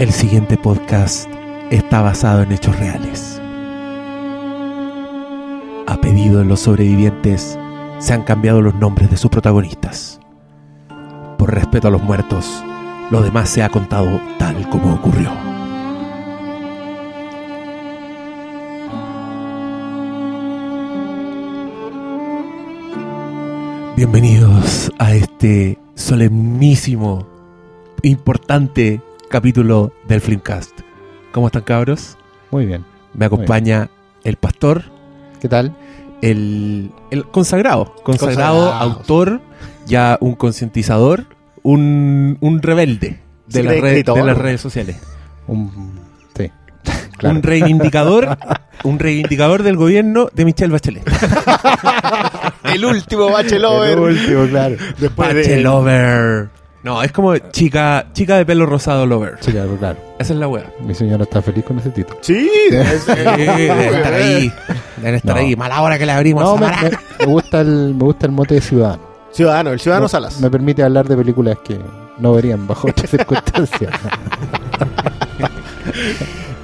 El siguiente podcast está basado en hechos reales. A pedido de los sobrevivientes, se han cambiado los nombres de sus protagonistas. Por respeto a los muertos, lo demás se ha contado tal como ocurrió. Bienvenidos a este solemnísimo, importante capítulo del Flimcast. ¿Cómo están cabros? Muy bien. Me acompaña el pastor, ¿Qué tal? el, el consagrado, consagrado, Consagrado. autor, ya un concientizador, un, un rebelde de, Sí, las de redes- escritor. de las redes sociales. Un, sí. Claro. Un reivindicador, un reivindicador del gobierno de Michelle Bachelet. El último bachelover. El último, claro. Después de. No, es como chica, chica de pelo rosado lover. Sí, claro, claro. Esa es la wea. Mi señora está feliz con ese título. Sí, Sí, deben estar ahí. Deben estar No. ahí. Mala hora que le abrimos. No, me, me- me gusta el, me gusta el mote de ciudadano. Ciudadano, el ciudadano No, Salas. Me permite hablar de películas que no verían bajo otras circunstancias.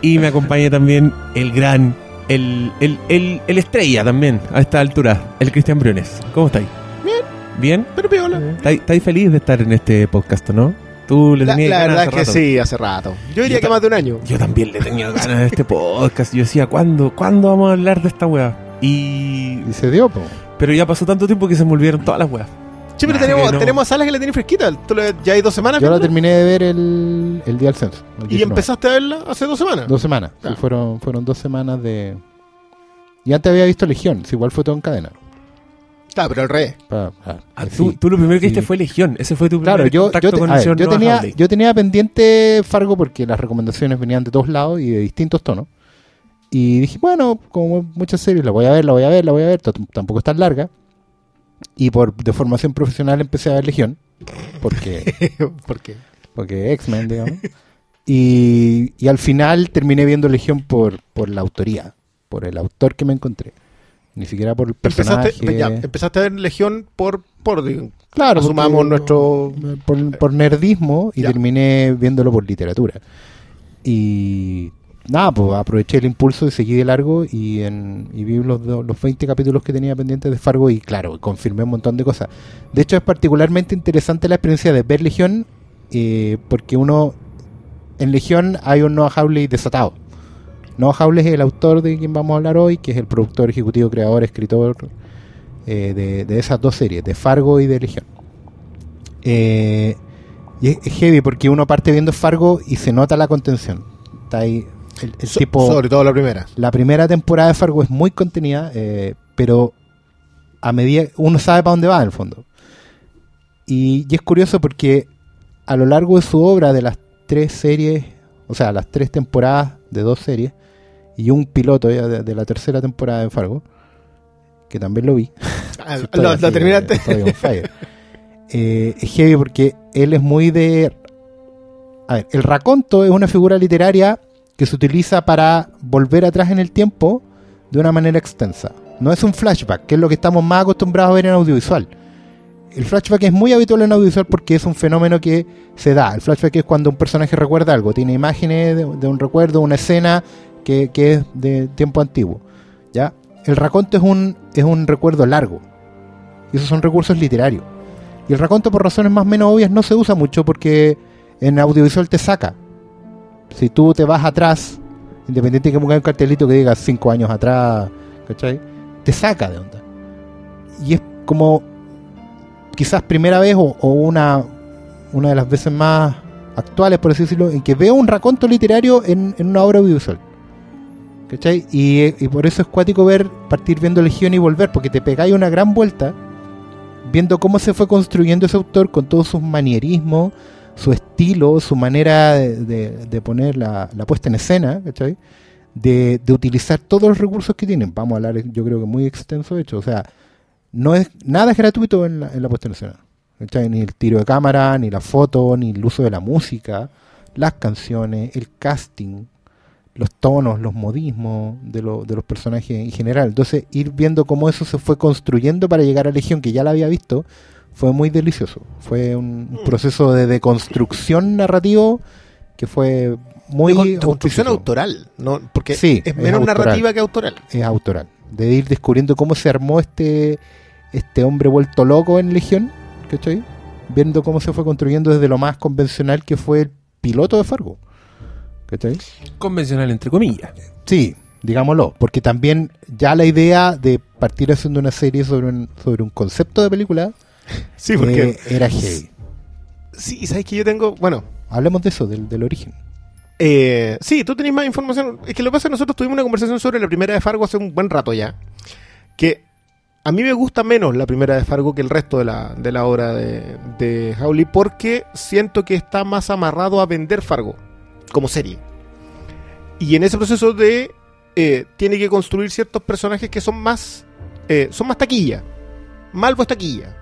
Y me acompaña también el gran, el, el, el, el estrella también a esta altura, el Cristian Briones. ¿Cómo estáis? Bien. Pero piola. ¿Estáis estáis feliz de estar en este podcast, no? Tú le La, tenías la ganas verdad es que rato. sí, hace rato. Yo diría Yo que más de un año. Yo también le tenía ganas de este podcast. Yo decía, ¿cuándo, ¿cuándo vamos a hablar de esta wea? Y... y se dio, po. Pero ya pasó tanto tiempo que se me olvidaron todas las weas. Sí, pero tenemos, que no. tenemos a Salas que la tiene fresquita. Tú le- ya hay dos semanas. Yo la terminé de ver el, el día del censo. el Y 19. empezaste a verla hace dos semanas. Dos semanas. Sí, Ah. fueron, fueron dos semanas de... Y antes había visto Legión, si igual fue todo en cadena. Claro, pero al revés. Pa- pa- Ah, sí. tú, lo primero que viste Sí. fue Legión. Ese fue tu primer Claro, yo, contacto yo, te- con ver, yo tenía, yo tenía pendiente Fargo porque las recomendaciones venían de todos lados y de distintos tonos. Y dije, bueno, como muchas series, la voy a ver, la voy a ver, la voy a ver, t- tampoco es tan larga. Y por de formación profesional empecé a ver Legión, porque, ¿Por qué? porque X-Men, digamos. Y, y al final terminé viendo Legión por, por la autoría, por el autor que me encontré. Ni siquiera por el personaje. Empezaste, ya, empezaste a ver Legión por. por Claro, Asumamos porque- nuestro- por, por nerdismo y Ya. terminé viéndolo por literatura. Y nada, pues aproveché el impulso y seguí de largo y, en, y vi los, los 20 capítulos que tenía pendientes de Fargo y claro, confirmé un montón de cosas. De hecho es particularmente interesante la experiencia de ver Legión eh, porque uno en Legión hay un Noah Hawley desatado. Noah Hawley es el autor de quien vamos a hablar hoy, que es el productor ejecutivo, creador, escritor eh, de, de esas dos series, de Fargo y de Legión. Eh, y es, es heavy porque uno parte viendo Fargo y se nota la contención. Está ahí el, el so- tipo. sobre todo la primera. La primera temporada de Fargo es muy contenida, eh, pero a medida uno sabe para dónde va en el fondo. Y, y es curioso porque a lo largo de su obra, de las tres series, o sea, las tres temporadas de dos series, y un piloto ya de, de la tercera temporada de Fargo, que también lo vi. Ah, Sí, ¿Lo, terminaste? estoy on fire. Eh, es heavy porque él es muy de. A ver, el raconto es una figura literaria que se utiliza para volver atrás en el tiempo de una manera extensa. No es un flashback, que es lo que estamos más acostumbrados a ver en audiovisual. El flashback es muy habitual en audiovisual porque es un fenómeno que se da. El flashback es cuando un personaje recuerda algo, tiene imágenes de, de un recuerdo, una escena que, es de tiempo antiguo. ¿ya? El raconto es un, es un recuerdo largo. Y esos son recursos literarios. Y el raconto, por razones más o menos obvias, no se usa mucho porque en audiovisual te saca. Si tú te vas atrás, independiente de que ponga un cartelito que diga cinco años atrás, ¿cachai? Te saca de onda. Y es como quizás primera vez o, o una, una de las veces más actuales, por así decirlo, en que veo un raconto literario en, en una obra audiovisual. ¿Cachai? Y, por eso es cuático ver, partir viendo Legión y volver, porque te pegáis una gran vuelta viendo cómo se fue construyendo ese autor con todos sus manierismos, su estilo, su manera de, de- de poner la, la puesta en escena, ¿cachai? De, de utilizar todos los recursos que tienen. Vamos a hablar, yo creo que muy extenso, de hecho. O sea, no es nada es gratuito en la, en la puesta en escena. ¿cachai? Ni el tiro de cámara, ni la foto, ni el uso de la música, las canciones, el casting, los tonos, los modismos de, lo- de los personajes en general. Entonces, ir viendo cómo eso se fue construyendo para llegar a Legión, que ya la había visto, fue muy delicioso. Fue un, un proceso de deconstrucción narrativo que fue muy de, con- de construcción autoral, ¿no? porque Sí, es es menos autoral. narrativa que autoral. es autoral. De ir descubriendo cómo se armó este, este hombre vuelto loco en Legión, ¿cachai? Viendo cómo se fue construyendo desde lo más convencional que fue el piloto de Fargo. ¿Cachai? Convencional, entre comillas. Sí, digámoslo, porque también ya la idea de partir haciendo una serie sobre un, sobre un concepto de película Sí, eh, era heavy. sí, sabes que yo tengo, bueno, Hablemos de eso, del, del origen. Eh, sí, tú tenés más información. Es que lo que pasa es que nosotros tuvimos una conversación sobre la primera de Fargo hace un buen rato ya. Que a mí me gusta menos la primera de Fargo que el resto de la, de la obra de, de Howley porque siento que está más amarrado a vender Fargo como serie. Y en ese proceso de... eh, tiene que construir ciertos personajes que son más... eh, son más taquilla. Malvo es taquilla.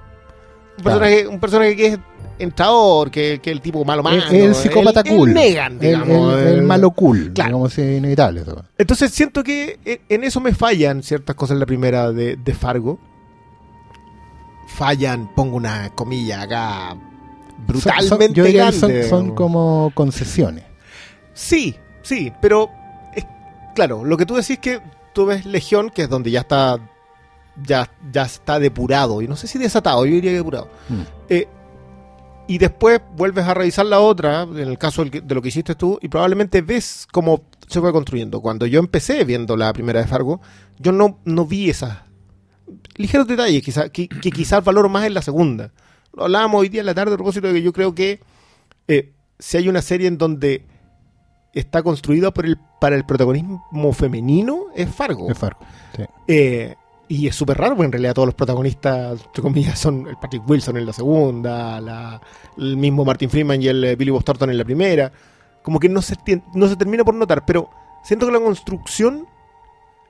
Un Claro. personaje, un personaje que es entrador, que, que el tipo malo malo. el, el psicópata cool. Negan, El- digamos. el, malo cool. Claro. Digamos, es inevitable. eso. entonces siento que e- en eso me fallan ciertas cosas en la primera de, de Fargo. Fallan, pongo una comilla acá Son- son- brutalmente yo son, son como concesiones. Sí, sí, pero es- claro, lo que tú decís que tú ves Legión, que es donde ya está ya, ya está depurado, y no sé si desatado, yo diría que depurado. Mm. Eh, y después vuelves a revisar la otra, en el caso de lo que hiciste tú, y probablemente ves cómo se fue construyendo. Cuando yo empecé viendo la primera de Fargo, yo no, no vi esas ligeros detalles quizá, que, que quizás valoro más en la segunda. Lo hablábamos hoy día en la tarde a propósito de que yo creo que eh, si hay una serie en donde está construida por el, para el protagonismo femenino, es Fargo. Es Fargo. sí. Eh, y es súper raro, porque en realidad todos los protagonistas, entre comillas, son el Patrick Wilson en la segunda, la- el mismo Martin Freeman y el eh, Billy Bob Thornton en la primera. Como que no se, no se termina por notar, pero siento que la construcción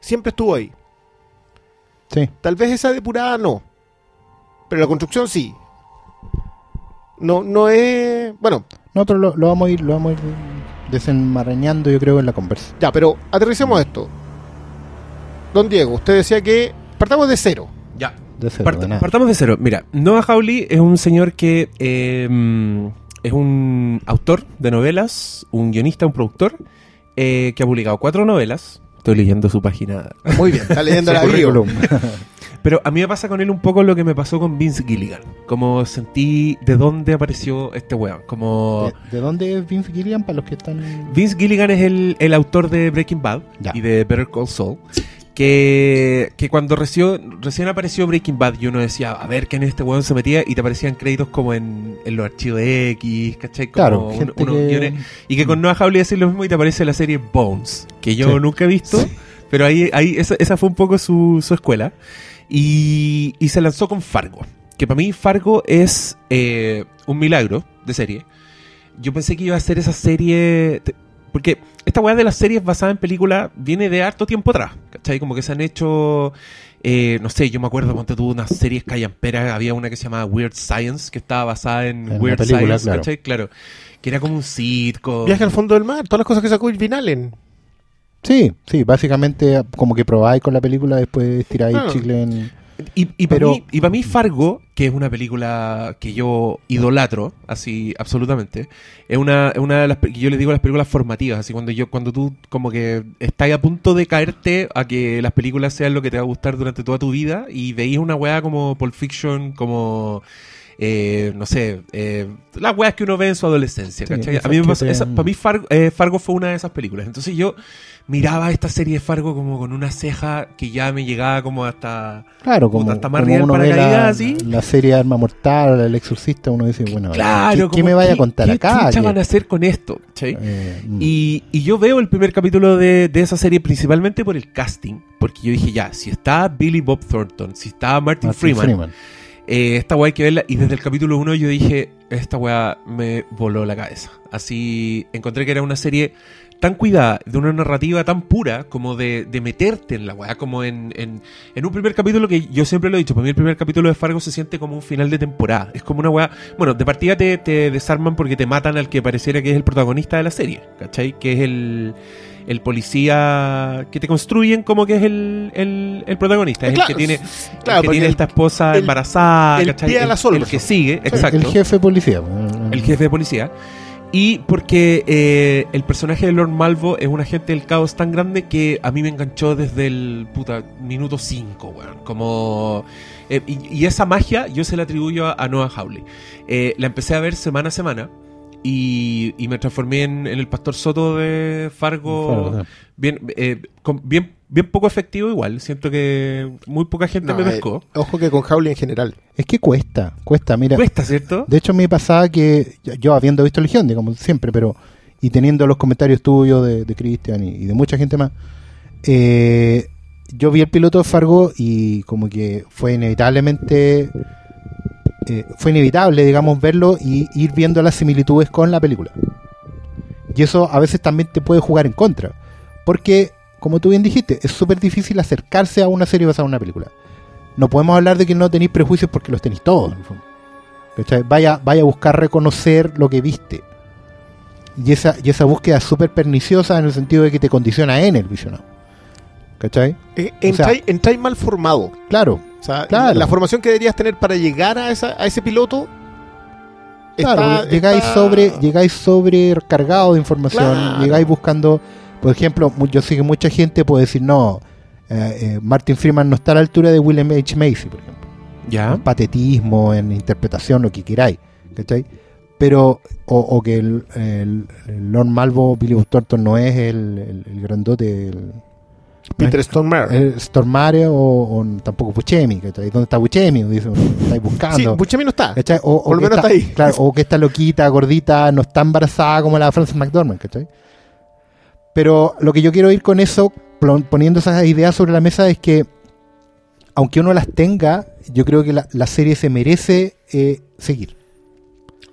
siempre estuvo ahí. Sí. Tal vez esa depurada no, pero la construcción sí. No, no es. Bueno, No, pero lo, lo vamos a ir, lo vamos a ir desenmarañando, yo creo, en la conversa. ya, pero aterricemos esto. Don Diego, usted decía que partamos de cero. Ya. De cero, Part- de nada. partamos de cero. Mira, Noah Hawley es un señor que eh, es un autor de novelas, un guionista, un productor, eh, que ha publicado cuatro novelas. Estoy leyendo su página. Muy bien, está leyendo la currículum. Pero a mí me pasa con él un poco lo que me pasó con Vince Gilligan. Como sentí de dónde apareció este weón. Como ¿De, de dónde es Vince Gilligan para los que están...? Vince Gilligan es el, el autor de Breaking Bad Ya. y de Better Call Saul. Que, que cuando recién, recién apareció Breaking Bad, y uno decía, a ver quién es este weón se metía, y te aparecían créditos como en, en los archivos de X, ¿cachai? Como Claro, un- gente unos que- guiones. Y que con Noah Hawley hace lo mismo y te aparece la serie Bones, que yo Sí. nunca he visto, pero ahí, ahí esa, esa fue un poco su, su escuela. Y, y se lanzó con Fargo, que para mí Fargo es eh, un milagro de serie. Yo pensé que iba a ser esa serie... Porque esta weá de las series basadas en películas viene de harto tiempo atrás, ¿cachai? Como que se han hecho... eh, no sé, yo me acuerdo cuando tuvo unas series callamperas, había una que se llamaba Weird Science, que estaba basada en, En Weird película, Science, claro. ¿cachai? Claro. Que era como un sitcom. Viaje al fondo del mar, todas las cosas que sacó Irvin Allen. Sí, sí, básicamente como que probáis con la película, después tiráis Ah. chicle en... Y, y para mí, y para mí Fargo, que es una película que yo idolatro, así absolutamente, es una, es una de las que yo les digo las películas formativas, así cuando yo cuando tú como que estás a punto de caerte a que las películas sean lo que te va a gustar durante toda tu vida y veís una weá como Pulp Fiction, como eh, no sé, eh, las weas que uno ve en su adolescencia, Sí, ¿cachai? A mí me pasa- esa- para mí Fargo, eh, Fargo fue una de esas películas. Entonces yo miraba esta serie de Fargo como con una ceja que ya me llegaba como hasta... Claro, como, hasta más como uno ve paracaídas, la, así. la serie Arma Mortal, El Exorcista, uno dice, bueno, Claro, ¿qué, qué me vaya a ¿qué- contar qué acá? ¿Qué- van a hacer con esto? eh, mm. Y, y yo veo el primer capítulo de, de esa serie principalmente por el casting, porque yo dije, ya, si está Billy Bob Thornton, si está Martin, Martin Freeman, Freeman. eh, esta weá hay que verla. Y desde el capítulo 1 yo dije, esta weá me voló la cabeza. Así encontré que era una serie tan cuidada, de una narrativa tan pura, como de, de meterte en la weá, como en, en, en un primer capítulo que yo siempre lo he dicho, para mí el primer capítulo de Fargo se siente como un final de temporada. Es como una weá, bueno, de partida te, te desarman porque te matan al que pareciera que es el protagonista de la serie, ¿cachai? Que es el... El policía que te construyen como que es el, el, el protagonista, es Claro, el que tiene, claro, el que porque tiene el- esta esposa el- embarazada, el ¿cachai? pie a la el, que sigue, exacto, El jefe policía. el jefe de policía. Y porque eh, el personaje de Lord Malvo es un agente del caos tan grande que a mí me enganchó desde el puta minuto 5, weón. Como. eh, y, y esa magia yo se la atribuyo a, a Noah Hawley. Eh, la empecé a ver semana a semana. Y, y me transformé en, en el pastor Soto de Fargo. Fargo, bien, eh, con- bien, bien poco efectivo igual. Siento que muy poca gente No, me eh, pescó. ojo que con Howley en general. Es que cuesta, cuesta. Mira, Cuesta, ¿cierto? de hecho me pasaba que yo- yo habiendo visto Legión, digamos, siempre, pero y teniendo los comentarios tuyos de, de Cristian y, y de mucha gente más, eh, yo vi el piloto de Fargo y como que fue inevitablemente eh, fue inevitable, digamos, verlo y ir viendo las similitudes con la película. Y eso a veces también te puede jugar en contra. Porque, como tú bien dijiste, es súper difícil acercarse a una serie basada en una película. No podemos hablar de que no tenéis prejuicios porque los tenéis todos. Vaya, vaya a buscar reconocer lo que viste. Y esa, y esa búsqueda es súper perniciosa en el sentido de que te condiciona en el visionado. ¿Cachai? Eh, O sea- entráis mal formado. Claro, O sea, Claro. la formación que deberías tener para llegar a, esa, a ese piloto. Claro, está- llegáis está- sobre, llegáis sobrecargado de información, Claro. llegáis buscando, por ejemplo, mu- yo sé que mucha gente puede decir, no, eh, eh, Martin Freeman no está a la altura de William H. Macy, por ejemplo. Ya. En patetismo, en interpretación, lo que queráis, ¿cachai? Pero, o, o que el, el- el Lord Malvo, Billy Bob Thornton no es el, el- el grandote, el, Peter Stormare. Stormare o, o tampoco Buscemi, ¿cachai? ¿Dónde está Buscemi? Dice, estáis sí, buscando. Buscemi no está. ¿Cachai? O, o Por lo que menos está ahí. Claro, o que esta loquita, gordita, no está embarazada como la Frances McDormand, ¿cachai? Pero lo que yo quiero ir con eso, pon- poniendo esas ideas sobre la mesa, es que aunque uno las tenga, yo creo que la, la serie se merece eh, seguir.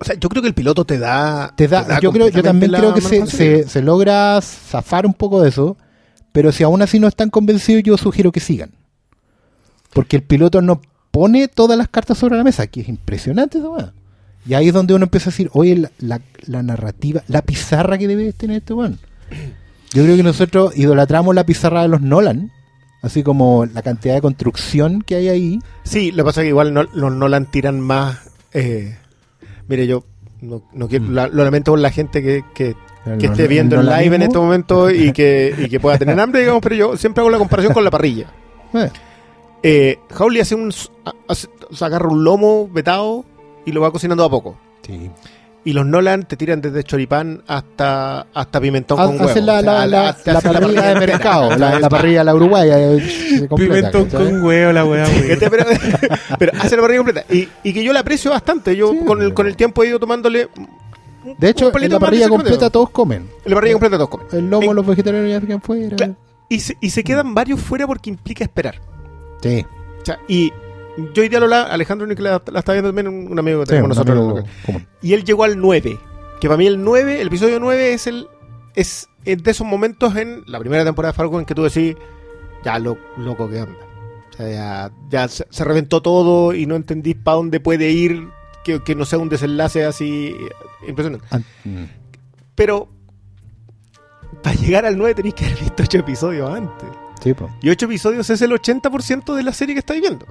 O sea, yo creo que el piloto te da. Te da, yo creo, yo también creo que se, se, se logra zafar un poco de eso, pero si aún así no están convencidos, yo sugiero que sigan. Porque el piloto no pone todas las cartas sobre la mesa, que es impresionante weá. Y ahí es donde uno empieza a decir, oye, la, la- la narrativa, la pizarra que debe tener este weón. Yo creo que nosotros idolatramos la pizarra de los Nolan, así como la cantidad de construcción que hay ahí. Sí, lo que pasa es que igual no, los Nolan tiran más. eh, mire, yo no, no quiero, la- lo lamento por la gente que, que, que esté viendo el live en este momento y que, y que pueda tener hambre, digamos, pero yo siempre hago la comparación con la parrilla. Eh, Eh, Howley hace un. hace- o sea, agarra un lomo vetado y lo va cocinando a poco. sí. Y los Nolan te tiran desde choripán hasta, hasta pimentón con huevo. La, la, parrilla de mercado, la, parrilla la uruguaya. eh, Pimentón con huevo, la te- pero, hace la parrilla completa. Y, y que yo la aprecio bastante. Yo con, el, con el tiempo he ido tomándole. De hecho, en la parrilla completa todos comen. En la parrilla completa todos comen. El lomo, los vegetarianos ya quedan fuera. Claro. Y se, y se quedan varios fuera porque implica esperar. Sí, O sea, y yo iría a Lola, Alejandro Nicolás la está viendo también, un un amigo que sí, tenemos un nosotros. en el amigo local. común. Y él llegó al 9. Que para mí el 9, el episodio 9 es el es, es de esos momentos en la primera temporada de Fargo en que tú decís, ya lo, loco, ¿qué onda? O sea, ya, ya se, se reventó todo y no entendís para dónde puede ir, que, que no sea un desenlace así impresionante. Ah, mm. Pero para llegar al 9 tenéis que haber visto 8 episodios antes. Sí. Y 8 episodios es el 80% de la serie que estáis viendo.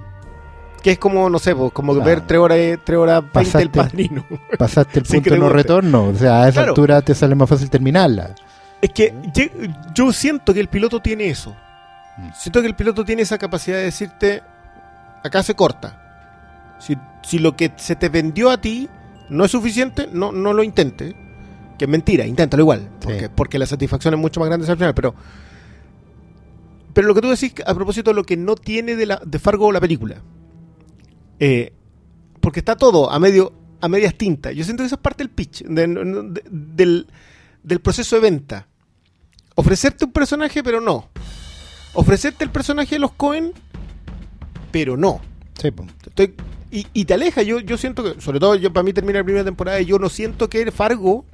Que es como, no sé, pues, como Claro. ver 3 horas, 3 horas 20 Pasaste- el padrino. Pasaste el punto que de no retorno. O sea, a esa Claro. altura te sale más fácil terminarla. Es que yo siento que el piloto tiene eso. Mm. Siento que el piloto tiene esa capacidad de decirte, acá se corta. Si, si lo que se te vendió a ti no es suficiente, no, no lo intente. Que es mentira, inténtalo igual. Porque, Sí. porque la satisfacción es mucho más grande al final. Pero, pero lo que tú decís a propósito de lo que no tiene de, la, de Fargo la película. Eh, porque está todo a medio a medias tintas. Yo siento que eso es parte del pitch, de- de- del, del proceso de venta. Ofrecerte un personaje, pero no. Ofrecerte el personaje de los Cohen, pero no. Sí. Estoy- y, y te aleja. Yo, yo siento que, sobre todo yo para mí termina la primera temporada y yo no siento que Fargo,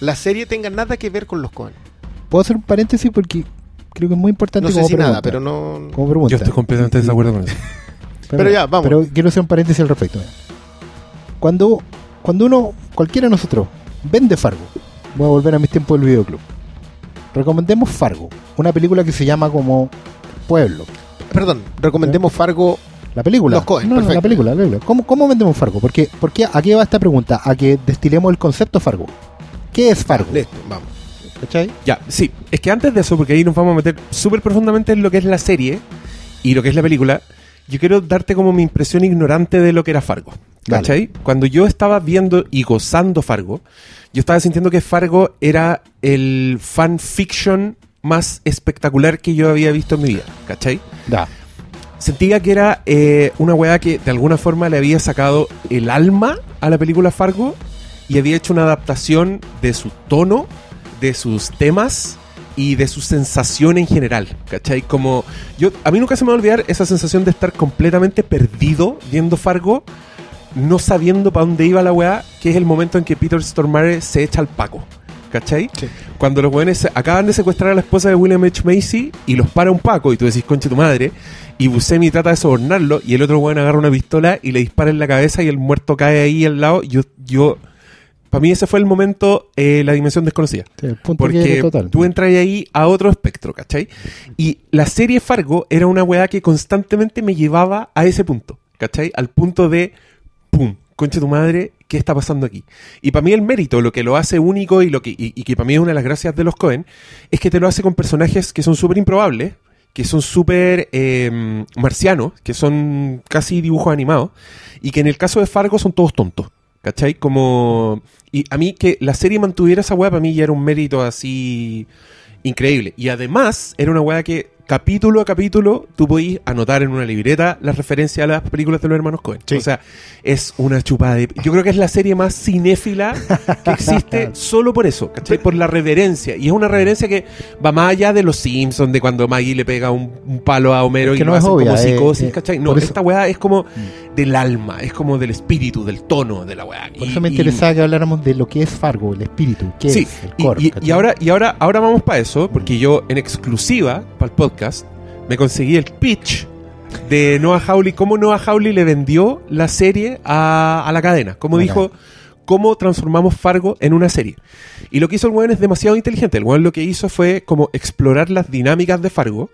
la serie, tenga nada que ver con los Cohen. Puedo hacer un paréntesis porque creo que es muy importante No sé como si pregunta. nada, pero no. Como pregunta. Yo estoy completamente de desacuerdo con eso. Pero ya, vamos. Pero quiero hacer un paréntesis al respecto. mira. Cuando, cuando uno, cualquiera de nosotros, vende Fargo, voy a volver a mis tiempos del videoclub. Recomendemos Fargo, una película que se llama como Pueblo. Perdón, recomendemos Fargo. La película. Los Coen, no, no, la película, la película. ¿Cómo, cómo vendemos Fargo? Porque, porque ¿a qué va esta pregunta? A que destilemos el concepto Fargo. ¿Qué es Fargo? Listo, vamos. ¿Cachai? Ya, sí. Es que antes de eso, porque ahí nos vamos a meter súper profundamente en lo que es la serie y lo que es la película, yo quiero darte como mi impresión ignorante de lo que era Fargo. Dale. ¿Cachai? Cuando yo estaba viendo y gozando Fargo, yo estaba sintiendo que Fargo era el fan fiction más espectacular que yo había visto en mi vida. ¿Cachai? Da. Sentía que era eh, una weá que de alguna forma le había sacado el alma a la película Fargo y había hecho una adaptación de su tono, de sus temas y de su sensación en general. ¿Cachai? Como yo, a mí nunca se me va a olvidar esa sensación de estar completamente perdido viendo Fargo, no sabiendo para dónde iba la weá, que es el momento en que Peter Stormare se echa al paco. ¿Cachai? Sí. Cuando los weones acaban de secuestrar a la esposa de William H. Macy y los para un paco y tú decís, conche tu madre, y Buscemi trata de sobornarlo y el otro weón agarra una pistola y le dispara en la cabeza y el muerto cae ahí al lado. Yo, yo, para mí ese fue el momento, eh, la dimensión desconocida. Sí, el punto Porque total. tú entras ahí a otro espectro, ¿cachai? Y la serie Fargo era una weá que constantemente me llevaba a ese punto, ¿cachai? Al punto de, ¡pum! Concha tu madre, ¿qué está pasando aquí? Y para mí el mérito, lo que lo hace único y lo que, y, y que para mí es una de las gracias de los Cohen, es que te lo hace con personajes que son súper improbables, que son súper eh, marcianos, que son casi dibujos animados, y que en el caso de Fargo son todos tontos. ¿Cachai? Como. Y a mí que la serie mantuviera esa weá, para mí ya era un mérito así increíble. Y además, era una weá que capítulo a capítulo tú podías anotar en una libreta las referencias a las películas de los hermanos Cohen. Sí. O sea, es una chupada de. Yo creo que es la serie más cinéfila que existe solo por eso, ¿cachai? Por la reverencia. Y es una reverencia que va más allá de los Simpsons, de cuando Maggie le pega un, un palo a Homero Es y que lo no es hacen obvia, como eh, psicosis, eh, ¿cachai? No, Mm. esta weá es como del alma, es como del espíritu, del tono de la weá. Por Y- eso me y- interesaba que habláramos de lo que es Fargo, el espíritu, qué Sí, es el y, core. y- y ahora, y ahora, ahora vamos para eso, porque yo en exclusiva para el podcast me conseguí el pitch de Noah Hawley, cómo Noah Hawley le vendió la serie a, a la cadena, cómo Bacán. dijo cómo transformamos Fargo en una serie. Y lo que hizo el weón es demasiado inteligente. El weón lo que hizo fue como explorar las dinámicas de Fargo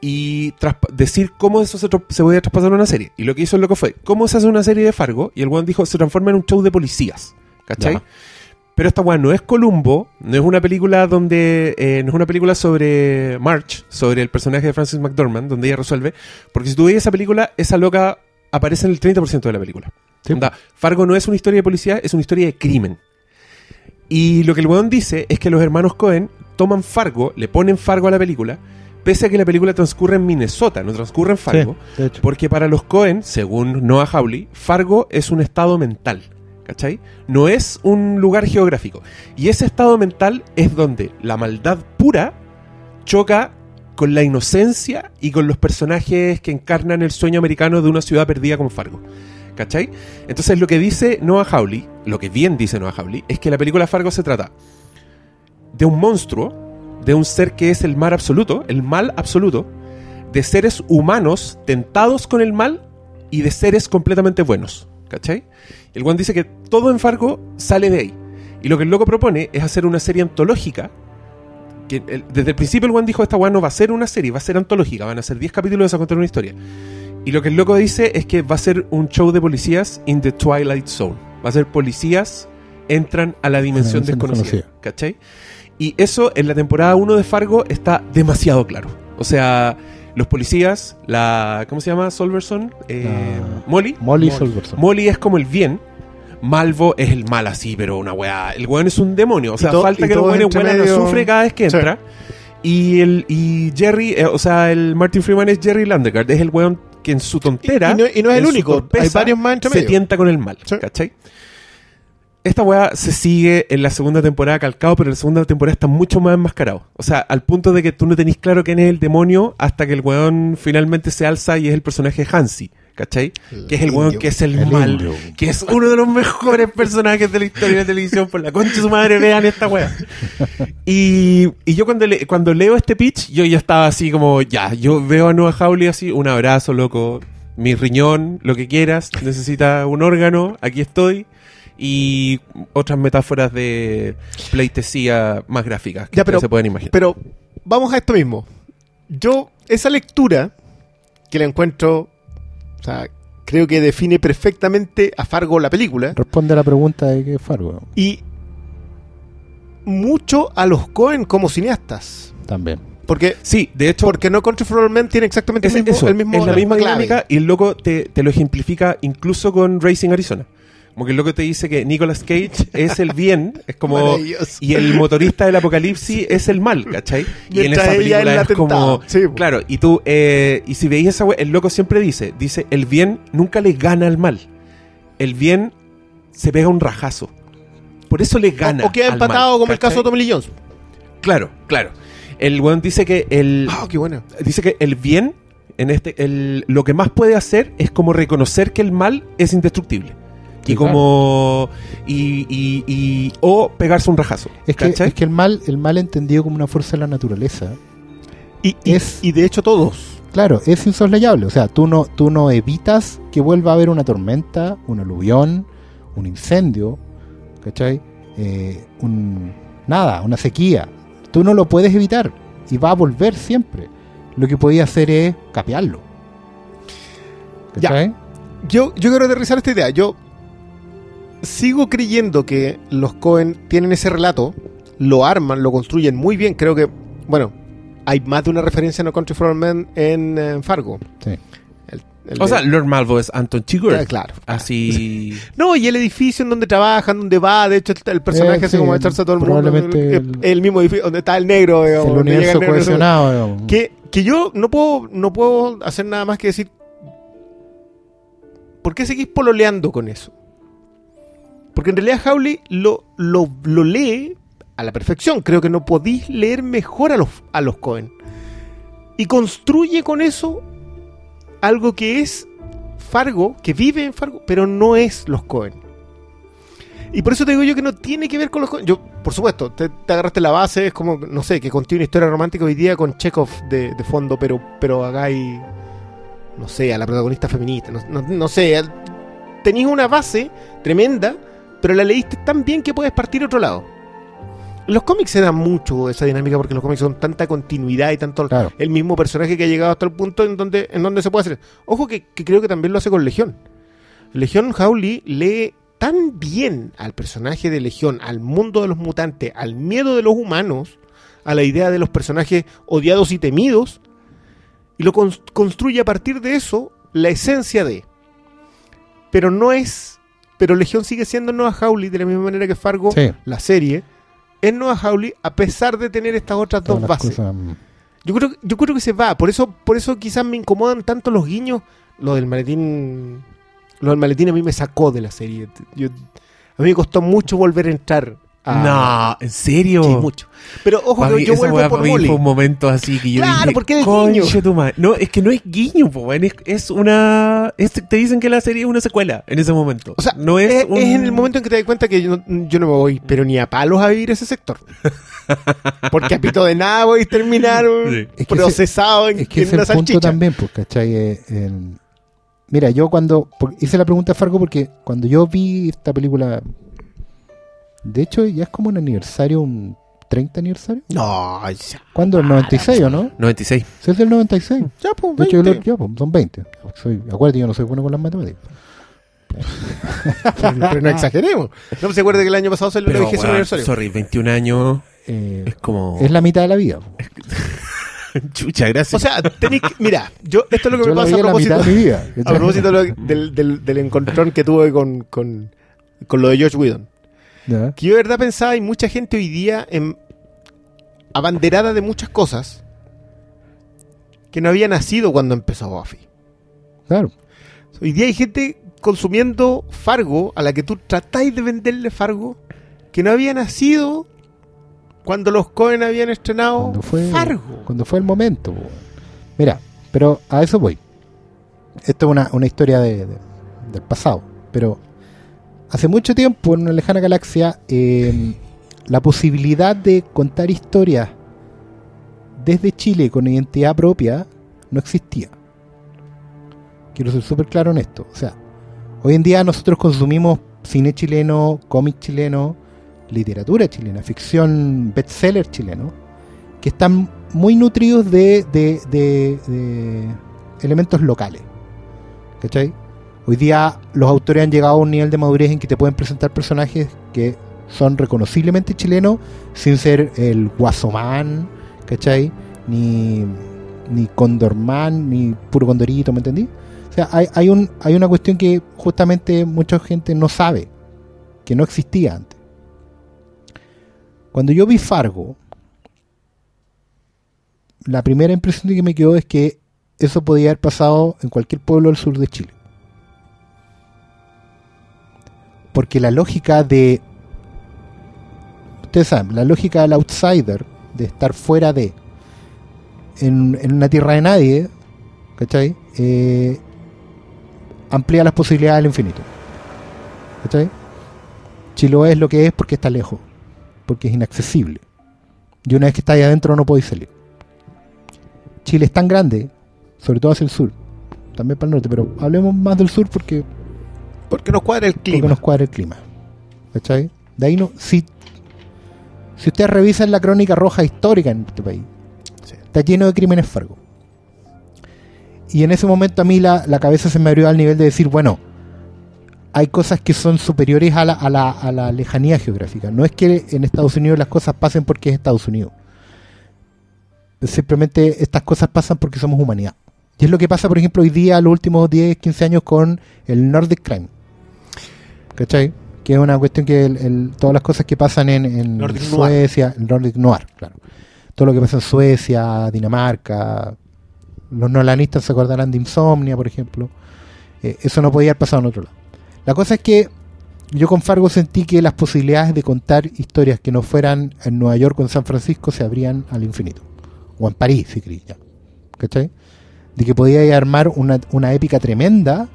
y decir cómo eso se, podía traspasar a una serie. Y lo que hizo el loco fue, ¿cómo se hace una serie de Fargo? Y el weón dijo, se transforma en un show de policías. ¿Cachai? Ya. Pero esta weá no es Columbo, no es una película donde. eh, no es una película sobre March, sobre el personaje de Francis McDormand, donde ella resuelve. Porque si tú ves esa película, esa loca aparece en el 30% de la película. Sí. Fargo no es una historia de policía, es una historia de crimen. Y lo que el weón dice es que los hermanos Cohen toman Fargo, le ponen Fargo a la película, pese a que la película transcurre en Minnesota, no transcurre en Fargo. Sí. Porque para los Cohen, según Noah Hawley, Fargo es un estado mental. ¿Cachai? No es un lugar geográfico. Y ese estado mental es donde la maldad pura choca con la inocencia y con los personajes que encarnan el sueño americano de una ciudad perdida como Fargo. ¿Cachai? Entonces lo que dice Noah Hawley, lo que bien dice Noah Hawley, es que la película Fargo se trata de un monstruo, de un ser que es el mal absoluto, el mal absoluto, de seres humanos tentados con el mal y de seres completamente buenos. ¿Cachai? El Juan dice que todo en Fargo sale de ahí. Y lo que el loco propone es hacer una serie antológica. Que el- desde el principio el Juan dijo, esta weá no va a ser una serie, va a ser antológica, van a ser 10 capítulos a contar una historia. Y lo que el loco dice es que va a ser un show de policías in the Twilight Zone. Va a ser policías entran a la dimensión dimensión desconocida. desconocida. ¿Cachai? Y eso en la temporada 1 de Fargo está demasiado claro. O sea, los policías, la. ¿Cómo se llama? Solverson, eh. Molly Molly. Solverson. Molly es como el bien. Malvo es el mal así, pero una weá. El weón es un demonio. O sea, to- falta que los weones entre huelan azufre cada vez que Sí. entra. Y el y Jerry, eh, o sea, el Martin Freeman es Jerry Landegard. Es el weón que en su tontera. Y- y no- y no es el único, torpeza, hay varios más entre Se medio. tienta con el mal. Sí. ¿Cachai? Esta weá se sigue en la segunda temporada calcado, pero en la segunda temporada está mucho más enmascarado. O sea, al punto de que tú no tenés claro quién es el demonio hasta que el weón finalmente se alza y es el personaje Hansi. ¿Cachai? que es el weón que es el, El mal. indio. Que es uno de los mejores personajes de la historia de la televisión. Por la concha de su madre, vean esta weá. Y, y yo cuando, le- cuando leo este pitch, yo ya estaba así como, ya, yo veo a Noah Hawley así, un abrazo, loco, mi riñón, lo que quieras, necesita un órgano, aquí estoy. Y otras metáforas de pleitesía más gráficas que Ya, ustedes pero- se pueden imaginar. Pero vamos a esto mismo. Yo, esa lectura que la encuentro, o sea, creo que define perfectamente a Fargo la película. Responde a la pregunta de qué es Fargo. Y mucho a los Cohen como cineastas. También. Porque, Sí, de hecho, porque No Country for Old Men tiene exactamente es, el mismo, eso, el mismo es la misma clave. dinámica y el loco te, te lo ejemplifica incluso con Racing Arizona. Como que el loco te dice que Nicolas Cage es el bien, es como... Y el motorista del apocalipsis es el mal, ¿cachai? Y en esa película es como... Sí. Claro, y tú... eh, y si veis esa el loco siempre dice, dice, el bien nunca le gana al mal. El bien se pega un rajazo. Por eso le gana o, o queda al empatado mal, como el caso de Tommy Lee Jones. Claro, claro. El weón dice que el... Ah, qué bueno. dice que el bien en este el, lo que más puede hacer es como reconocer que el mal es indestructible y como y, y- y- o pegarse un rajazo Es que, es que el mal, el mal entendido como una fuerza de la naturaleza, Y, Es- y de hecho todos. claro, es insoslayable. O sea, tú no, tú no evitas que vuelva a haber una tormenta, un aluvión, un incendio, ¿cachai? Eh, un, nada, una sequía. Tú no lo puedes evitar y va a volver siempre. Lo que podía hacer es capearlo. Ya. ¿Cachai? Yo, yo quiero aterrizar esta idea. Yo sigo creyendo que los Cohen tienen ese relato, lo arman, lo construyen muy bien. Creo que, bueno, hay más de una referencia a No Country for Men en, eh, Fargo. Sí. El- el o de- sea Lord Malvo es Anton Chigurh Ah, claro. así No, y el edificio en donde trabajan, donde va, de hecho el, personaje Eh, hace sí, como echarse a todo el mundo. El, mismo edificio donde está el negro. digamos, el universo negro, cohesionado. digamos. Que, que yo no puedo, no puedo hacer nada más que decir. ¿Por qué seguís pololeando con eso? Porque en realidad Howley lo, lo, lo lee a la perfección. Creo que no podéis leer mejor a los, a los Cohen. Y construye con eso algo que es Fargo, que vive en Fargo, pero no es los Cohen. Y por eso te digo yo que no tiene que ver con los Cohen. Yo, por supuesto, te, te agarraste la base, es como, no sé, que contiene una historia romántica hoy día con Chekhov de, fondo, pero, pero hagáis, no sé, a la protagonista feminista, no, no- no sé, tenéis una base tremenda, pero la leíste tan bien que puedes partir a otro lado. En los cómics se da mucho esa dinámica porque los cómics son tanta continuidad y tanto Claro. el mismo personaje que ha llegado hasta el punto en donde, en donde se puede hacer. Ojo que, que creo que también lo hace con Legión. Legión Howley lee tan bien al personaje de Legión, al mundo de los mutantes, al miedo de los humanos, a la idea de los personajes odiados y temidos, y lo cons- construye a partir de eso la esencia de. Pero no es. Pero Legión sigue siendo Noah Howley de la misma manera que Fargo, Sí. la serie, es Noah Howley a pesar de tener estas otras Todas dos bases. cosas, mm, Yo creo, yo creo que se va. Por eso, por eso quizás me incomodan tanto los guiños. Lo del maletín. Lo del maletín a mí me sacó de la serie. Yo- a mí me costó mucho volver a entrar. A- no en serio Sí, mucho. Pero ojo, Pa' que mí- yo vuelvo por Molly. fue un momento así que yo Claro, dije, porque es "Conche guiño". tu madre". no es que no es guiño po, es, es una es- te dicen que la serie es una secuela en ese momento O sea, no es, es, un- es en el momento en que te das cuenta que yo no, yo no me voy, pero ni a palos a vivir ese sector. Porque a pito de nada voy a terminar Sí. Es que procesado en, Es que en es una el punto salchicha. también, pues, ¿cachai? Eh, Mira, yo cuando hice la pregunta a Fargo porque cuando yo vi esta película, de hecho ya es como un aniversario, un 30 aniversario. No, ya, ¿Cuándo? ¿El 96 o no? 96 Si es del 96. ya, pues, De hecho, yo 20. lo- ya, pues, son 20. Soy, acuérdate, yo no soy bueno con las matemáticas. pero no exageremos. No se acuerda que el año pasado se lo pero dije weón, aniversario. sorry 21 años Eh, es como es la mitad de la vida. chucha gracias O sea, tenéis que- mira, yo esto es lo que Yo me la pasa vi a en la propósito, mitad de mi vida. a propósito de lo- del, del, del encontrón que tuve con, con, con lo de George Whedon. Que yo de verdad pensaba, hay mucha gente hoy día en, abanderada de muchas cosas que no había nacido cuando empezó Buffy. Claro. Hoy día hay gente consumiendo Fargo a la que tú tratáis de venderle Fargo que no había nacido cuando los Cohen habían estrenado Cuando fue, Fargo. cuando fue el momento. Mira, pero a eso voy. Esto es una, una historia de- de- del pasado. Pero hace mucho tiempo, en una lejana galaxia, eh, la posibilidad de contar historias desde Chile con identidad propia no existía. Quiero ser súper claro en esto. O sea, hoy en día nosotros consumimos cine chileno, cómic chileno, literatura chilena, ficción bestseller chileno, que están muy nutridos de, de- de- de elementos locales. ¿Cachai? Hoy día los autores han llegado a un nivel de madurez en que te pueden presentar personajes que son reconociblemente chilenos sin ser el Guasomán, ¿cachai? Ni, ni Condorman, ni puro Condorito, ¿me entendí? O sea, hay, hay, un, hay una cuestión que justamente mucha gente no sabe, que no existía antes. Cuando yo vi Fargo, la primera impresión que me quedó es que eso podía haber pasado en cualquier pueblo del sur de Chile. Porque la lógica de. Ustedes saben, la lógica del outsider, de estar fuera de. En, una tierra de nadie, ¿cachai? Eh, amplía las posibilidades al infinito. ¿cachai? Chiloé es lo que es porque está lejos, porque es inaccesible. Y una vez que está ahí adentro no podéis salir. Chile es tan grande, sobre todo hacia el sur, también para el norte, pero hablemos más del sur porque, Porque nos cuadra el porque clima. nos cuadra el clima. ¿Cachai? De ahí no. Si, si ustedes revisan la crónica roja histórica en este país, Sí. está lleno de crímenes Fargo. Y en ese momento a mí la, la cabeza se me abrió al nivel de decir, bueno, hay cosas que son superiores a la, a, la, a la lejanía geográfica. No es que en Estados Unidos las cosas pasen porque es Estados Unidos. Simplemente estas cosas pasan porque somos humanidad. Y es lo que pasa, por ejemplo, hoy día, los últimos 10, 15 años con el Nordic Crime. ¿Cachai? Que es una cuestión que el- el- todas las cosas que pasan en, en Nordic Noir. Suecia, el Nordic Noir, claro. Todo lo que pasa en Suecia, Dinamarca, los nolanistas se acordarán de Insomnia, por ejemplo. Eh, eso no podía haber pasado en otro lado. La cosa es que yo con Fargo sentí que las posibilidades de contar historias que no fueran en Nueva York o en San Francisco se abrían al infinito. O en París, si queréis ya. ¿Cachai? De que podía armar una, una épica tremenda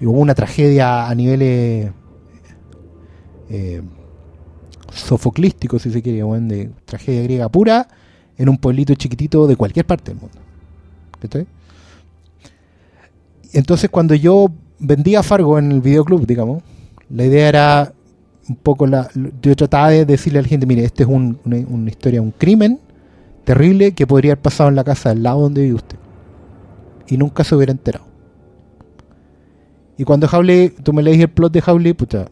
y hubo una tragedia a niveles eh, sofoclísticos, si se quiere, weón, de tragedia griega pura, en un pueblito chiquitito de cualquier parte del mundo. Entonces, cuando yo vendía Fargo en el videoclub, digamos, la idea era un poco la. Yo trataba de decirle a la gente: mire, este es un- una, una historia, un crimen terrible que podría haber pasado en la casa del lado donde vive usted. Y nunca se hubiera enterado. Y cuando Howley, tú me lees el plot de Howley, puta.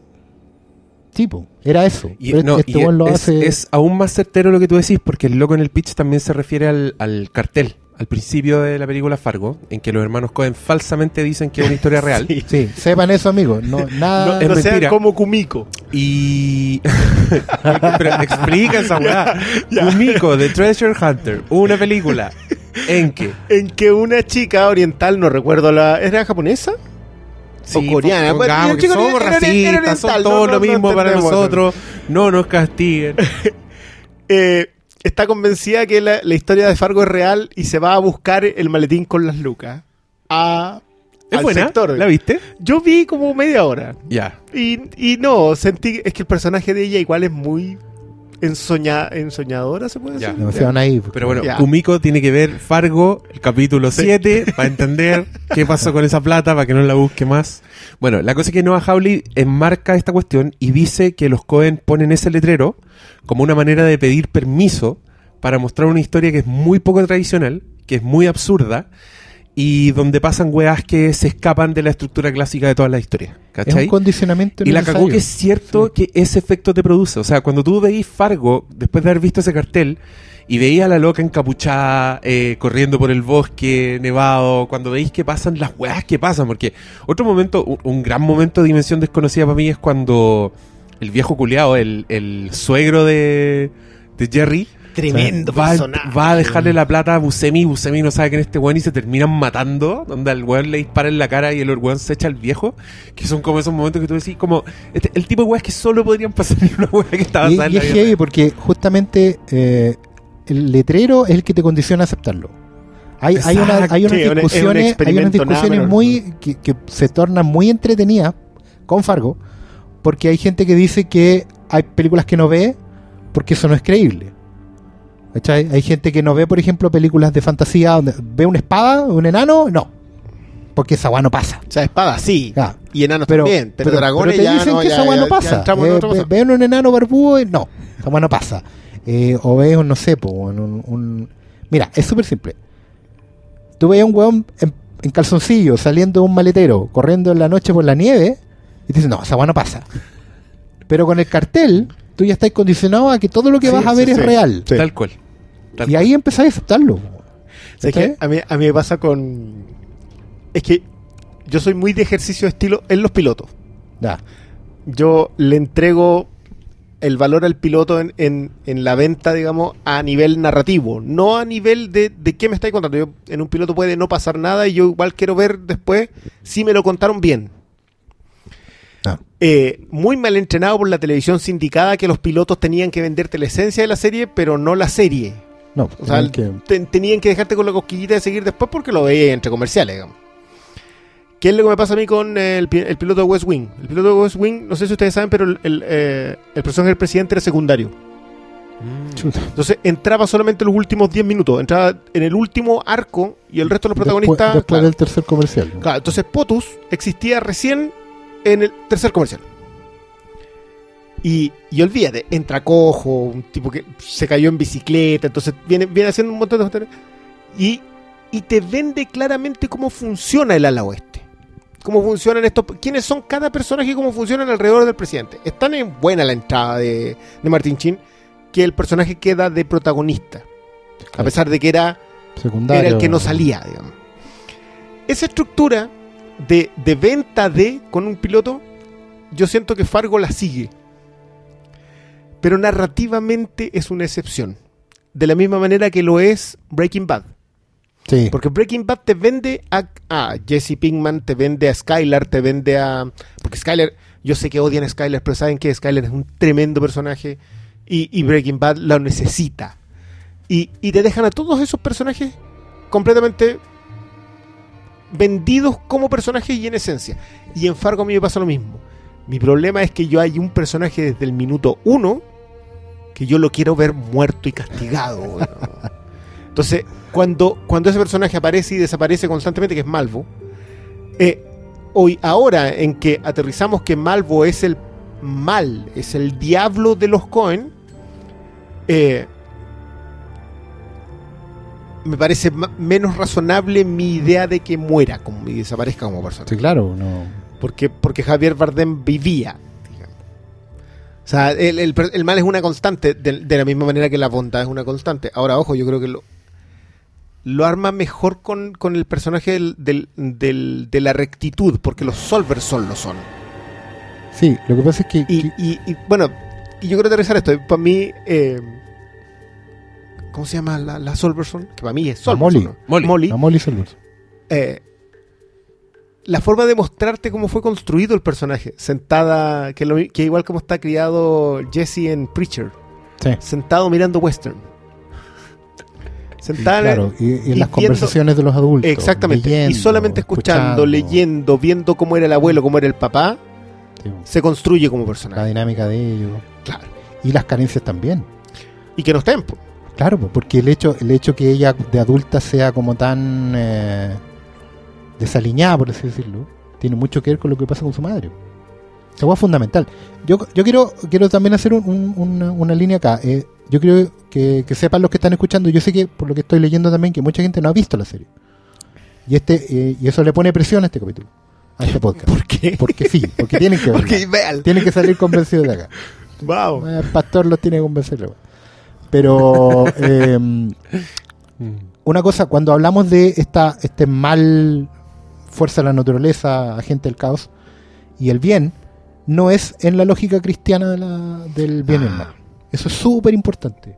Tipo, era eso. Y, Pero no, este y lo es, hace. es aún más certero lo que tú decís, porque el loco en el pitch también se refiere al, al cartel, al principio de la película Fargo, en que los hermanos Cohen falsamente dicen que es una historia real. Sí. Sí, sepan eso, amigos. No, No, nada. es no sean mentira. como Kumiko. Y. Pero explica esa weá. Kumiko, The Treasure Hunter, una película en que. En que una chica oriental, no recuerdo la. ¿Era japonesa? O coreana, bueno, que somos racistas, son todos no, lo mismo para nosotros, no nos castiguen. Eh, está convencida que la, la historia de Fargo es real y se va a buscar el maletín con las lucas. A, ¿Es al buena? sector. ¿La viste? Yo vi como media hora. Ya. Y, y no, sentí. Es que el personaje de ella igual es muy ensoña, ensoñadora, se puede Ya. decir. Demasiado naive. Pero bueno, Ya. Kumiko tiene que ver Fargo, el capítulo 7, para entender qué pasó con esa plata, para que no la busque más. Bueno, la cosa es que Noah Hawley enmarca esta cuestión y dice que los Cohen ponen ese letrero como una manera de pedir permiso para mostrar una historia que es muy poco tradicional, que es muy absurda y donde pasan weas que se escapan de la estructura clásica de todas las historias. Es ¿Cachai? un condicionamiento Y la cagó que es cierto que ese efecto te produce. O sea, cuando tú veís Fargo, después de haber visto ese cartel, y veís a la loca encapuchada, eh, corriendo por el bosque nevado, cuando veis que pasan las weas que pasan, porque otro momento, un, gran momento de dimensión desconocida para mí es cuando el viejo culiao, el, el suegro de, de Jerry, Tremendo va, personaje. va a dejarle la plata a Buscemi, Buscemi no sabe que en este weón y se terminan matando, donde al weón le dispara en la cara y el weón se echa al viejo, que son como esos momentos que tú decís, como este- el tipo de weas que solo podrían pasar en una wea que está Y, basada en y es heavy porque justamente eh, el letrero es el que te condiciona a aceptarlo. Hay, hay, una- Exacto. hay unas es un- es un discusiones, hay unas discusiones muy que, que se tornan muy entretenidas con Fargo, porque hay gente que dice que hay películas que no ve porque eso no es creíble. ¿Cachai? Hay gente que no ve, por ejemplo, películas de fantasía donde ve una espada, un enano, no. Porque esa weá no pasa. O sea, espada sí. Y enanos Pero, también. Pero, pero- dragones pero te ya dicen no. que esa ya- no pasa. Eh, ve- ven un enano barbudo y no, esa weá no pasa. Eh, o ves un, no sé, po, un, Mira, es súper simple. Tú veías un weón en, en calzoncillo saliendo de un maletero, corriendo en la noche por la nieve, y te dices, no, esa weá no pasa. Pero con el cartel, tú ya estás condicionado a que todo lo que Sí, vas a sí, ver es sí. real. Sí. Tal cual. Tal Y ahí empezás a aceptarlo. ¿Sabes ¿Cachai? qué? A mí, a mí me pasa con. Es que yo soy muy de ejercicio de estilo en los pilotos. Ya. Yo le entrego el valor al piloto en, en- en la venta, digamos, a nivel narrativo, no a nivel de, de qué me estáis contando. Yo, en un piloto puede no pasar nada y yo igual quiero ver después si me lo contaron bien. Ya. Eh, muy mal entrenado por la televisión sindicada que los pilotos tenían que venderte la esencia de la serie, pero no la serie. No, O sea, tenían que- te- tenían que dejarte con la cosquillita de seguir después porque lo veía entre comerciales, digamos. ¿Qué es lo que me pasa a mí con el, pi- el piloto de West Wing? El piloto de West Wing, no sé si ustedes saben, pero el, el, eh, el personaje del presidente era secundario. Mm. Entonces entraba solamente los últimos 10 minutos. Entraba en el último arco y el resto de los protagonistas. Después, después claro, del tercer comercial. ¿no? claro, entonces POTUS existía recién en el tercer comercial. Y, y olvídate, entra cojo, un tipo que se cayó en bicicleta, entonces viene, viene haciendo un montón de cuestiones. Y, y te vende claramente cómo funciona el ala oeste. Cómo funcionan estos. quiénes son cada personaje y cómo funcionan alrededor del presidente. Es tan en buena la entrada de, de Martin Chin que el personaje queda de protagonista. A pesar de que era Secundario. era el que no salía, digamos. Esa estructura de, de venta de con un piloto, yo siento que Fargo la sigue. Pero narrativamente es una excepción. De la misma manera que lo es Breaking Bad. Sí. Porque Breaking Bad te vende a, a Jesse Pinkman, te vende a Skylar, te vende a. Porque Skylar, yo sé que odian a Skylar, pero saben que Skylar es un tremendo personaje y, y Breaking Bad lo necesita. Y, y te dejan a todos esos personajes completamente vendidos como personajes y en esencia. Y en Fargo a mí me pasa lo mismo. Mi problema es que yo hay un personaje desde el minuto uno que yo lo quiero ver muerto y castigado. Entonces, cuando, cuando ese personaje aparece y desaparece constantemente, que es Malvo, eh, hoy, ahora en que aterrizamos que Malvo es el mal, es el diablo de los Cohen, eh, me parece menos razonable mi idea de que muera como, y desaparezca como persona. Sí, claro. No. Porque, porque Javier Bardem vivía. digamos. O sea, el, el mal es una constante, de, de la misma manera que la bondad es una constante. Ahora, ojo, yo creo que lo, lo arma mejor con, con el personaje del, del- del- de la rectitud, porque los solvers son lo son. Sí, lo que pasa es que. Y, que- y- y, bueno, y yo quiero aterrizar esto. Para mí, eh, ¿cómo se llama la, la Solverson? Que para mí es La Solverson. Molly. ¿no? Molly. la Molly Solvers. eh, la forma de mostrarte cómo fue construido el personaje, sentada, que, lo- que igual como está criado Jesse en Preacher, Sí. sentado mirando western. Y Sentada claro, y, y en y las viendo- conversaciones de los adultos. exactamente, y solamente escuchando, leyendo, viendo cómo era el abuelo, cómo era el papá, Sí, se construye como la personaje. dinámica de ellos. Claro. Y las carencias también. Y que no estén. Claro, porque el hecho, el hecho que ella de adulta sea como tan eh, desaliñada, por así decirlo, tiene mucho que ver con lo que pasa con su madre. Eso es fundamental. Yo, yo quiero, quiero también hacer un- un- una, una línea acá. Eh, yo creo que, que sepan los que están escuchando, yo sé que por lo que estoy leyendo también, que mucha gente no ha visto la serie. Y este eh, y eso le pone presión a este capítulo, a este podcast. ¿Por qué? Porque sí, porque tienen que verla. Porque vean. Tienen que salir convencidos de acá. Wow. El pastor los tiene que convencer. Pero eh, Mm. una cosa, cuando hablamos de esta este mal fuerza de la naturaleza, agente del caos y el bien, no es en la lógica cristiana de la- del bien y el mal. Eso es súper importante.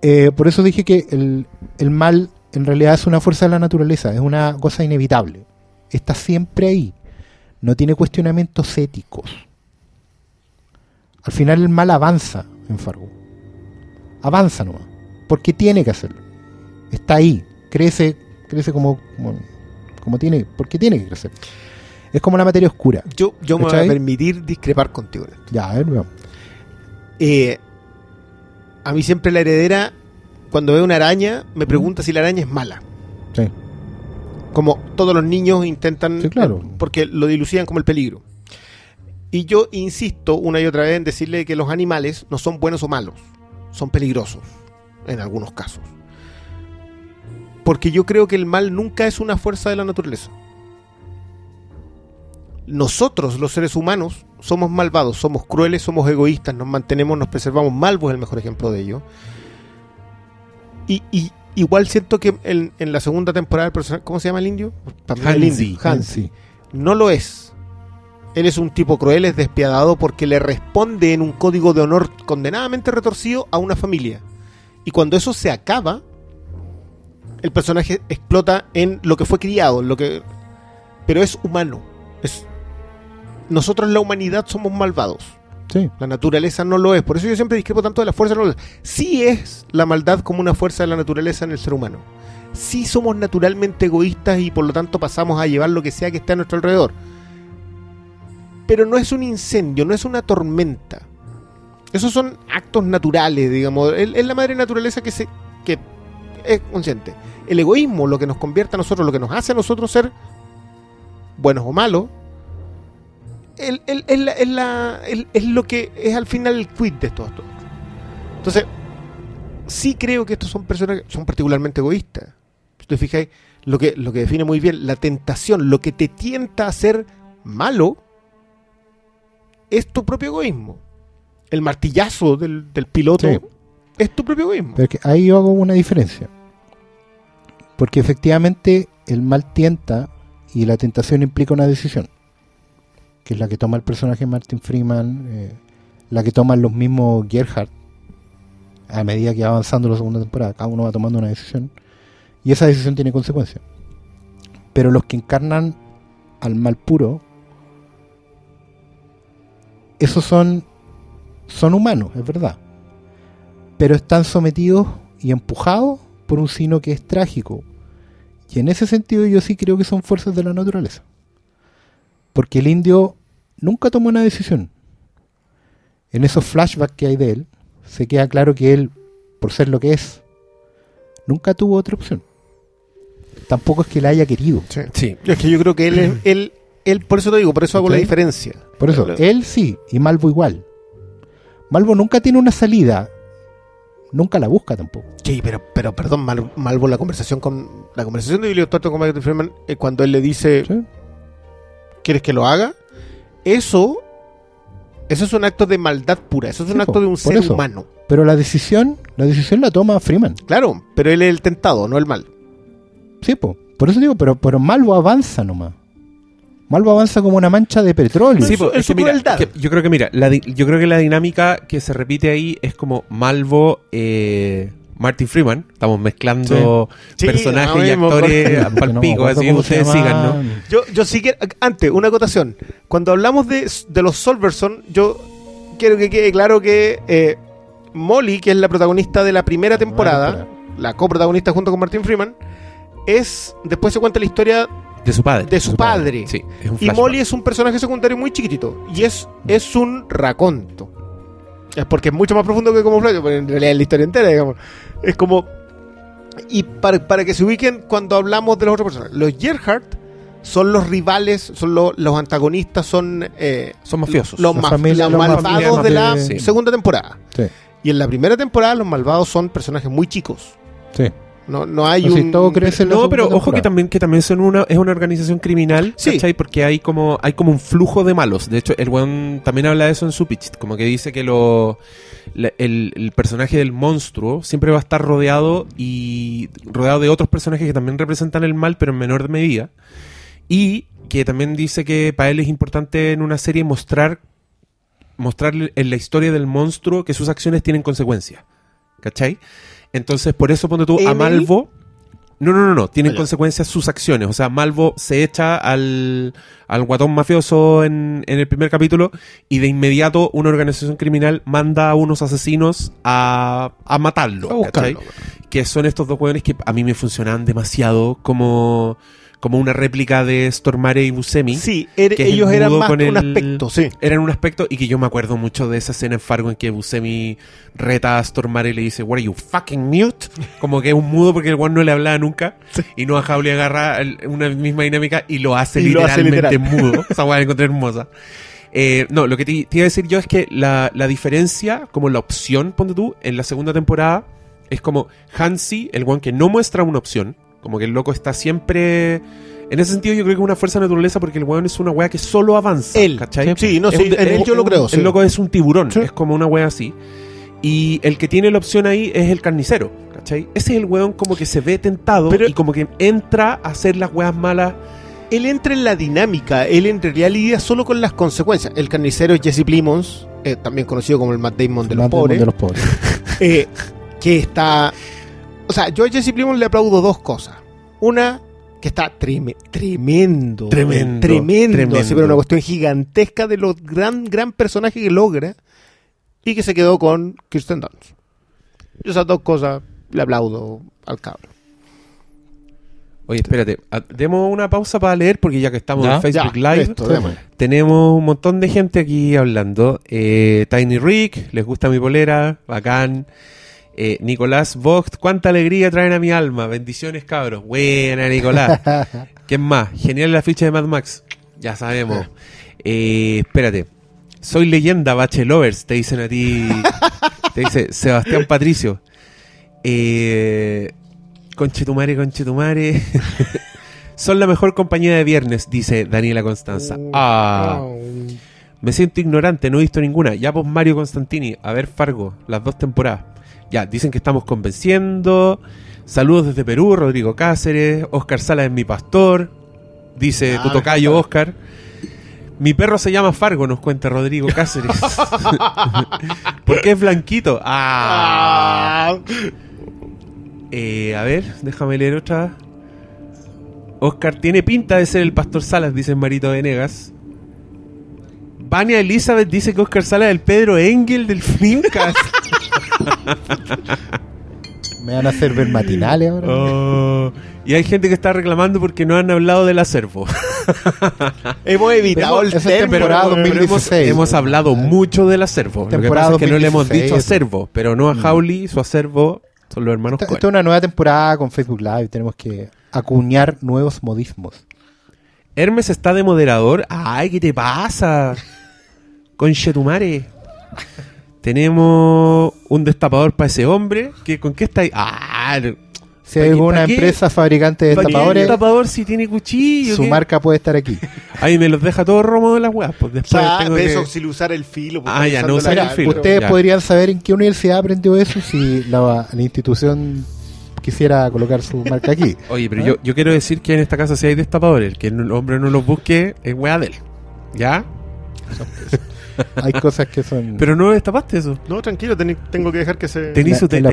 Eh, por eso dije que el, el mal en realidad es una fuerza de la naturaleza, es una cosa inevitable. Está siempre ahí. No tiene cuestionamientos éticos. Al final el mal avanza en Fargo. Avanza nomás. Porque tiene que hacerlo. Está ahí. Crece, crece como, como, como tiene, porque tiene que crecer. Es como la materia oscura. Yo, yo me voy a permitir discrepar contigo. Ya, a ver. Eh, a mí siempre la heredera, cuando ve una araña, me pregunta si la araña es mala. Sí. Como todos los niños intentan, Sí, claro. porque lo dilucían como el peligro. Y yo insisto una y otra vez en decirle que los animales no son buenos o malos, son peligrosos, en algunos casos. Porque yo creo que el mal nunca es una fuerza de la naturaleza. nosotros, los seres humanos, somos malvados, somos crueles, somos egoístas, nos mantenemos, nos preservamos. Malvo es el mejor ejemplo de ello. Y, y igual siento que en, en la segunda temporada el personaje, ¿cómo se llama el indio? También el Hansi. indio, Hansi. No lo es. Él es un tipo cruel, es despiadado porque le responde en un código de honor condenadamente retorcido a una familia. Y cuando eso se acaba, el personaje explota en lo que fue criado, en lo que pero es humano. Es nosotros la humanidad somos malvados. Sí. La naturaleza no lo es. Por eso yo siempre discrepo tanto de la fuerza de la naturaleza. Sí es la maldad como una fuerza de la naturaleza en el ser humano. Sí somos naturalmente egoístas y por lo tanto pasamos a llevar lo que sea que esté a nuestro alrededor. Pero no es un incendio, no es una tormenta. Esos son actos naturales, digamos. Es la madre naturaleza que, se, que es consciente. El egoísmo, lo que nos convierte a nosotros, lo que nos hace a nosotros ser buenos o malos, es, es lo que es al final el quid de todo esto. Entonces, sí creo que estos son personas que son particularmente egoístas. Si te fijáis, lo que, lo que define muy bien la tentación, lo que te tienta a ser malo, es tu propio egoísmo. El martillazo del, del piloto Sí. es tu propio egoísmo. Pero que ahí yo hago una diferencia. Porque efectivamente el mal tienta y la tentación implica una decisión. Que es la que toma el personaje Martin Freeman, eh, la que toman los mismos Gerhardt a medida que va avanzando la segunda temporada. Cada uno va tomando una decisión. Y esa decisión tiene consecuencias. Pero los que encarnan al mal puro, esos son, son humanos, es verdad pero están sometidos y empujados por un sino que es trágico. Y en ese sentido yo sí creo que son fuerzas de la naturaleza. Porque el indio nunca tomó una decisión. En esos flashbacks que hay de él, se queda claro que él, por ser lo que es, nunca tuvo otra opción. Tampoco es que la haya querido. Sí. Sí. Es que yo creo que él, es- él, él, por eso te digo, por eso hago la diferencia. Por eso, Él- él sí, y Malvo igual. Malvo nunca tiene una salida. Nunca la busca tampoco. Sí, pero, pero perdón, Mal- Malvo, la conversación con la conversación de Billy Thornton con Michael Freeman, eh, cuando él le dice, ¿sí? ¿quieres que lo haga? Eso, eso es un acto de maldad pura, eso es un acto de un ser eso. humano. Pero la decisión, la decisión la toma Freeman. Claro, pero él es el tentado, no el mal. Sí, po. por eso digo, pero, pero Malvo avanza nomás. Malvo avanza como una mancha de petróleo. Sí, po, es es su que mira, crueldad. es que yo creo que mira, la yo creo que la dinámica que se repite ahí es como Malvo, eh, Martin Freeman, estamos mezclando Sí, personajes y mismo, actores no me pico, así se ustedes sigan, ¿no? Yo, yo sí que, antes, una acotación. Cuando hablamos de, de los Solverson, yo quiero que quede claro que eh, Molly, que es la protagonista de la primera temporada, la coprotagonista junto con Martin Freeman, es, después se cuenta la historia De su padre. de su padre. Sí, es un Y. Molly es un personaje secundario muy chiquitito. Y es, es un raconto. Es porque es mucho más profundo que como Flash, pero en realidad es la historia entera, digamos. Es como. Y para, para que se ubiquen cuando hablamos de los otros personajes. Los Gerhardt son los rivales, son lo- los antagonistas, son eh, Son mafiosos. los, La ma- familia- los los malvados mafiosos de la Sí. segunda temporada. Sí, Y en la primera temporada los malvados son personajes muy chicos. sí. No, no hay un... todo crece en la No, pero ojo que también, que también son una, es una organización criminal, Sí. ¿cachai? Porque hay como, hay como un flujo de malos. De hecho, el weón también habla de eso en su pitch. Como que dice que lo, la- el, el personaje del monstruo siempre va a estar rodeado y rodeado de otros personajes que también representan el mal, pero en menor medida. Y que también dice que para él es importante en una serie mostrar mostrarle en la historia del monstruo que sus acciones tienen consecuencias. ¿Cachai? Entonces, por eso ponte tú a. Malvo. No, no, no, no. Tienen Ah, consecuencias sus acciones. O sea, Malvo se echa al, al guatón mafioso en, en el primer capítulo y de inmediato una organización criminal manda a unos asesinos a, a matarlo. A buscarlo. ¿cachai? Que son estos dos hueones que a mí me funcionaban demasiado como, como una réplica de Stormare y Buscemi. Sí, er- que es el ellos eran más con un aspecto, sí. Eran un aspecto y que yo me acuerdo mucho de esa escena en Fargo en que Buscemi reta a Stormare y le dice, What are you fucking mute? Como que es un mudo porque el weón no le hablaba nunca. Y Noah Hawley agarra el- una misma dinámica y lo hace Y lo hace literalmente literal. mudo. Esa weá la encontré hermosa. Eh, no, lo que te, te iba a decir yo es que la, la diferencia, como la opción, ponte tú, en la segunda temporada, es como Hansi, el weón que no muestra una opción, como que el loco está siempre En ese sentido, yo creo que es una fuerza de naturaleza porque el weón es una weá que solo avanza. Él. ¿cachai? Sí, no, Es sí, un- en él yo lo creo, El sí. loco es un tiburón, Sí. es como una weá así. Y el que tiene la opción ahí es el carnicero, ¿cachai? Ese es el weón como que se ve tentado Pero- y como que entra a hacer las weas malas. Él entra en la dinámica, él en realidad lidia solo con las consecuencias. El carnicero es Jesse Plimons, eh, también conocido como el Matt Damon los pobres, de los pobres. eh, que está... O sea, yo a Jesse Plimons le aplaudo dos cosas. Una, que está treme- tremendo. Tremendo, Tremendo. tremendo. así, pero una cuestión gigantesca de lo gran, gran personaje que logra y que se quedó con Kirsten Dunst. Yo esas dos cosas le aplaudo al cabrón. Oye, espérate, demos una pausa para leer porque ya que estamos Ya, en Facebook Ya, Live, esto, tenemos un montón de gente aquí hablando. Eh, Tiny Rick, les gusta mi polera, bacán. Eh, Nicolás Vogt, cuánta alegría traen a mi alma. Bendiciones, cabros. Buena, Nicolás. ¿Quién más? Genial la ficha de Mad Max. Ya sabemos. Eh, espérate. Soy leyenda, Bachelovers, te dicen a ti. te dice Sebastián Patricio. Eh, conchetumare, conchetumare. Son la mejor compañía de viernes, dice Daniela Constanza. Ah, me siento ignorante, no he visto ninguna. Ya pues Mario Constantini, a ver Fargo, las dos temporadas. Ya, dicen que estamos convenciendo. Saludos desde Perú, Rodrigo Cáceres. Oscar Sala es mi pastor. Dice Ah, tu tocayo Oscar. Mi perro se llama Fargo, nos cuenta Rodrigo Cáceres. Porque es blanquito. Ah. Ah. Eh, a ver, déjame leer otra. Oscar tiene pinta de ser el pastor Salas, dice Marito Venegas. Vania Elizabeth dice que Oscar Salas es el Pedro Engel del Fincas. Me van a hacer ver matinales ahora. Oh, y hay gente que está reclamando porque no han hablado del acervo. Hemos evitado el temporada weón. Pero hemos, 2016. hemos hablado mucho del acervo. Lo que Temporada pasa es que no le hemos 2016. dicho acervo, pero no a Howley, su acervo son los hermanos Esta, esta es una nueva temporada con Facebook Live. Tenemos que acuñar nuevos modismos. Hermes está de moderador. Ay, ¿qué te pasa? Conchetumare. Tenemos un destapador para ese hombre. ¿Qué, ¿Con qué está ahí? Ah, Si hay ¿Pa' qué- alguna empresa fabricante de ¿para qué destapadores, destapador si tiene cuchillo? su ¿Qué? marca puede estar aquí. Ahí me los deja todo romo de las weas. Pues O después sea, tengo eso que- sin usar el filo. pues, Ah, ya, no usar el filo. Ustedes ya. podrían saber en qué universidad aprendió eso si la, la institución quisiera colocar su marca aquí. Oye, pero ¿Ah? yo, yo quiero decir que en esta casa si hay destapadores. El que el hombre no los busque es wea de él. ¿Ya? Hay cosas que son... Pero no destapaste eso. No, tranquilo, teni- tengo que dejar que se... Tení la- su te- en la.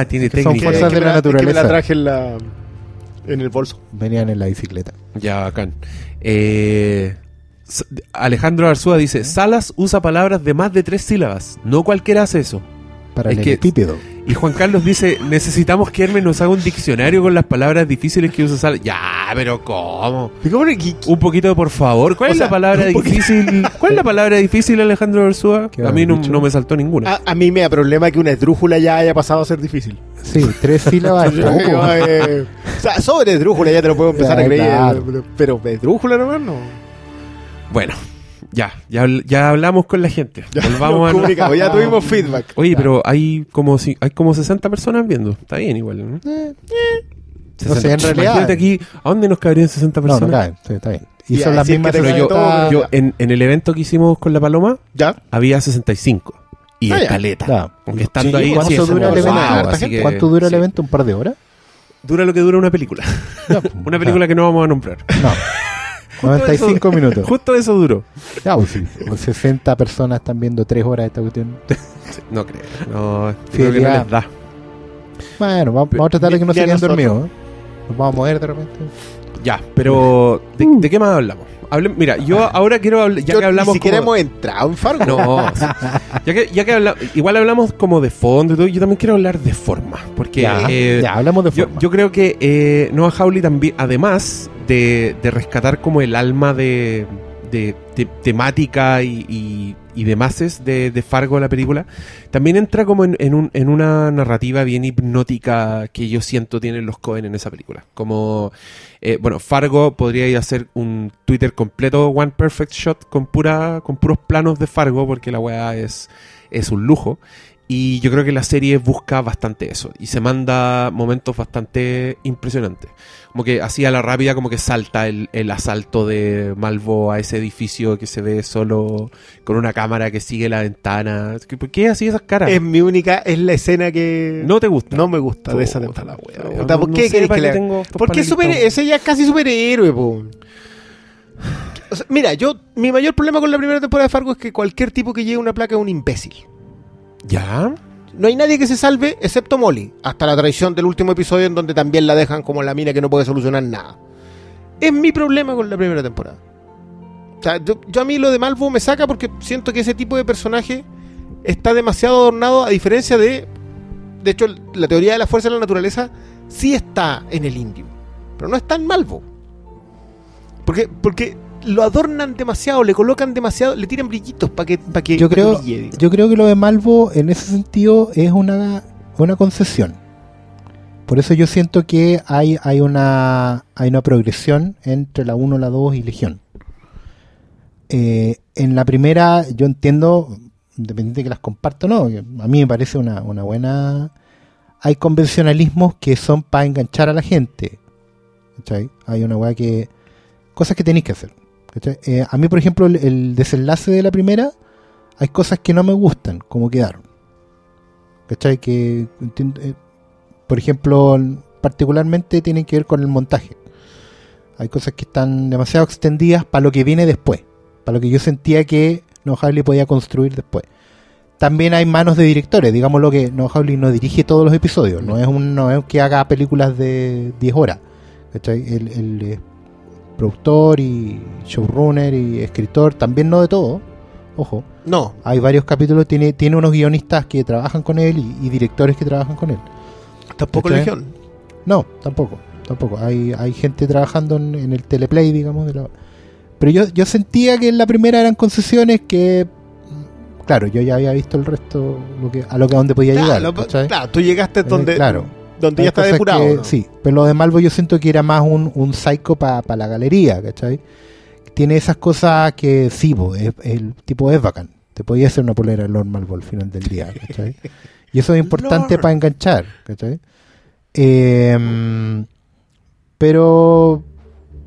Ah, tiene Que son técnica. fuerzas que de me la que me naturaleza. la traje en, la, en el bolso. venían en la bicicleta. Ya, bacán. Eh, S- Alejandro Arzúa dice, Salas usa palabras de más de tres sílabas. No cualquiera hace eso. Para Es el que- estípido. Y Juan Carlos dice, necesitamos que Hermes nos haga un diccionario con las palabras difíciles que usa Salas. Ya, pero ¿cómo? ¿Y cómo le- qui- Un poquito de por favor. ¿Cuál O es sea, la palabra difícil? ¿Cuál es la palabra difícil, Alejandro? ¿Qué A mí no, me saltó ninguna. a, a mí me da problema que una esdrújula ya haya pasado a ser difícil. Sí, tres sílabas. Eh, o sea, sobre esdrújula ya te lo puedo empezar Ya, a creer. claro. Pero esdrújula nomás no. Bueno, ya, ya, ya hablamos con la gente. Ya, Volvamos a... ya tuvimos feedback. Oye, Ya. pero hay como si, hay como 60 personas viendo. Está bien igual, ¿no? Eh, 60. No sé, en realidad- aquí, ¿a dónde nos caberían 60 no, personas? no caen. Sí, está bien. Y Ya, son las mismas Pero yo, todo, yo en, en el evento que hicimos con la Paloma, ¿Ya? había 65. Y Ah, escaleta. Ya. Aunque estando Sí, ahí, ¿Cuánto sí, dura el evento? wow, que- ¿Cuánto dura el sí. evento? ¿Un par de horas? Dura lo que dura una película. Pues, Una película que no vamos a nombrar. No. 95 minutos. Justo eso duró. Ya, pues sí. Pues 60 personas están viendo 3 horas esta cuestión. No creo. No, creo que no les da. Bueno, vamos, vamos a tratar de que no se queden dormidos. ¿eh? Nos vamos a mover de repente. Ya, pero ¿de, Uh. de qué más hablamos? Hable- mira, yo ahora quiero hablar, ya Yo que hablamos Ni siquiera como- hemos entrado en Fargo. No, ya que, ya que habla- igual hablamos como de fondo y todo, yo también quiero hablar de forma. Porque ya, eh, ya, hablamos de yo, forma. yo creo que eh, Noah Hawley también, además de, rescatar como el alma de, temática y, y, y demás de, de Fargo la película, también entra como en una narrativa bien hipnótica que yo siento tienen los Cohen en esa película. Como, eh, bueno, Fargo podría ir a hacer un Twitter completo, One Perfect Shot, con, pura, con puros planos de Fargo, porque la weá es, es un lujo. Y yo creo que la serie busca bastante eso. Y se manda momentos bastante impresionantes. Como que así a la rápida, como que salta el, el asalto de Malvo a ese edificio que se ve solo con una cámara que sigue la ventana. ¿Por qué así esas caras? Es mi única, es la escena que no te gusta. no me gusta de esa Puta temporada. la wea, Puta, ¿Por no qué sé querés para que le tengo Porque es super, ese ya es casi superhéroe, po. O sea, mira, yo, mi mayor problema con la primera temporada de Fargo es que cualquier tipo que lleve una placa es un imbécil. ¿Ya? No hay nadie que se salve excepto Molly, hasta la traición del último episodio en donde también la dejan como la mina que no puede solucionar nada. Es mi problema con la primera temporada. O sea, yo, yo a mí lo de Malvo me saca porque siento que ese tipo de personaje está demasiado adornado a diferencia de... De hecho, la teoría de la fuerza de la naturaleza sí está en el indio, pero no está en Malvo. Porque, porque lo adornan demasiado, le colocan demasiado, le tiran brillitos para que, pa' que, Yo que creo, digo. yo creo que lo de Malvo en ese sentido es una, una concesión. Por eso yo siento que hay, hay, una, hay una progresión entre la 1, la 2 y Legión. Eh, en la primera yo entiendo, independiente de que las comparto o no, que a mí me parece una, una buena... Hay convencionalismos que son para enganchar a la gente. ¿cachai? Hay una weá que... Cosas que tenéis que hacer. Eh, a mí, por ejemplo, el, desenlace de la primera, hay cosas que no me gustan, como quedaron. ¿Cachai? Que, eh, por ejemplo, particularmente tienen que ver con el montaje. Hay cosas que están demasiado extendidas para lo que viene después. Para lo que yo sentía que No Harley podía construir después. También hay manos de directores. Digámoslo que No Harley no dirige todos los episodios. No es un no es que haga películas de 10 horas. ¿cachai? Es productor y showrunner y escritor. También no de todo. Ojo. No, Hay varios capítulos. Tiene, tiene unos guionistas que trabajan con él y, y directores que trabajan con él. tampoco ¿Cachai? Legión. No, tampoco, tampoco. Hay, hay gente trabajando en, en el teleplay, digamos. De la- Pero yo, yo sentía que en la primera eran concesiones que, claro, yo ya había visto el resto, lo que, a lo que a donde podía Claro, llegar. lo- ¿cachai? claro, tú llegaste Eh, donde, claro. Donde ya está depurado. que- ¿no? Sí, pero lo de Malvo yo siento que era más un, un psycho para la galería, ¿cachai? Tiene esas cosas que sí, po, es- el tipo es bacán. Te podía hacer una polera de Lord Malvo al final del día, ¿cachai? Y eso es importante para enganchar, ¿cachai? Eh, pero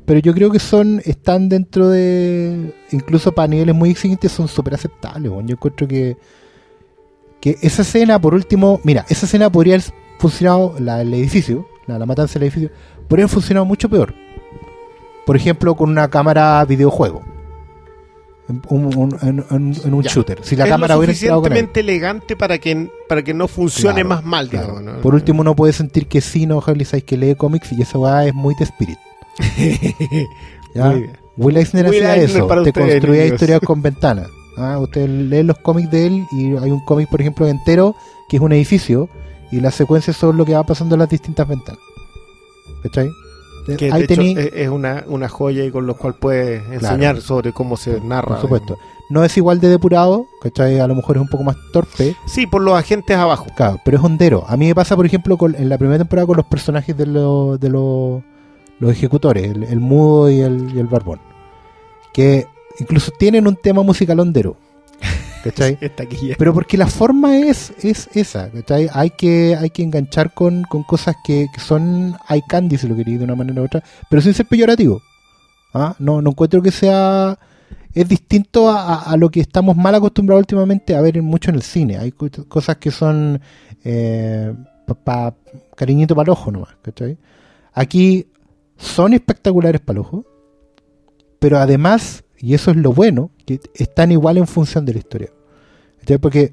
pero yo creo que son están dentro de incluso para niveles muy exigentes son súper aceptables yo encuentro que que esa escena por último mira esa escena podría funcionado la del edificio la, la matanza del edificio podría haber funcionado mucho peor por ejemplo con una cámara videojuego en un, un- en- en- en un Ya. shooter si la es cámara lo suficientemente elegante para que, para que no funcione Claro, más mal, Claro. digamos, ¿no? Por último, uno puede sentir que sí, no, Harley que lee cómics y esa weá es muy de spirit. ¿ya? Will Eisner Will hacía Eisner eso, te construía historias con ventanas. Ah, usted lee los cómics de él y hay un cómic, por ejemplo, entero que es un edificio y las secuencias son lo que va pasando en las distintas ventanas. ¿Cachai? Que de Ahí tení, es, es una, una joya y con lo cual puedes enseñar sobre cómo se narra. por supuesto. No es igual de depurado, ¿cachai? A lo mejor es un poco más torpe, Sí, por los agentes abajo. Claro, pero es hondero. A mí me pasa, por ejemplo, con, en la primera temporada con los personajes de, los de los, los ejecutores, el, el mudo y el, y el barbón. Que incluso tienen un tema musical hondero. ¿Cachai? Pero porque la forma es, es esa, ¿cachai? Hay que, hay que enganchar con, con cosas que, que son eye candy, si lo queréis de una manera u otra, pero sin ser peyorativo. ¿Ah? No, no encuentro que sea... Es distinto a, a- a lo que estamos mal acostumbrados últimamente a ver en- mucho en el cine. Hay co- cosas que son eh, pa, pa- cariñito para el ojo nomás, ¿cachai? Aquí son espectaculares para el ojo, pero además, y eso es lo bueno, que están igual en función de la historia. ¿Cachai? Porque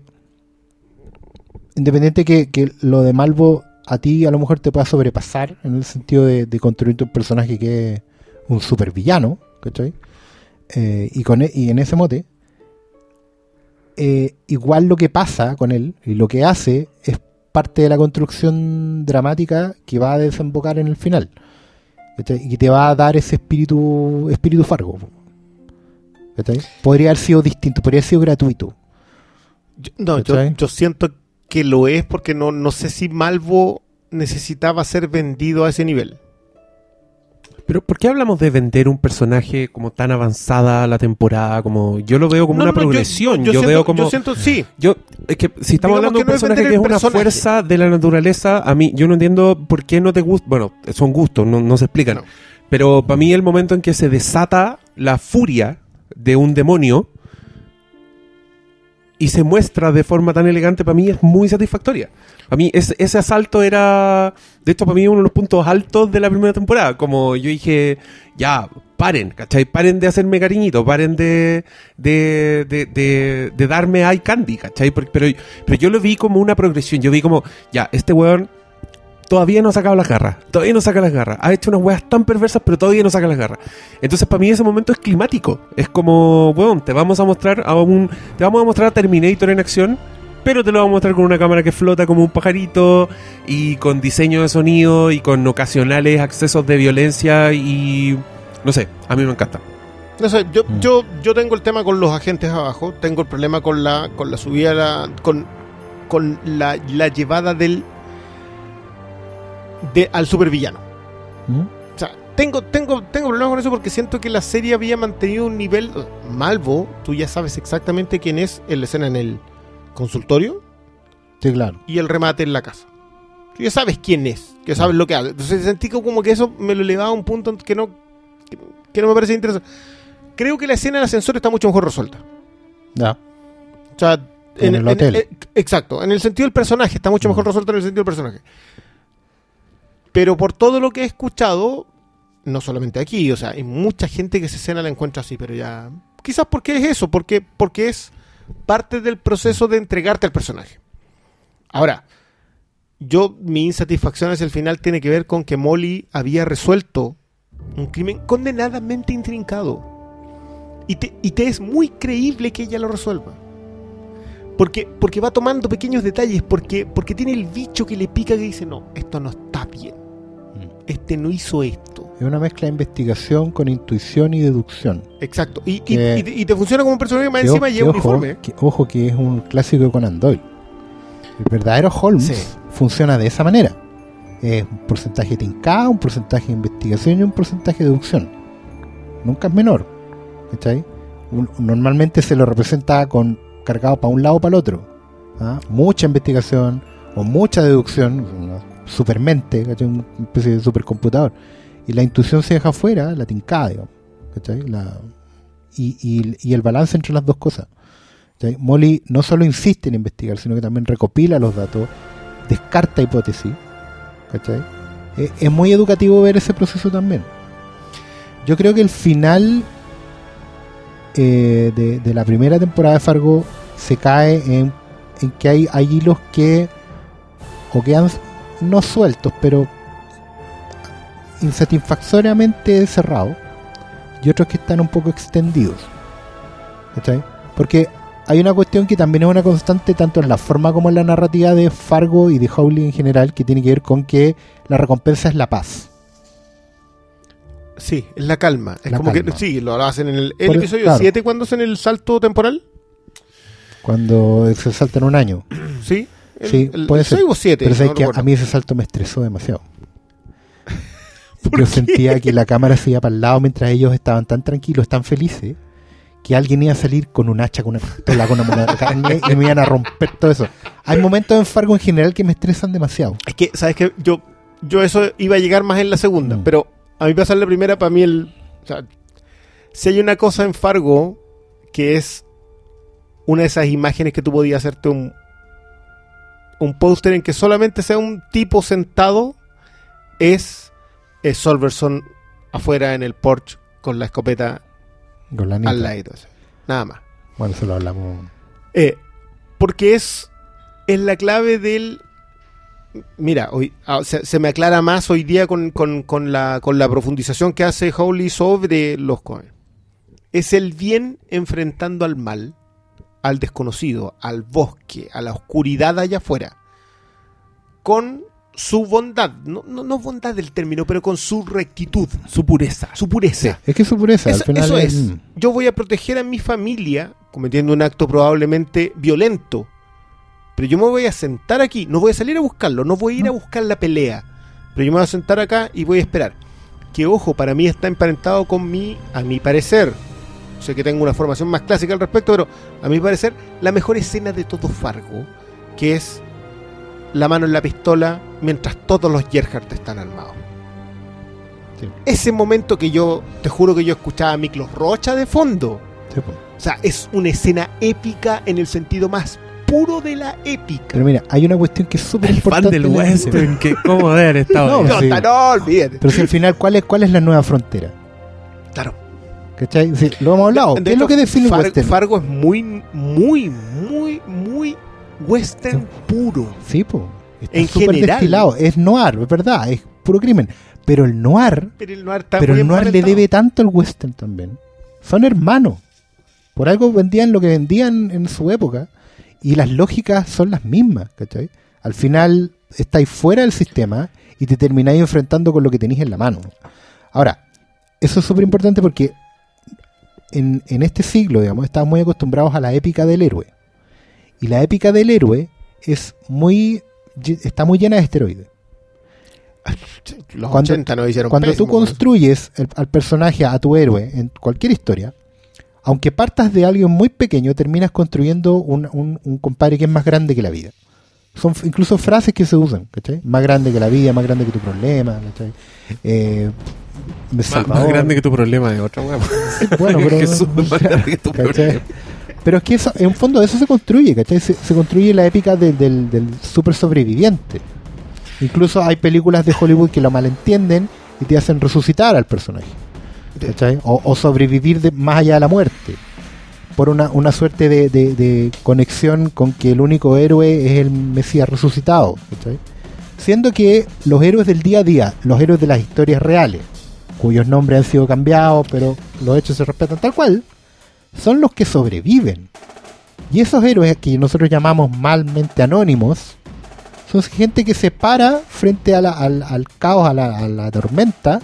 independiente que, que lo de Malvo a ti a lo mejor te pueda sobrepasar en el sentido de, de construir un personaje que es un super villano, ¿cachai? Eh, y, con, e- y en ese mote, eh, igual lo que pasa con él y lo que hace es parte de la construcción dramática que va a desembocar en el final. Y te va a dar ese espíritu espíritu fargo. ¿Cachai? Podría haber sido distinto, podría haber sido gratuito. Yo- no, yo, siento que lo es porque no, no sé si Malvo necesitaba ser vendido a ese nivel. Pero ¿por qué hablamos de vender un personaje como tan avanzada la temporada? Como yo lo veo como No, una no, no, yo- progresión. Yo, siento- veo como Yo siento, sí. Yo, es que si estamos Digamos hablando de un no es personaje vender que es una personaje. fuerza de la naturaleza, a mí, yo no entiendo por qué no te gusta. Bueno, son gustos, no, no se explican. No. Pero para mí, el momento en que se desata la furia de un demonio y se muestra de forma tan elegante, para mí es muy satisfactoria. A mí ese, ese asalto era, de hecho, para mí uno de los puntos altos de la primera temporada. Como yo dije, ya, paren, ¿cachai? Paren de hacerme cariñito, paren de, de, de, de, darme eye candy, ¿cachai? Pero, pero yo lo vi como una progresión. Yo vi como, ya, este weón todavía no ha sacado las garras, todavía no saca las garras. Ha hecho unas weas tan perversas, pero todavía no saca las garras. Entonces, para mí ese momento es climático. Es como, weón, te vamos a mostrar a un, te vamos a mostrar a Terminator en acción, pero te lo vamos a mostrar con una cámara que flota como un pajarito y con diseño de sonido y con ocasionales accesos de violencia y no sé, a mí me encanta. No sé, yo, Mm. yo, yo tengo el tema con los agentes abajo, tengo el problema con la, con la subida, a la- con, con la, la llevada del de, al supervillano. ¿Mm? O sea, tengo, tengo, tengo problemas con eso porque siento que la serie había mantenido un nivel. Malvo, tú ya sabes exactamente quién es en la escena en el consultorio Sí, claro. y el remate en la casa. Tú ya sabes quién es, que sabes lo que hace. Entonces sentí que como que eso me lo elevaba a un punto que no, que, que no me parece interesante. Creo que la escena del ascensor está mucho mejor resuelta. Ya. O sea, En el hotel. eh, exacto, en el sentido del personaje, está mucho mejor Mm. resuelto en el sentido del personaje. Pero por todo lo que he escuchado, no solamente aquí, o sea, hay mucha gente que esa escena la encuentra así, pero ya. Quizás porque es eso, porque, porque es parte del proceso de entregarte al personaje. Ahora, yo, mi insatisfacción hacia el final tiene que ver con que Molly había resuelto un crimen condenadamente intrincado. Y te, y te es muy creíble que ella lo resuelva. Porque, porque va tomando pequeños detalles, porque, porque tiene el bicho que le pica que dice, no, esto no está bien. Este no hizo esto. Es una mezcla de investigación con intuición y deducción. Exacto. Y, y- Que- y te- y te funciona como un personaje más Que encima lleva uniforme. que, ojo que es un clásico de Conan Doyle. El verdadero Holmes Sí. funciona de esa manera. Es un porcentaje de tincada, un porcentaje de investigación y un porcentaje de deducción. Nunca es menor. ¿cachai? Un- Normalmente se lo representa con cargado para un lado o para el otro. ¿ah? Mucha investigación o mucha deducción, una supermente, ¿cachai? una especie de supercomputador. Y la intuición se deja fuera, la tincada, digamos. y, el balance entre las dos cosas. Molly no solo insiste en investigar, sino que también recopila los datos, descarta hipótesis. ¿cachai? Eh, es muy educativo ver ese proceso también. Yo creo que el final eh, de, la primera temporada de Fargo se cae en, en que hay, hay hilos que o quedan no sueltos, pero insatisfactoriamente cerrados y otros que están un poco extendidos. ¿Cachai? Porque hay una cuestión que también es una constante tanto en la forma como en la narrativa de Fargo y de Howley en general, que tiene que ver con que la recompensa es la paz. Sí, es la calma. Es La como calma. que sí, lo hacen en el, episodio claro. 7 cuando hacen el salto temporal. Cuando se salta en un año. Sí. El, Sí, el- puede ser. seis o 7. Pero sabes que a mí ese salto me estresó demasiado. Yo sentía que la cámara se iba para el lado mientras ellos estaban tan tranquilos, tan felices, que alguien iba a salir con un hacha, con una pistola, con una moneda de carne y me iban a romper todo eso. Hay momentos en Fargo en general que me estresan demasiado. Es que, ¿sabes que Yo, yo eso iba a llegar más en la segunda, Mm. pero a mí pasar la primera, para mí el... O sea, si hay una cosa en Fargo que es una de esas imágenes que tú podías hacerte un, un póster en que solamente sea un tipo sentado, es, es Solverson afuera en el porch con la escopeta Con la al lado. Nada más. Bueno, eso lo hablamos. Eh, porque es, es la clave del... Mira, hoy ah, se, se me aclara más hoy día con, con- con la, con la profundización que hace Holy sobre los Cohen. Es el bien enfrentando al mal, al desconocido, al bosque, a la oscuridad allá afuera, con su bondad, no, no, no bondad del término, pero con su rectitud, Su pureza. su pureza. Es que su pureza, Eso, al final eso es- es. Yo voy a proteger a mi familia cometiendo un acto probablemente violento. Pero yo me voy a sentar aquí, no voy a salir a buscarlo, no voy a ir a buscar la pelea. Pero yo me voy a sentar acá y voy a esperar. que ojo, para mí está emparentado con mi, a mi parecer, sé que tengo una formación más clásica al respecto, pero a mi parecer, la mejor escena de todo Fargo, que es la mano en la pistola mientras todos los Gerhardt están armados. Sí. Ese momento que yo, te juro que yo escuchaba a Miklos Rocha de fondo. Sí. O sea, es una escena épica en el sentido más puro de la épica. Pero mira, hay una cuestión que es súper El fan importante. del en la- western, que cómo debe haber estado. No? No, sí. no, olvídate. Pero si al final, ¿cuál es, cuál es la nueva frontera? Claro. ¿Cachai? Sí, lo hemos hablado. De ¿Qué es lo que define Far- western? Fargo es muy, muy, muy, muy western puro. Sí, po. Está En súper destilado. Es noir, es verdad. Es puro crimen. Pero el noir, Pero el noir pero el noir le debe tanto al western también. Son hermanos. Por algo vendían lo que vendían en su época. Y las lógicas son las mismas, ¿cachai? Al final estáis fuera del sistema y te termináis enfrentando con lo que tenéis en la mano. Ahora, eso es súper importante porque en, en este siglo, digamos, estamos muy acostumbrados a la épica del héroe. Y la épica del héroe es muy está muy llena de esteroides. Los Cuando- 80 nos hicieron Cuando tú pésimo construyes el- al personaje, a tu héroe, en cualquier historia, aunque partas de alguien muy pequeño, terminas construyendo un, un- un compadre que es más grande que la vida. Son incluso frases que se usan, ¿cachai? Más grande que la vida, más grande que tu problema, ¿cachai? Eh, Más, grande que tu problema de otra weá. Bueno, pero, Jesús, más grande que tu problema. Pero es que eso, en fondo eso se construye, ¿cachai? Se, se construye la épica del, del, del super sobreviviente. Incluso hay películas de Hollywood que lo malentienden y te hacen resucitar al personaje. O, sobrevivir más allá de la muerte. Por una, una suerte de, de- conexión con que el único héroe es el Mesías resucitado. Siendo que los héroes del día a día, los héroes de las historias reales, cuyos nombres han sido cambiados, pero los hechos se respetan tal cual, son los que sobreviven. Y esos héroes que nosotros llamamos malmente anónimos, son gente que se para frente al, al caos, a la tormenta,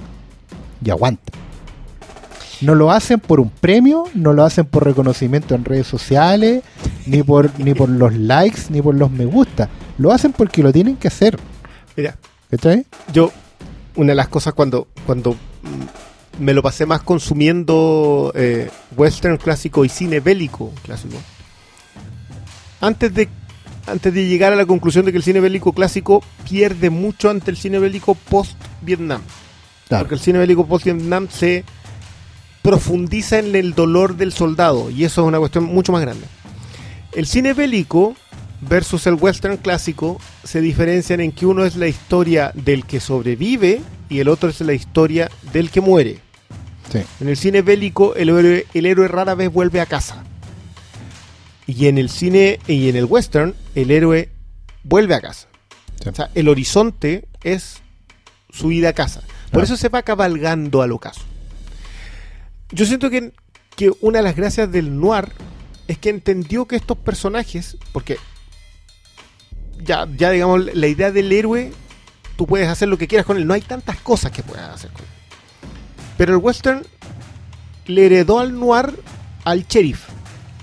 y aguanta. No lo hacen por un premio, no lo hacen por reconocimiento en redes sociales, ni por, ni por los likes, ni por los me gusta. Lo hacen porque lo tienen que hacer. Mira, ¿Cachai? yo, una de las cosas cuando, cuando mm, me lo pasé más consumiendo eh, western clásico y cine bélico clásico, antes de, antes de llegar a la conclusión de que el cine bélico clásico pierde mucho ante el cine bélico post-Vietnam. Claro. Porque el cine bélico post-Vietnam se profundiza en el dolor del soldado y eso es una cuestión mucho más grande. El cine bélico versus el western clásico se diferencian en que uno es la historia del que sobrevive y el otro es la historia del que muere. Sí. En el cine bélico el héroe, el héroe rara vez vuelve a casa. Y en el cine y en el western el héroe vuelve a casa. Sí. O sea, el horizonte es su ida a casa. Por eso se va cabalgando al ocaso. Yo siento que, que una de las gracias del noir es que entendió que estos personajes, porque ya, ya digamos, la idea del héroe, tú puedes hacer lo que quieras con él, no hay tantas cosas que puedas hacer con él. Pero el western le heredó al noir al sheriff,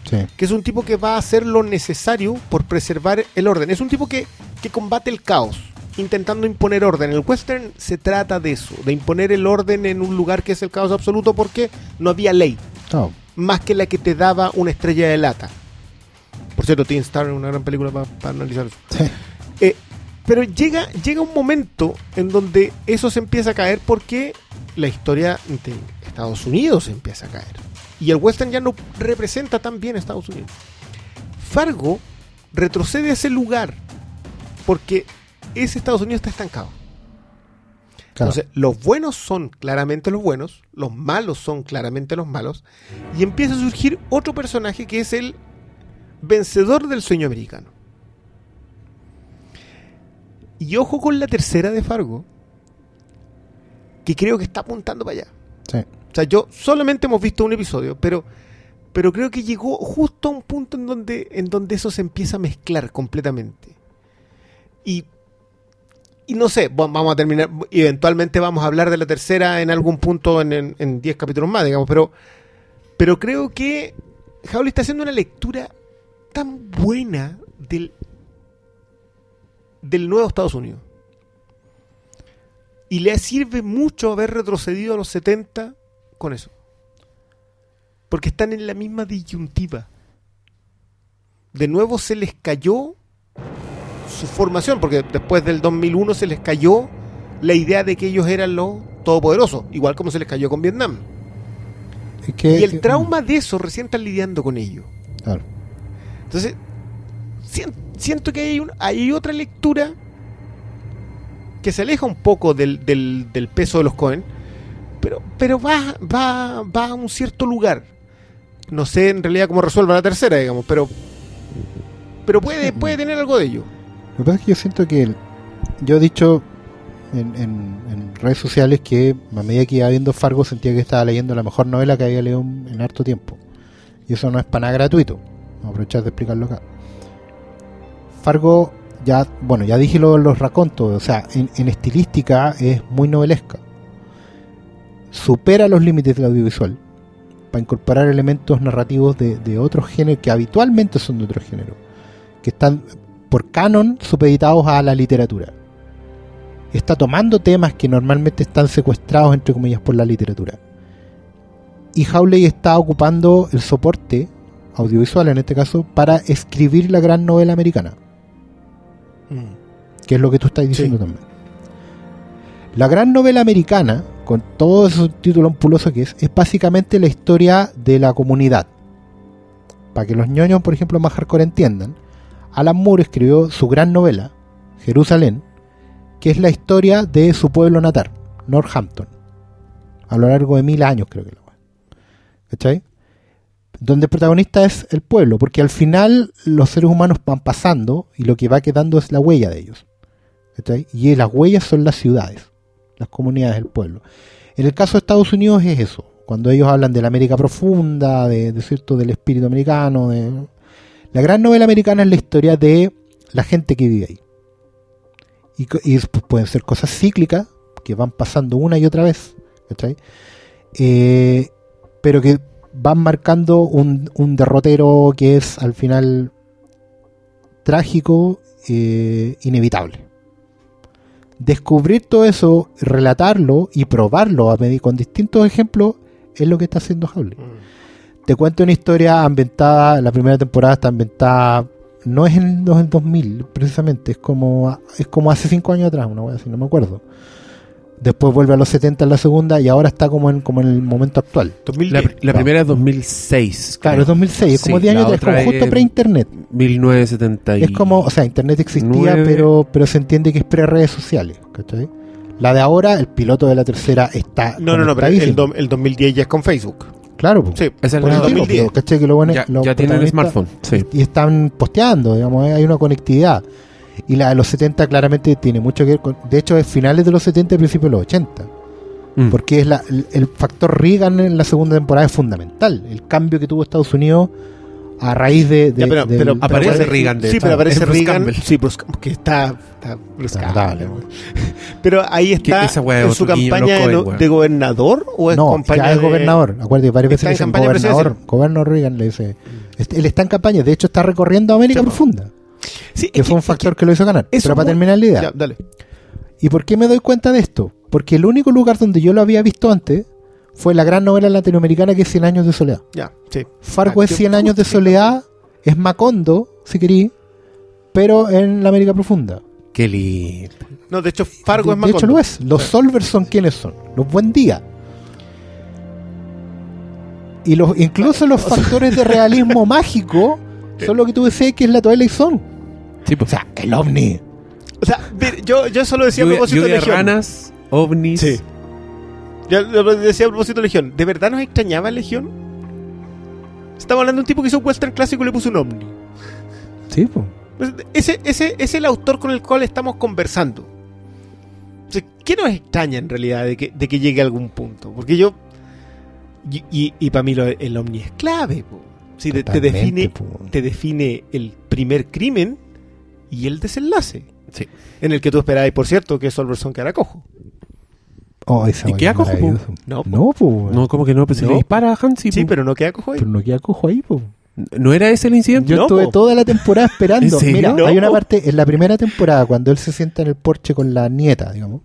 Sí. que es un tipo que va a hacer lo necesario por preservar el orden. Es un tipo que, que combate el caos, intentando imponer orden. El western se trata de eso, de imponer el orden en un lugar que es el caos absoluto porque no había ley, No, más que la que te daba una estrella de lata. Por cierto, Teen Star es una gran película para analizar eso. sí. Eh, pero llega, llega un momento en donde eso se empieza a caer porque la historia de Estados Unidos empieza a caer. Y el western ya no representa tan bien a Estados Unidos. Fargo retrocede a ese lugar porque ese Estados Unidos está estancado. Claro. Entonces, los buenos son claramente los buenos, los malos son claramente los malos, y empieza a surgir otro personaje que es el vencedor del sueño americano. Y ojo con la tercera de Fargo, que creo que está apuntando para allá. Sí. O sea, yo solamente hemos visto un episodio, pero, pero creo que llegó justo a un punto en donde, en donde eso se empieza a mezclar completamente. Y, y no sé, va- vamos a terminar, eventualmente vamos a hablar de la tercera en algún punto en 10 capítulos más, digamos, pero, pero creo que Howley está haciendo una lectura tan buena del, del nuevo Estados Unidos. Y le sirve mucho haber retrocedido a los 70 con eso. Porque están en la misma disyuntiva. De nuevo se les cayó su formación, porque después del 2001 se les cayó la idea de que ellos eran los todopoderosos, igual como se les cayó con Vietnam. Es que- Y el trauma de eso recién están lidiando con ello. Claro. Entonces, sien- siento que hay, un- hay otra lectura que se aleja un poco del, del- del peso de los Cohen, pero, pero va, va, va a un cierto lugar. No sé en realidad cómo resuelva la tercera, digamos, pero, pero puede, puede tener algo de ello. Lo que pasa es que yo siento que yo he dicho en, redes sociales que a medida que iba viendo Fargo sentía que estaba leyendo la mejor novela que había leído en, harto tiempo. Y eso no es para nada gratuito. Vamos a aprovechar de explicarlo acá. Fargo, ya, bueno, ya dije lo los racontos, o sea, en, en estilística es muy novelesca. Supera los límites del audiovisual para incorporar elementos narrativos de, de otros géneros que habitualmente son de otros géneros, que están por canon supeditados a la literatura. Está tomando temas que normalmente están secuestrados, entre comillas, por la literatura. Y Hawley está ocupando el soporte audiovisual, en este caso, para escribir la gran novela americana, que es lo que tú estás diciendo Sí. también. La gran novela americana, con todo ese título ampuloso que es, es básicamente la historia de la comunidad. Para que los ñoños, por ejemplo, más hardcore entiendan, Alan Moore escribió su gran novela, Jerusalén, que es la historia de su pueblo natal, Northampton, a lo largo de mil años, creo que lo ¿Cachai? Donde el protagonista es el pueblo, porque al final los seres humanos van pasando y lo que va quedando es la huella de ellos. ¿Cachai? Y las huellas son las ciudades, las comunidades del pueblo. En el caso de Estados Unidos es eso, cuando ellos hablan de la América profunda, de, de cierto del espíritu americano, de, la gran novela americana es la historia de la gente que vive ahí. Y, y después pueden ser cosas cíclicas que van pasando una y otra vez. Eh, pero que van marcando un, derrotero que es al final trágico, eh, inevitable. Descubrir todo eso, relatarlo y probarlo con distintos ejemplos es lo que está haciendo Howley te cuento una historia ambientada, la primera temporada está ambientada, no es en del 2000 precisamente, es como es como hace 5 años atrás, una wea así, no me acuerdo. Después vuelve a los 70 en la segunda y ahora está como en, como en el momento actual. La, 2010. la Claro. primera es 2006. Claro, creo. es 2006, es como Sí, 10 años atrás, como justo pre-internet. 1970. y- Es como, o sea, internet existía, pero pero se entiende que es pre-redes sociales, ¿cachai? La de ahora, el piloto de la tercera está No, no, no, pero el, el 2010 ya es con Facebook. Claro, pues. Sí, es Por la eso el digo, 2010. pero, ¿cachai? Que lo bueno es- ya, los ya tienen protagonistas- smartphone. Sí. y están posteando, digamos, hay una conectividad. Y la de los 70 claramente tiene mucho que ver con, de hecho es finales de los 70 y principios de los 80, Mm. porque es la, el, el factor Reagan en la segunda temporada es fundamental, el cambio que tuvo Estados Unidos a raíz de... de- Ya, pero, del- pero- Aparece pero- Reagan, de Sí, pero aparece Reagan. Campbell. Sí, Bruce que está, está notable. Pero ahí está esa en su campaña de, de gobernador o es no, campaña ya es de- gobernador. Acuérdate, que varias veces le en dicen campaña gobernador. Gobernador Reagan le dice. Este- Él está en campaña, de hecho está recorriendo América Sí. Profunda, Sí, que fue un factor que lo hizo ganar. eso Pero para terminar la idea, Ya, dale. ¿Y por qué me doy cuenta de esto? Porque el único lugar donde yo lo había visto antes fue la gran novela latinoamericana que es 100 años de soledad. Ya, sí. Fargo Ah, es qué 100 años de soledad, es Macondo, si querí, pero en la América Profunda. Qué lindo. No, de hecho, Fargo de, es más de hecho lo es. Los Solvers son quienes son. Los Buen Día. Y los, incluso los factores de realismo mágico son lo que tú decías que es la Twilight Zone. Sí, O pues. sea, el ovni. O sea, yo, yo solo decía a propósito de ranas, ovnis. Sí. Yo lo decía a propósito de Legión. ¿De verdad nos extrañaba Legión? Estamos hablando de un tipo que hizo un western clásico y le puso un ovni. Sí, pues. Pues, Ese, ese es el autor con el cual estamos conversando. O sea, ¿Qué nos extraña en realidad de que, de que llegue a algún punto? Porque yo. Y, y, y para mí lo- el ovni es clave. po. Sí, te, define, po. te define el primer crimen y el desenlace. Sí. En el que tú esperabas, por cierto, que Solverson quedara cojo. Oh, esa ¿Y po? maravilloso. No, po. No. No, como que no, si No. le dispara a Hansi. Sí, po. pero no queda cojo ahí. Pero no queda cojo ahí, pues. ¿No era ese el incidente? Yo No, estuve po. toda la temporada esperando. Mira, No, hay una po. parte en la primera temporada cuando él se sienta en el porche con la nieta, digamos,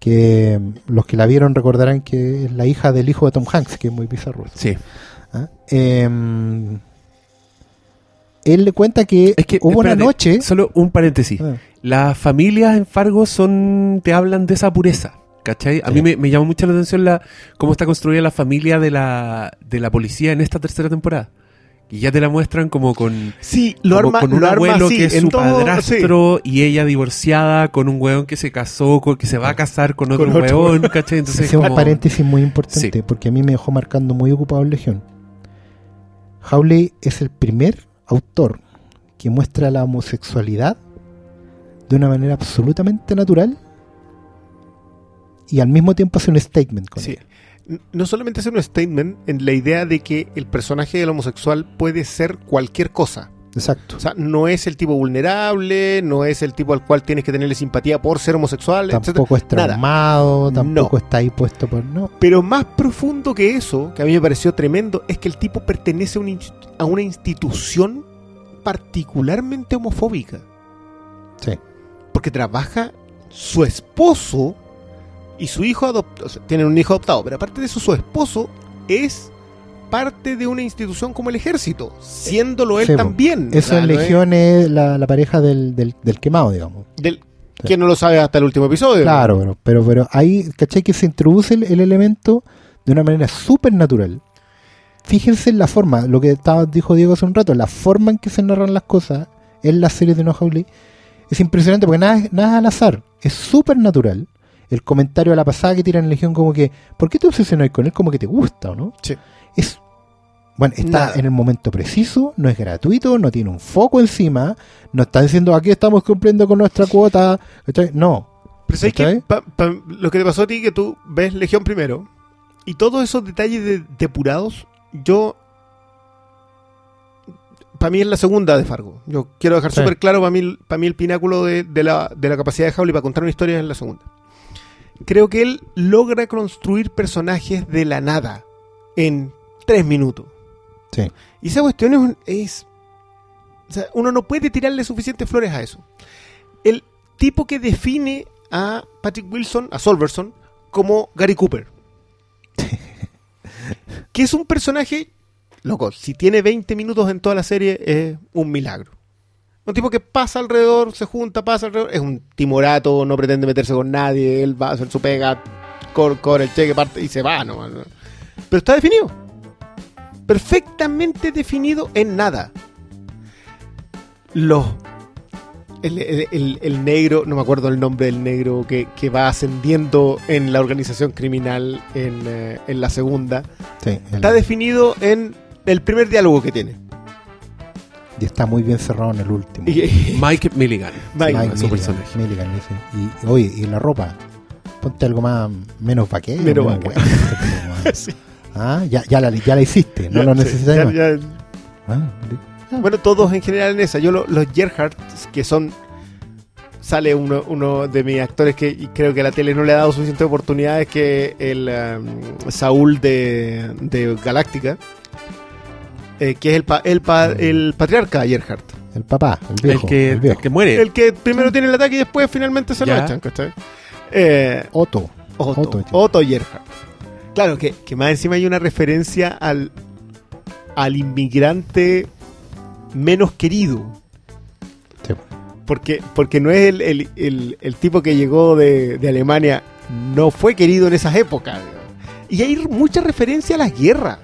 que mm, los que la vieron recordarán que es la hija del hijo de Tom Hanks, que es muy bizarro. Sí. ¿Ah? Em, él le cuenta que, Es que, hubo una noche. Solo un paréntesis. Ah, Las familias en Fargo son te hablan de esa pureza. ¿Cachai? A Sí. mí me, me llamó mucho la atención la, cómo está construida la familia de la, de la policía en esta tercera temporada. Y ya te la muestran como con, Sí, lo como arma, con un lo arma abuelo así, que es su todo- padrastro y ella divorciada con un weón que se casó, con, que se va a casar con otro, Con otro weón, ¿cachai? Entonces, Hacemos un paréntesis muy importante porque a mí me dejó marcando muy ocupado en Legión. Howley es el primer autor que muestra la homosexualidad de una manera absolutamente natural y al mismo tiempo hace un statement con Sí. ella. No solamente hacer un statement en la idea de que el personaje del homosexual puede ser cualquier cosa. Exacto. O sea, no es el tipo vulnerable, no es el tipo al cual tienes que tenerle simpatía por ser homosexual, etcétera. Tampoco es Nada. traumado, No. tampoco está ahí puesto por... No, Pero más profundo que eso, que a mí me pareció tremendo, es que el tipo pertenece a una, a una institución particularmente homofóbica. Sí. Porque trabaja su esposo y su hijo adoptado. O sea, tienen un hijo adoptado, pero aparte de eso, su esposo es parte de una institución como el ejército, siéndolo él Sí, po. también. Eso en es Legión es la, la pareja del, del, del quemado, digamos. del- que no lo sabe hasta el último episodio. Claro, pero, pero, pero ahí, ¿cachai? Que se introduce el, el elemento de una manera súper natural. Fíjense en la forma, lo que estaba, dijo Diego hace un rato, la forma en que se narran las cosas en las series de No Howley es impresionante porque nada, es- nada es al azar, es súper natural. El comentario a la pasada que tiran en Legión como que, ¿por qué te obsesionas con él? Como que te gusta, ¿o no? Sí. Es, bueno, está Nada. en el momento preciso, no es gratuito, no tiene un foco encima, no está diciendo aquí estamos cumpliendo con nuestra cuota. No, Pero sabes que pa- pa- lo que te pasó a ti, que tú ves Legión primero, y todos esos detalles de- depurados, yo. Para mí es la segunda de Fargo. Yo quiero dejar Sí. súper claro, para mí, para mí el pináculo de, de la, de la capacidad de Howley para contar una historia es la segunda. Creo que él logra construir personajes de la nada en tres minutos. Sí. Y esa cuestión es, es- o sea, uno no puede tirarle suficientes flores a eso. El tipo que define a Patrick Wilson, a Solverson, como Gary Cooper. que es un personaje, loco, si tiene 20 minutos en toda la serie, es un milagro. Un tipo que pasa alrededor, se junta, pasa alrededor, es un timorato, no pretende meterse con nadie, él va a hacer su pega, cor, cor el cheque, parte y se va, no, no. Pero está definido. Perfectamente definido en nada. Los. El, el- el- el negro, no me acuerdo el nombre del negro que, que va ascendiendo en la organización criminal en, eh, en la segunda. Sí, Está definido en el primer diálogo que tiene. Y está muy bien cerrado en el último. Y- Mike Milligan. Mike Mike su Milligan, personaje. Milligan, ese. Y, oye, y la ropa. Ponte algo más, menos vaquero. Menos menos vaquero. Sí. ah, ya, ya, la, ya la hiciste, no Ya, lo sí, necesitas ya- más. ya- Ah, ah, Bueno, todos en general en esa. Yo lo- los Gerhardt, que son. Sale uno, uno de mis actores que creo que a la tele no le ha dado suficientes oportunidades que el um, Saúl de, de Galáctica. Eh, que es el, pa- el, pa- el patriarca Gerhardt. el papá, el viejo. el, que, el viejo. el que muere. El que primero tiene el ataque y después finalmente se lo echan, ¿cachai? Eh, Otto. Otto, Otto, Otto. Gerhardt. Claro, que, que más encima hay una referencia al, al inmigrante menos querido. Sí. Porque, porque no es el, el- el- el tipo que llegó de, de Alemania, no fue querido en esas épocas. digamos. Y hay mucha referencia a las guerras.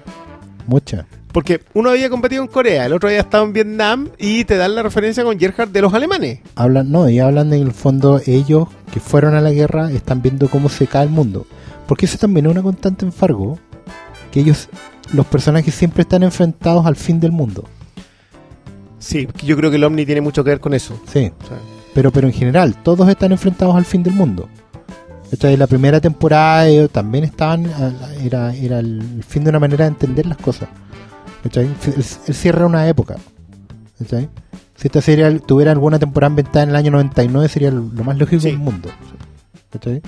Mucha. Porque uno había combatido en Corea, el otro había estado en Vietnam y te dan la referencia con Gerhardt de los alemanes. Hablan, no, y hablan en el fondo, ellos que fueron a la guerra están viendo cómo se cae el mundo. Porque eso también es una constante en Fargo, que ellos, los personajes siempre están enfrentados al fin del mundo. Sí, yo creo que el Omni tiene mucho que ver con eso. Sí, O sea, pero, pero en general, todos están enfrentados al fin del mundo. Esta es la primera temporada ellos también estaban, era, era el fin de una manera de entender las cosas. Él, él cierra una época. ¿cachai? Si esta serie tuviera alguna temporada ambientada en el año 99 sería lo más lógico Sí. del mundo. ¿cachai?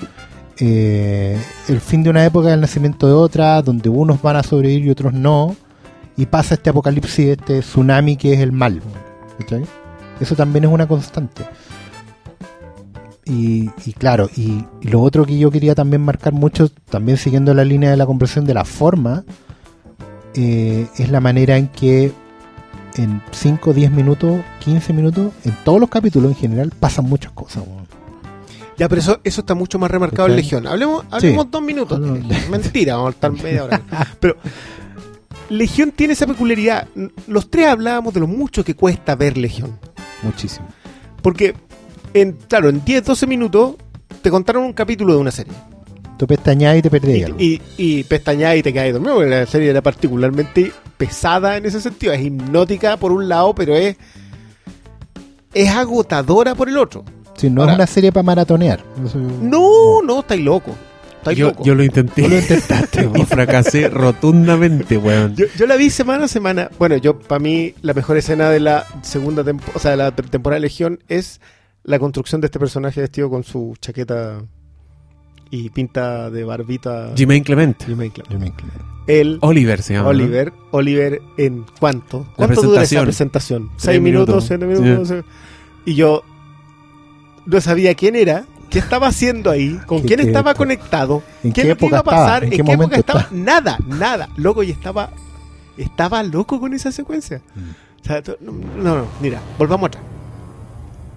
Eh, el fin de una época, el nacimiento de otra, donde unos van a sobrevivir y otros no. Y pasa este apocalipsis, este tsunami que es el mal. ¿cachai? Eso también es una constante. Y, y claro, y, y lo otro que yo quería también marcar mucho, también siguiendo la línea de la compresión de la forma, eh, es la manera en que en 5, 10 minutos, 15 minutos, en todos los capítulos en general, pasan muchas cosas. Ya, pero eso, eso está mucho más remarcado en. Legión. Hablemos, hablemos dos minutos. Mentira, vamos a estar media hora. Pero Legión tiene esa peculiaridad. Los tres hablábamos de lo mucho que cuesta ver Legión. Muchísimo. Porque, en, claro, en 10, 12 minutos te contaron un capítulo de una serie. Tú pestañas y te perdí Y, algo. y, y y te caes dormido. porque La serie era particularmente pesada en ese sentido. Es hipnótica por un lado, pero es, es agotadora por el otro. Sí, no ahora- es una serie para maratonear. No, no, estáis loco. Estáis Yo, loco. yo lo intenté lo intentaste, y fracasé rotundamente, weón. Yo, yo la vi semana a semana. Bueno, yo, para mí, la mejor escena de la segunda temporada, o sea, de la temporada de Legión es la construcción de este personaje vestido con su chaqueta y pinta de barbita. Jermaine Clement. Jermaine Clement. Yo me inclino. El Oliver se llama. ¿no? Oliver. Oliver, ¿en cuánto? La ¿Cuánto dura esa presentación. ¿Seis minutos? ¿Siete minutos? Y yo no sabía quién era, qué estaba haciendo ahí, con ¿Qué- quién estaba conectado, ¿En qué qué época iba a pasar, en ¿En qué, qué época momento estaba. está? Nada, nada. Loco, y estaba. Estaba loco con esa secuencia. Mm. O sea, no, no, mira, volvamos atrás.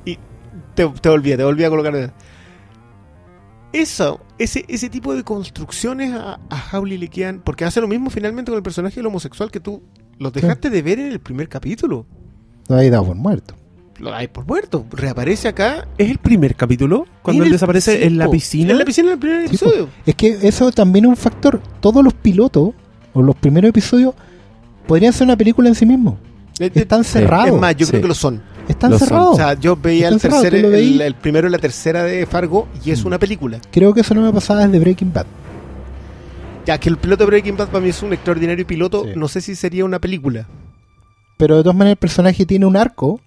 Y te, te volví, te volví a colocar. Eso, ese, ese tipo de construcciones a, a Howley le quedan. Porque hace lo mismo finalmente con el personaje del homosexual que tú los dejaste de ver en el primer capítulo. Lo habéis dado por muerto. Lo hay por muerto. Reaparece acá. ¿Es el primer capítulo? Cuando él desaparece en la piscina. En la piscina en el primer episodio. Es que eso también es un factor. Todos los pilotos o los primeros episodios podrían ser una película en sí mismos. Eh, eh, Están Es cerrados. más, yo Sí. creo que lo son. Están cerrados. O sea, yo veía el tercer, el, el primero y la tercera de Fargo y es Mm. una película. Creo que eso no me pasaba desde Breaking Bad. Ya que el piloto de Breaking Bad para mí es un extraordinario piloto, Sí. no sé si sería una película. Pero de todas maneras el personaje tiene un arco,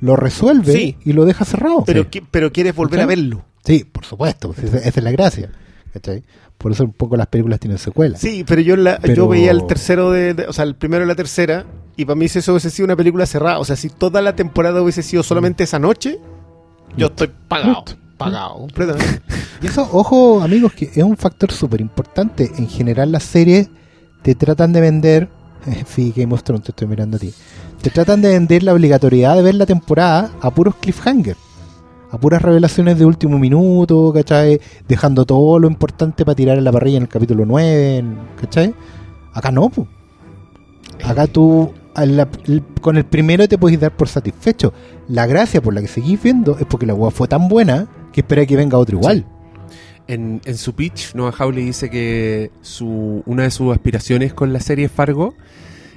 lo resuelve Sí. y lo deja cerrado. Pero, Sí. pero quieres volver ¿Cachai? a verlo. Sí, por supuesto. Esa, esa es la gracia. ¿cachai? Por eso un poco las películas tienen secuelas. Sí, pero yo la, Pero- yo veía el tercero de, de- o sea, el primero y la tercera y para mí si eso hubiese sido una película cerrada, o sea, si toda la temporada hubiese sido solamente esa noche, yo estoy pagado, pagado completamente. Y eso, ojo amigos, que es un factor súper importante. En general las series te tratan de vender, sí, Game of Thrones, te estoy mirando a ti, te tratan de vender la obligatoriedad de ver la temporada a puros cliffhanger, a puras revelaciones de último minuto, ¿cachai? Dejando todo lo importante para tirar en la parrilla en el capítulo 9, en- ¿cachai? Acá no, po. Acá tú a la- el- con el primero te puedes dar por satisfecho. La gracia por la que seguís viendo es porque la hueá fue tan buena que espera que venga otro igual. En, en su pitch, Noah Hawley dice que su, una de sus aspiraciones con la serie Fargo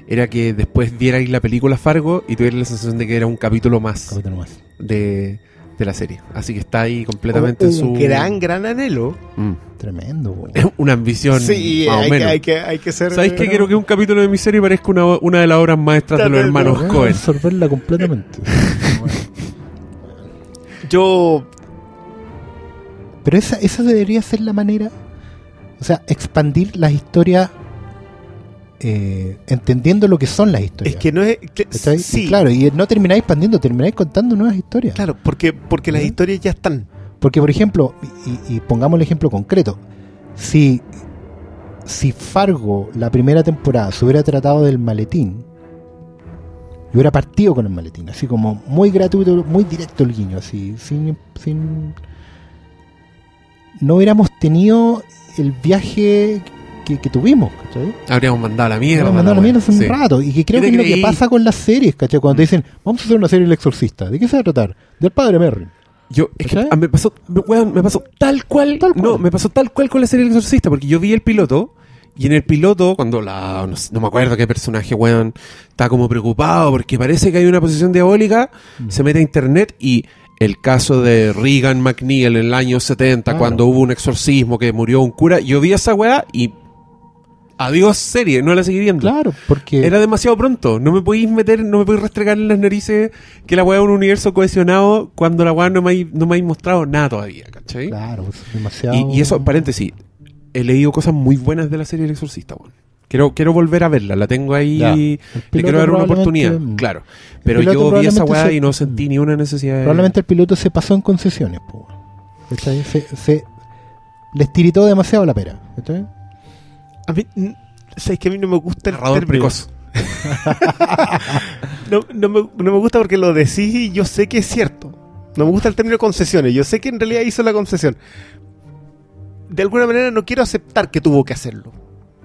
era que después vierais la película Fargo y tuvierais la sensación de que era un capítulo más Capítulo más. de, de la serie. Así que está ahí completamente en un su... gran, gran anhelo. Mm. Tremendo. Es una ambición Sí, más o hay que, hay, que, hay que ser... ¿Sabéis que quiero que un capítulo de mi serie parezca una, una de las obras maestras de los hermanos Cohen? absorberla completamente. Yo... Pero esa, esa debería ser la manera. O sea, expandir las historias eh, entendiendo lo que son las historias. Es que no es... Y claro, y no termináis expandiendo, termináis contando nuevas historias. claro, porque, porque las ¿Mm? historias ya están. Porque, por ejemplo, y, y pongamos el ejemplo concreto, si, si Fargo, la primera temporada, se hubiera tratado del maletín, y hubiera partido con el maletín, así como muy gratuito, muy directo el guiño, así, sin. sin no hubiéramos tenido el viaje que, que tuvimos, ¿cachai? Habríamos mandado a la mierda. Hemos mandado la la mierda hace un rato. Y que creo ¿Qué que es lo que pasa con las series, ¿cachai? Cuando te dicen, vamos a hacer una serie El Exorcista. ¿De qué se va a tratar? Del padre Merrin. Yo, es que ah, me pasó, me- weón, me pasó tal cual, Tal cual. No, me pasó tal cual con la serie El Exorcista, porque yo vi el piloto, y en el piloto, cuando la, no, sé, no me acuerdo qué personaje, weón, está como preocupado, porque parece que hay una posesión diabólica, Mm. se mete a internet y el caso de Regan McNeil en el año 70, Claro. cuando hubo un exorcismo que murió un cura, yo vi esa weá y adiós serie, no la seguí viendo. Claro, porque. Era demasiado pronto. No me podéis meter, no me podéis restregar en las narices que la weá es un universo cohesionado cuando la weá no me hay, no me mostrado nada todavía, ¿cachai? Claro, es demasiado. Y, y eso, paréntesis, he leído cosas muy buenas de la serie El Exorcista, weón. Quiero, quiero volver a verla, la tengo ahí, le quiero dar una oportunidad, claro. Pero yo vi esa weá se- y no sentí ni una necesidad de... Probablemente el piloto se pasó en concesiones, po. Se, se- les tiritó demasiado la pera. ¿cachai? A mí, ¿sabes que a mí no me gusta el Narrador precoz. No, no me, no me gusta porque lo decís y yo sé que es cierto. No me gusta el término concesiones. Yo sé que en realidad hizo la concesión. De alguna manera no quiero aceptar que tuvo que hacerlo.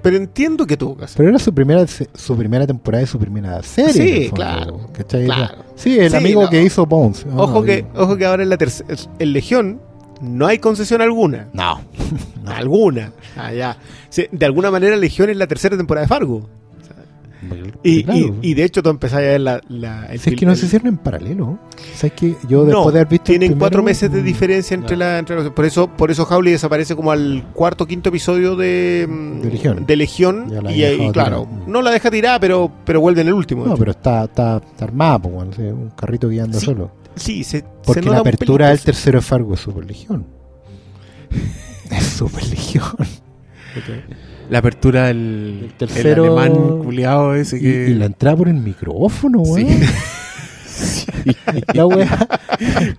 Pero entiendo que tuvo que hacerlo. Pero era su primera su primera temporada y su primera serie. Sí, fondo, claro, claro. Sí, el Sí, amigo no. que hizo Bones. Ojo que, ojo que ahora en la tercera. En Legión no hay concesión alguna. No. No. Alguna. Ah, ya. Sí, de alguna manera Legión es la tercera temporada de Fargo. Y, Claro. y, y de hecho tú empezás a ver la... la el Si es que no el- se hicieron en paralelo. ¿Sabes que Yo No, después de haber visto. el tienen cuatro meses de mm, diferencia entre ya. la entre los- por eso por eso Howley desaparece como al cuarto quinto episodio de mm, De Legión. de Legión, y, claro. Mm. no la deja tirada pero pero vuelve en el último No, pero está, está, está armada, pues, bueno, sí, un carrito guiando Sí, solo. Sí se, se Porque nota la apertura del tercero de Fargo es Super Legión. es Super Legión. La apertura del El tercero- el alemán culiado ese Y, que. y la entrada por el micrófono, Sí. weón. La wea.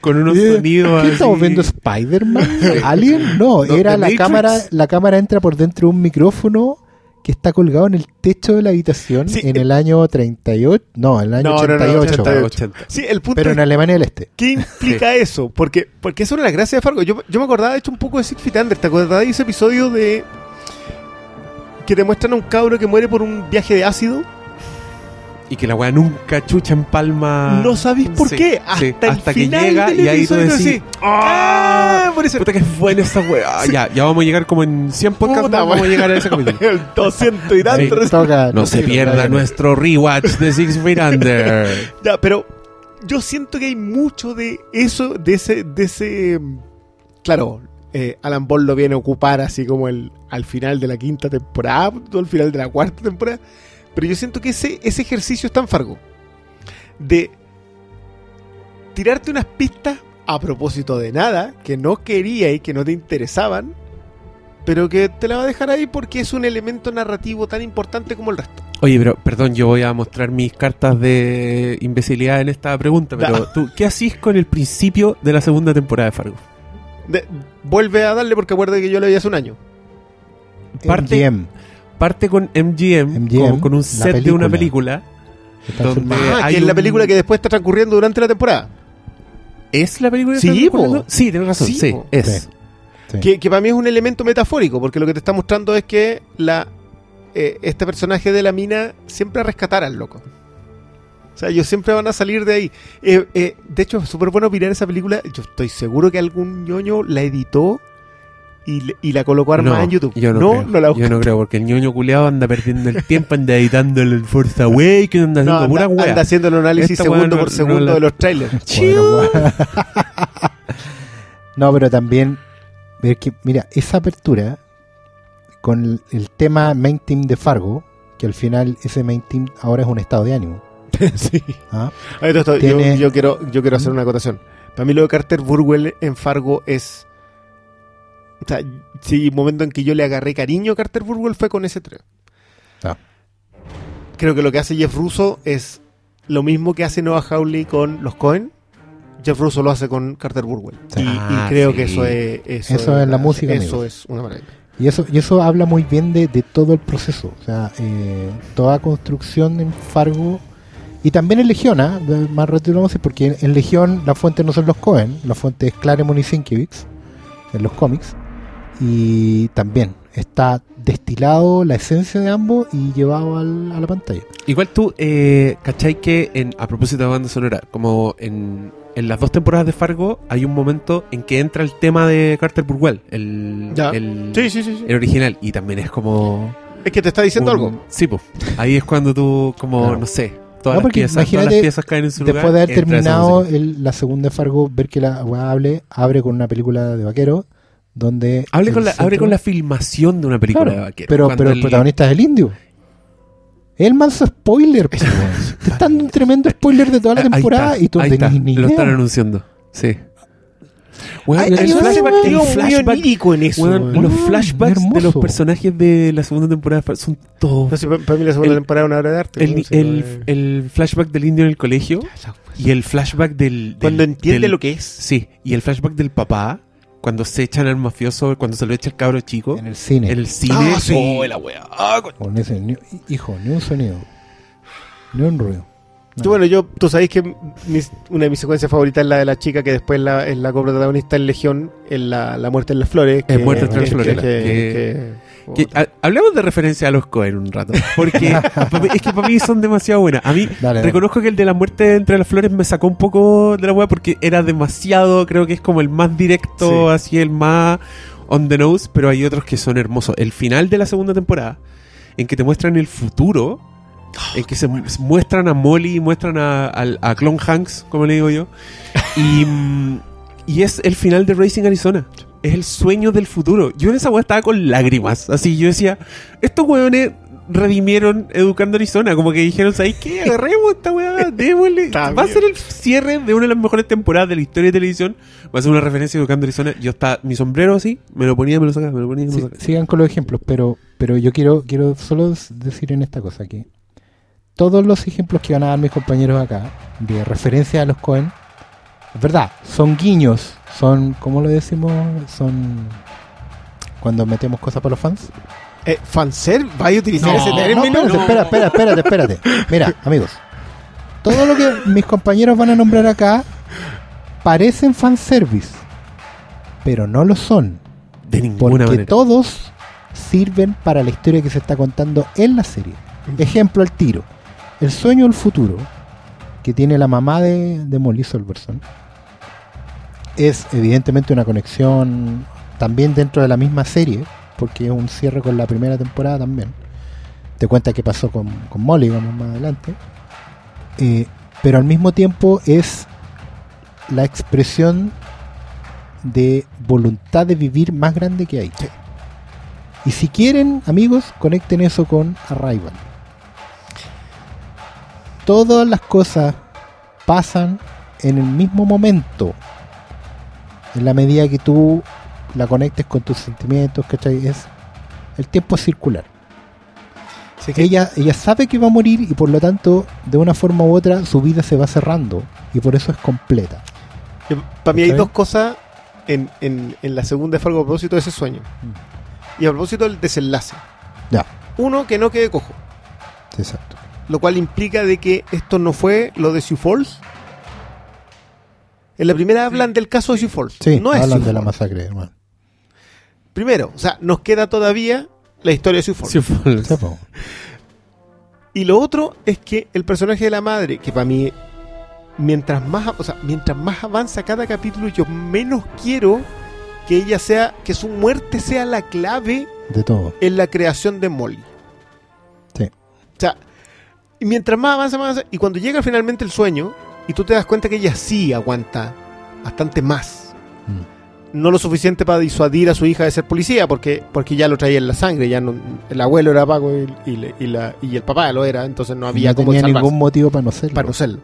con unos ¿Qué sonidos así. estamos viendo? ¿Spider-Man? ¿Alien? No, No, era la Matrix. cámara. La cámara entra por dentro de un micrófono que está colgado en el techo de la habitación Sí, en eh. el año 38. No, en el año No, no, no, 88. 88. 80. sí el punto Pero es en Alemania del Este. ¿Qué implica eso? Porque, porque eso era la gracia de Fargo. Yo, yo me acordaba, de hecho, un poco de Six Feet Under. ¿Te acordás de ese episodio de. que te muestran a un cabro que muere por un viaje de ácido? Y que la weá nunca chucha en palma. No sabéis por Sí, qué. Hasta, sí, el hasta que final llega del y ahí tú decís. sí. ¡Ah! Por eso. Puta que es buena esa weá. Sí. Ya, ya vamos a llegar como en 100 podcasts. Puta, vamos a llegar a ese capítulo. El 200 y tanto. Toca- No se pierda nuestro rewatch de Six Feet Under. Ya, pero yo siento que hay mucho de eso, de ese, de ese. Claro, eh, Alan Ball lo viene a ocupar así como el al final de la quinta temporada, al final de la cuarta temporada. Pero yo siento que ese, ese ejercicio es tan fargo. De tirarte unas pistas a propósito de nada, que no quería y que no te interesaban, pero que te la va a dejar ahí porque es un elemento narrativo tan importante como el resto. Oye, pero perdón, yo voy a mostrar mis cartas de imbecilidad en esta pregunta. Pero tú, ¿qué hacís con el principio de la segunda temporada de Fargo? De- vuelve a darle porque acuerda que yo lo vi hace un año. Parte. Parte con MGM, MGM, con, con un set de una película. Está donde-. Ah, hay que es la película que después está transcurriendo durante la temporada. ¿Es la película que Sí, recordando? Sí, tienes razón. Sí, es. Sí. Sí. Que, que para mí es un elemento metafórico, porque lo que te está mostrando es que la eh, este personaje de la mina siempre a rescatar al loco. O sea, ellos siempre van a salir de ahí. Eh, eh, de hecho, es súper bueno mirar esa película. Yo estoy seguro que algún ñoño la editó y, la colocó armada en YouTube. Yo no, no, creo. no la yo no creo, porque el ñoño culeado anda perdiendo el tiempo, anda editando el Forza Awakens, anda No, haciendo anda, pura wea. anda haciendo el análisis Esta segundo weá no- por no segundo la- de los trailers. No, pero también ver que, mira, esa apertura con el, el tema main team de Fargo, que al final ese main team ahora es un estado de ánimo. sí. ¿ah? Yo quiero, yo quiero hacer una acotación. Para mí lo de Carter Burwell en Fargo es... O sea, sí, un momento en que yo le agarré cariño a Carter Burwell fue con ese tren. Ah. Creo que lo que hace Jeff Russo es lo mismo que hace Noah Hawley con los Cohen. Jeff Russo lo hace con Carter Burwell. Sí. Y, y Ah, creo sí. que eso es... Eso, Eso es la música, Eso amigos. es una maravilla. Y eso, y eso habla muy bien de, de todo el proceso. O sea, eh, toda construcción en Fargo y también en Legión, ¿ah? De- más decir, porque en, Legión la fuente no son los Cohen, la fuente es Claremont y Sienkiewicz en los cómics. Y también está destilado la esencia de ambos y llevado al- a la pantalla. Igual tú, eh, ¿cachai que en, a propósito de banda sonora, como en, en las dos temporadas de Fargo, hay un momento en que entra el tema de Carter Burwell, el, el, Sí, sí, sí. sí. el original, y también es como... Es que te está diciendo un- algo. Sí, pues. Ahí es cuando tú, como, Claro. no sé, todas, No, las piezas, todas las piezas caen en su Después lugar. de haber terminado el- la segunda de Fargo, ver que la weá hable, abre con una película de vaquero donde... Hable con, la, abre centro- con la filmación de una película Claro, de vaquero. Pero, pero el, protagonista es el indio. El manso spoiler. pues. Te están dando un tremendo spoiler de toda la temporada está, y tú no ahí está, tenés ni Lo idea. están anunciando. Sí. Hay, el hay un flashback, flashback- en eso. los Weón, flashbacks de los personajes de la segunda temporada son todos. No sé, para, mí la segunda El- temporada es una obra de arte. El, ¿no? Sí, el, no es- el flashback del indio en el colegio y el flashback del. del- Cuando entiende del- lo que es. Sí, y el flashback del papá cuando se echan al mafioso, cuando se lo echa el cabro chico En el cine. en el cine. Ah, sí. Oh, la wea. Ah, con- Con ese, ni- hijo, ni un sonido. Ni un ruido. Tú, bueno, yo, tú sabéis que mis- una de mis secuencias favoritas es la de la chica que después la, es la coprotagonista en Legión, en la, la muerte en las flores. En que- Muerte entre las que- flores, que- que- que- Que, ha- hablemos de referencia a los Cohen un rato. Porque es que para mí son demasiado buenas. A mí Dale, dale. reconozco que el de la muerte entre las flores me sacó un poco de la web porque era demasiado, creo que es como el más directo, así el más on the nose, pero hay otros que son hermosos. El final de la segunda temporada, en que te muestran el futuro, en que se mu- muestran a Molly muestran a, a Clone Hanks, como le digo yo, y, y es el final de Racing Arizona. Es el sueño del futuro. Yo en esa weá estaba con lágrimas. Así yo decía, estos weones redimieron Educando Arizona. Como que dijeron, ¿sabes qué? Agarremos esta weá, démosle. Va a ser el cierre de una de las mejores temporadas de la historia de televisión. Va a ser una referencia a Educando Arizona. Yo estaba, mi sombrero así, me lo ponía, me lo sacaba, me lo ponía, me lo sacaba. sigan con los ejemplos, pero, pero yo quiero, quiero solo decir en esta cosa que todos los ejemplos que van a dar mis compañeros acá de referencia a los Cohen, es verdad, son guiños, son, ¿cómo lo decimos? Son cuando metemos cosas para los fans. Eh, ¿Fanservice? ¿Vais a utilizar No, ese No, término? espérate, espera, espera, espérate, espérate. Mira, amigos, todo lo que mis compañeros van a nombrar acá parecen fanservice, pero no lo son. De ninguna Porque manera. todos sirven para la historia que se está contando en la serie. Ejemplo al tiro. El sueño del futuro, que tiene la mamá de, de Molly Solverson, es evidentemente una conexión también dentro de la misma serie, porque es un cierre con la primera temporada también. Te cuenta qué pasó con, con Molly, vamos más adelante. Eh, pero al mismo tiempo es la expresión de voluntad de vivir más grande que hay. Y si quieren, amigos, conecten eso con Arrival. Todas las cosas pasan en el mismo momento. En la medida que tú la conectes con tus sentimientos, ¿cachai? Es, el tiempo es circular. Que- Ella, ella sabe que va a morir y por lo tanto, de una forma u otra, su vida se va cerrando. Y por eso es completa. Para mí hay dos cosas en, en, en la segunda de Fargo a propósito de ese sueño. Y a propósito del desenlace. Ya. Uno, que no quede cojo. Exacto. Lo cual implica de que esto no fue lo de Sioux Falls. En la primera hablan del caso de Sioux Falls. Sí, no es hablan Sioux de la Falls. masacre, hermano. Primero, o sea, nos queda todavía la historia de Sioux Falls. Sí, po. Y lo otro es que el personaje de la madre, que para mí, mientras más, o sea, mientras más avanza cada capítulo, yo menos quiero que ella sea, que su muerte sea la clave de todo. en la creación de Molly. Y mientras más avanza, más avanza, y cuando llega finalmente el sueño, y tú te das cuenta que ella sí aguanta bastante más. Mm. No lo suficiente para disuadir a su hija de ser policía, porque, porque ya lo traía en la sangre, ya no, el abuelo era pago y, y le- y la- y el papá lo era, entonces no había no como tenía salvarse ningún motivo para no serlo. para no serlo.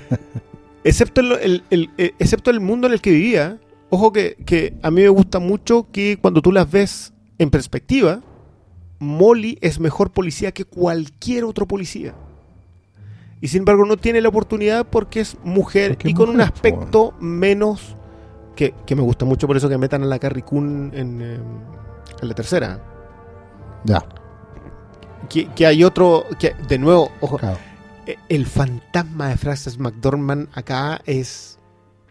excepto, el, el- el- eh, excepto el mundo en el que vivía. Ojo que, que a mí me gusta mucho que cuando tú las ves en perspectiva, Molly es mejor policía que cualquier otro policía. Y sin embargo no tiene la oportunidad porque es mujer Porque y con un aspecto menos... Que, que me gusta mucho por eso que metan a la Carrie Coon en, eh, en la tercera. Ya, Que, que hay otro... que De nuevo, ojo, claro. eh, el fantasma de Frances McDormand acá es.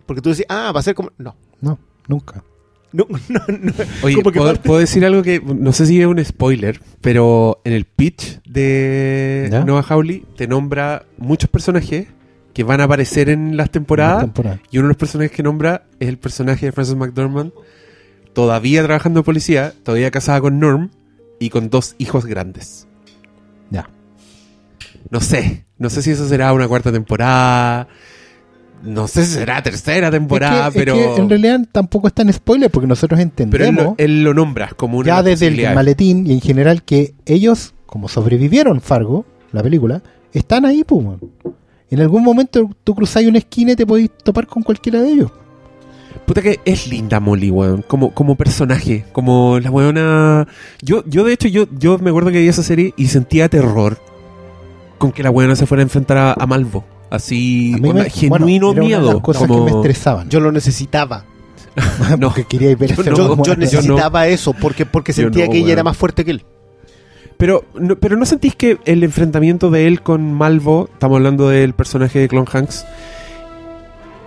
Porque tú decís, ah, va a ser como. No. No, nunca. No, no, no. Oye, ¿puedo, parte- puedo decir algo que no sé si es un spoiler, pero en el pitch de ¿Ya? Noah Hawley te nombra muchos personajes que van a aparecer en las temporadas temporada. y uno de los personajes que nombra es el personaje de Frances McDormand, todavía trabajando de policía, todavía casada con Norm y con dos hijos grandes. Ya. No sé, no sé si eso será una cuarta temporada, no sé si será tercera temporada, es que, es pero, que en realidad tampoco es tan spoiler porque nosotros pero él, entendemos lo, él lo nombra como una ya desde el maletín y en general que ellos, como sobrevivieron Fargo, la película, están ahí, pues. weón. En algún momento tú cruzáis una esquina y te podéis topar con cualquiera de ellos. Puta que es linda Molly, weón. Como, como personaje. Como la weona. Yo, yo de hecho, yo, yo me acuerdo que vi esa serie y sentía terror con que la weona se fuera a enfrentar a, a Malvo. Así, A mí onda, me- genuino bueno, era una de miedo. las cosas como- que me estresaban. Yo lo necesitaba. No. porque quería ver Yo no, yo, necesitaba eso porque, porque sentía no, que ella era más fuerte que él. Pero no, pero ¿no sentís que el enfrentamiento de él con Malvo, estamos hablando del personaje de Clon Hanks,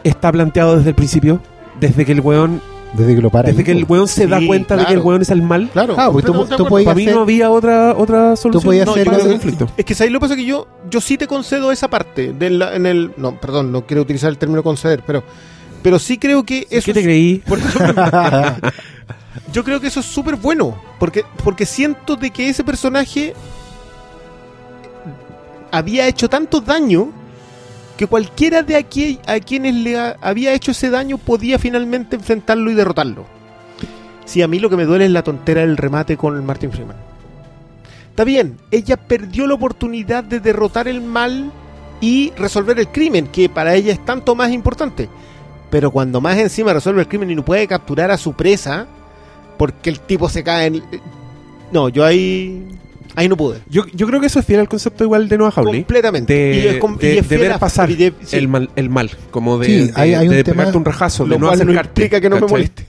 está planteado desde el principio? Desde que el weón, Desde que lo para. desde que el weón se da Sí, cuenta de que el claro. weón es el mal. Claro. Ah, pues tú- completamente tú podías Para mí hacer- no había otra, otra solución podías hacer que- conflicto. Es que ¿sabes lo que pasa? Que yo, yo sí te concedo esa parte. De la- en el, no, perdón, no quiero utilizar el término conceder, pero, pero sí creo que eso. ¿Qué te es- creí? por eso- yo creo que eso es súper bueno. Porque, porque siento de que ese personaje había hecho tanto daño que cualquiera de aquí a quienes le ha- había hecho ese daño podía finalmente enfrentarlo y derrotarlo. Sí, a mí lo que me duele es la tontera del remate con Martin Freeman. Está bien, ella perdió la oportunidad de derrotar el mal y resolver el crimen, que para ella es tanto más importante. Pero cuando más encima resuelve el crimen y no puede capturar a su presa, porque el tipo se cae en... No, yo ahí... Ahí no pude. Yo, yo creo que eso es fiel al concepto igual de Noah Hawley. Completamente. De, Y es com- de- y es de ver a- pasar y de- sí. el, mal, el mal, como de, Sí, de- hay- hay un de tema- pegarte un rejazo, de Lo no cual no acercarte. implica que no me moleste.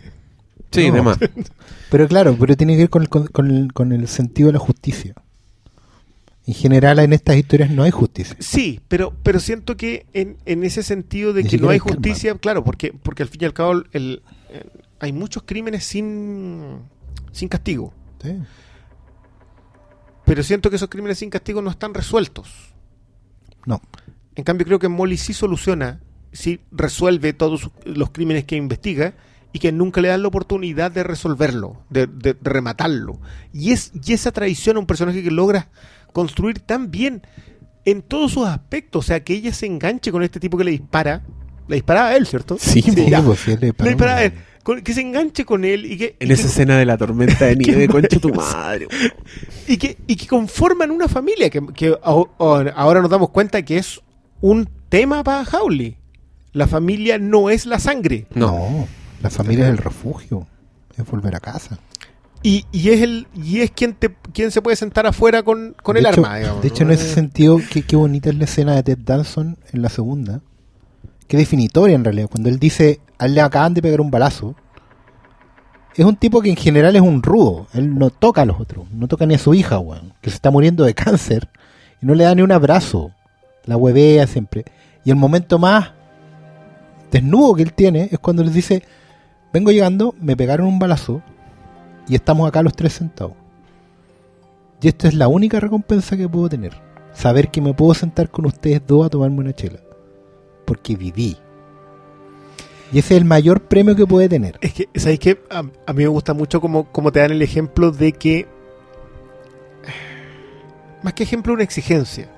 Sí, No. de. Pero claro, pero tiene que ver con el, con, el, con el sentido de la justicia. En general, en estas historias no hay justicia. Sí, pero, pero siento que en, en ese sentido de que no hay justicia, claro, porque, porque al fin y al cabo el- el- hay muchos crímenes sin, sin castigo. Sí. Pero siento que esos crímenes sin castigo no están resueltos. No. En cambio, creo que Molly sí soluciona, sí resuelve todos los crímenes que investiga y que nunca le dan la oportunidad de resolverlo, de, de- de rematarlo. Y, es, y esa traición a un personaje que logra construir tan bien en todos sus aspectos. O sea, que ella se enganche con este tipo que le dispara. Le disparaba a él, ¿cierto? Sí, Sí, ya. pues, sí, le disparaba a él. Con- que se enganche con él y que, En y esa que- escena de la tormenta de nieve, concha tu madre. y que, y que conforman una familia que, que aho- ahora ahora nos damos cuenta que es un tema para Howley. La familia no es la sangre. No. No, la familia es el refugio. Es volver a casa. Y, y es el y es quien te quien se puede sentar afuera con, con el hecho, arma. digamos, de hecho, ¿no? en ese sentido, qué, qué bonita es la escena de Ted Danson en la segunda. Qué definitoria en realidad. Cuando él dice, él le acaban de pegar un balazo. Es un tipo que en general es un rudo. Él no toca a los otros. No toca ni a su hija, weón. Que se está muriendo de cáncer. Y no le da ni un abrazo. La huevea siempre. Y el momento más desnudo que él tiene es cuando les dice, vengo llegando, me pegaron un balazo. Y estamos acá los tres sentados. Y esta es la única recompensa que puedo tener. Saber que me puedo sentar con ustedes dos a tomarme una chela. Porque viví. Y ese es el mayor premio que puede tener. Es que, ¿sabéis qué? A, mí me gusta mucho como, como te dan el ejemplo de que. Más que ejemplo, una exigencia.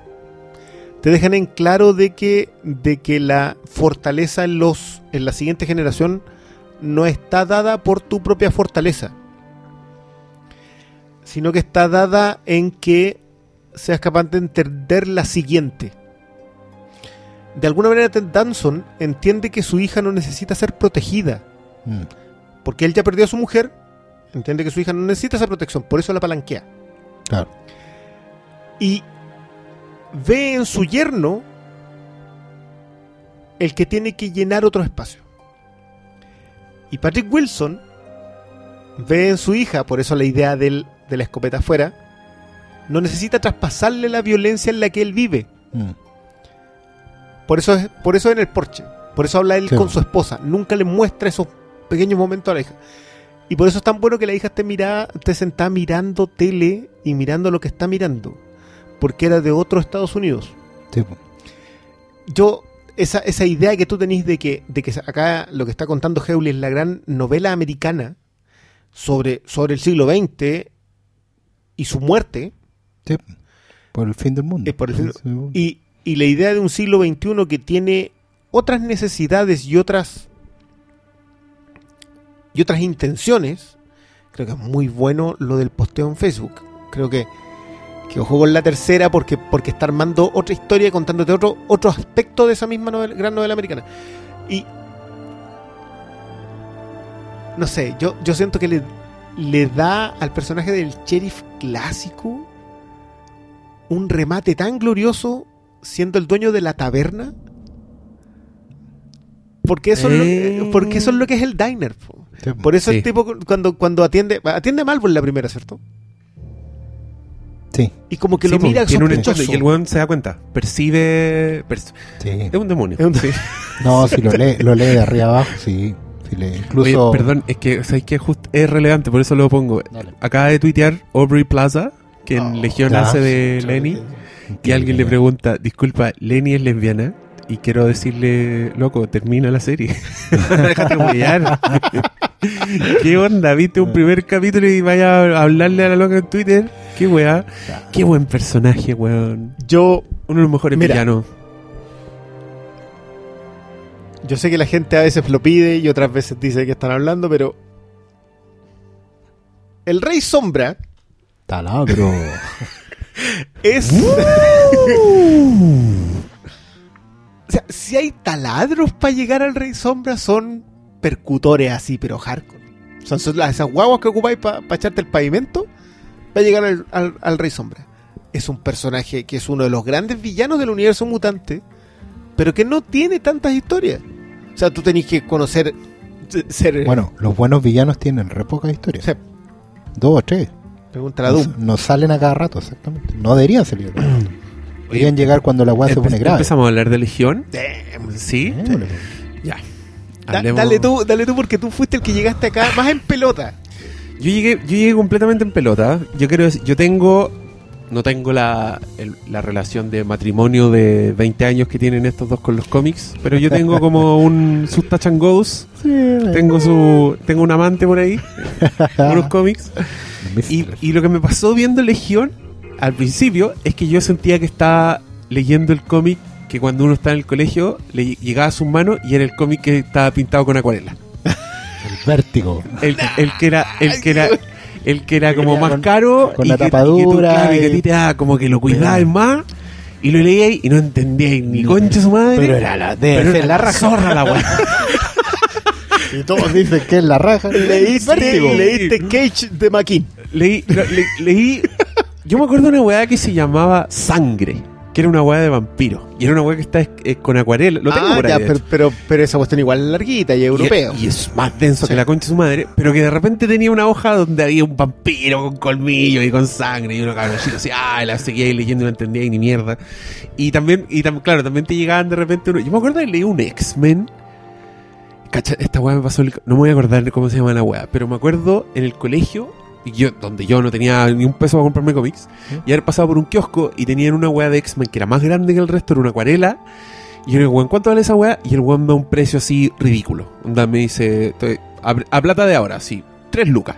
Te dejan en claro de que, de que la fortaleza en, los, en la siguiente generación no está dada por tu propia fortaleza, sino que está dada en que seas capaz de entender la siguiente. De alguna manera, Ted Danson entiende que su hija no necesita ser protegida Mm. porque él ya perdió a su mujer, entiende que su hija no necesita esa protección, por eso la palanquea. Claro. Y ve en su yerno el que tiene que llenar otro espacio. Y Patrick Wilson ve en su hija, por eso la idea del- de la escopeta afuera, no necesita traspasarle la violencia en la que él vive. Mm. Por eso, es, por eso en el porche. Por eso habla él Sí. con su esposa. Nunca le muestra esos pequeños momentos a la hija. Y por eso es tan bueno que la hija esté, mirada, esté sentada mirando tele y mirando lo que está mirando. Porque era de otro Estados Unidos. Sí. Yo, esa, esa idea que tú tenés de que, de que acá lo que está contando Hewley es la gran novela americana sobre, sobre el siglo XX y su muerte. Sí. Por el fin del mundo. Por el fin-. Y, y la idea de un siglo XXI que tiene otras necesidades y otras y otras intenciones, creo que es muy bueno lo del posteo en Facebook. Creo que, que ojo con la tercera porque, porque está armando otra historia contándote otro, otro aspecto de esa misma novela- gran novela americana. Y no sé, yo, yo siento que le, le da al personaje del sheriff clásico un remate tan glorioso siendo el dueño de la taberna Porque eso, es, Eh. lo, porque eso es lo que es el diner. po. Sí. Por eso Sí. el tipo cuando, cuando atiende, atiende mal por la primera, ¿cierto? Sí, Y como que Sí, lo mira tiene un entorno y el weón se da cuenta. Percibe. perci- sí. es un demonio. Es un- Sí. No, si lo lee, lo lee de arriba abajo, sí. sí lee. Incluso. Oye, perdón, es que sabéis que just- es relevante, por eso lo pongo. Dale. Acaba de tuitear Aubrey Plaza, que en Oh, Legión ya. hace de Lenny, y alguien le pregunta, disculpa, Lenny es lesbiana. Y quiero decirle, loco, termina la serie. Déjate huear. ¿Qué onda? ¿Viste un primer capítulo y vaya a hablarle a la loca en Twitter? Qué weá. Qué buen personaje, weón. Yo, Uno de los mejores Mira. villanos. yo sé que la gente a veces lo pide y otras veces dice que están hablando, pero el Rey Sombra Taladro. es. o sea, si hay taladros para llegar al Rey Sombra, son percutores así, pero hardcore. Son, son las, esas guaguas que ocupáis para echarte el pavimento para llegar al, al- al Rey Sombra. Es un personaje que es uno de los grandes villanos del universo mutante, pero que no tiene tantas historias. O sea, tú tenés que conocer. Ser, Bueno, los buenos villanos tienen re poca historia. Dos o tres. Pregúntale a No, Doom. no salen a cada rato, exactamente. No deberían salir. a cada rato. Deberían llegar cuando la weá se pone grave. Empezamos a hablar de Legión. Damn. ¿Sí? Ya. Da- dale tú, dale tú, porque tú fuiste el que llegaste acá más en pelota. Yo llegué, yo llegué completamente en pelota. Yo quiero decir, yo tengo, no tengo la, el- la relación de matrimonio de 20 años que tienen estos dos con los cómics, pero yo tengo como un sus touch and goes. Tengo su, tengo un amante por ahí, con los cómics. Y, y lo que me pasó viendo Legión al principio es que yo sentía que estaba leyendo el cómic que cuando uno está en el colegio le llegaba a sus manos y era el cómic que estaba pintado con acuarela. El vértigo. El, el que era, el que era, el que era como Con- más caro con y la que- tapadura y que tú, claro, y que ti te daba como que lo cuidabas más y lo leíais y no entendíais ni concha su madre. Pero era la- pero era la la raja. zorra la weá. Y todos dicen que es la raja. Leíste, Vértigo. leíste Cage de McKean. leí, le- leí, yo me acuerdo de una weá que se llamaba Sangre, que era una weá de vampiro y era una weá que está eh, con acuarela. Lo tengo Ah, por ahí. ya, pero, pero, pero esa cuestión igual es larguita y europeo. Y, y es más denso Sí. que la concha de su madre, pero que de repente tenía una hoja donde había un vampiro con colmillo y con sangre y uno cabrón chico así, ah, la seguía ahí leyendo y no entendía y ni mierda. Y también, y tam- claro, también te llegaban de repente uno, yo me acuerdo de leí un X-Men. Cacha, esta weá me pasó, el- no me voy a acordar de cómo se llama la weá, pero me acuerdo en el colegio, y yo, donde yo no tenía ni un peso para comprarme cómics, y haber pasado por un kiosco y tenían una weá de X-Men que era más grande que el resto, era una acuarela, y yo le digo, weón, ¿cuánto vale esa weá? Y el weón me da un precio así ridículo. Onda me dice, a, a plata de ahora, sí, tres lucas.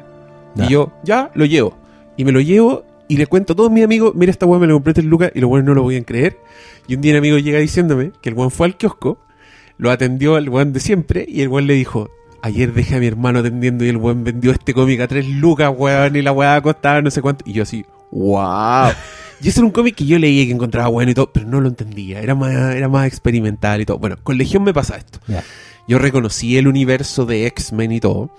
Y yo, ya, lo llevo. Y me lo llevo y le cuento a todos mis amigos, mira esta weá, me lo compré tres lucas y los weones no lo podían creer. Y un día un amigo llega diciéndome que el weón fue al kiosco, lo atendió al weón de siempre y el weón le dijo, ayer dejé a mi hermano atendiendo y el weón vendió este cómic a tres lucas, weón, y la weá costaba no sé cuánto. Y yo así, wow. Y ese era un cómic que yo leía y que encontraba bueno y todo, pero no lo entendía. Era más, era más experimental y todo. Bueno, con Legión me pasa esto. Yo reconocí el universo de X-Men y todo.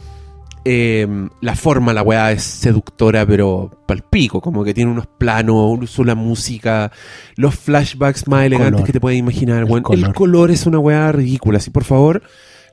Eh, la forma, la weá es seductora, pero palpico. Como que tiene unos planos, usa la música, los flashbacks más elegantes color. que te puedes imaginar. El weón. El, color. color es una weá ridícula. Así, por favor,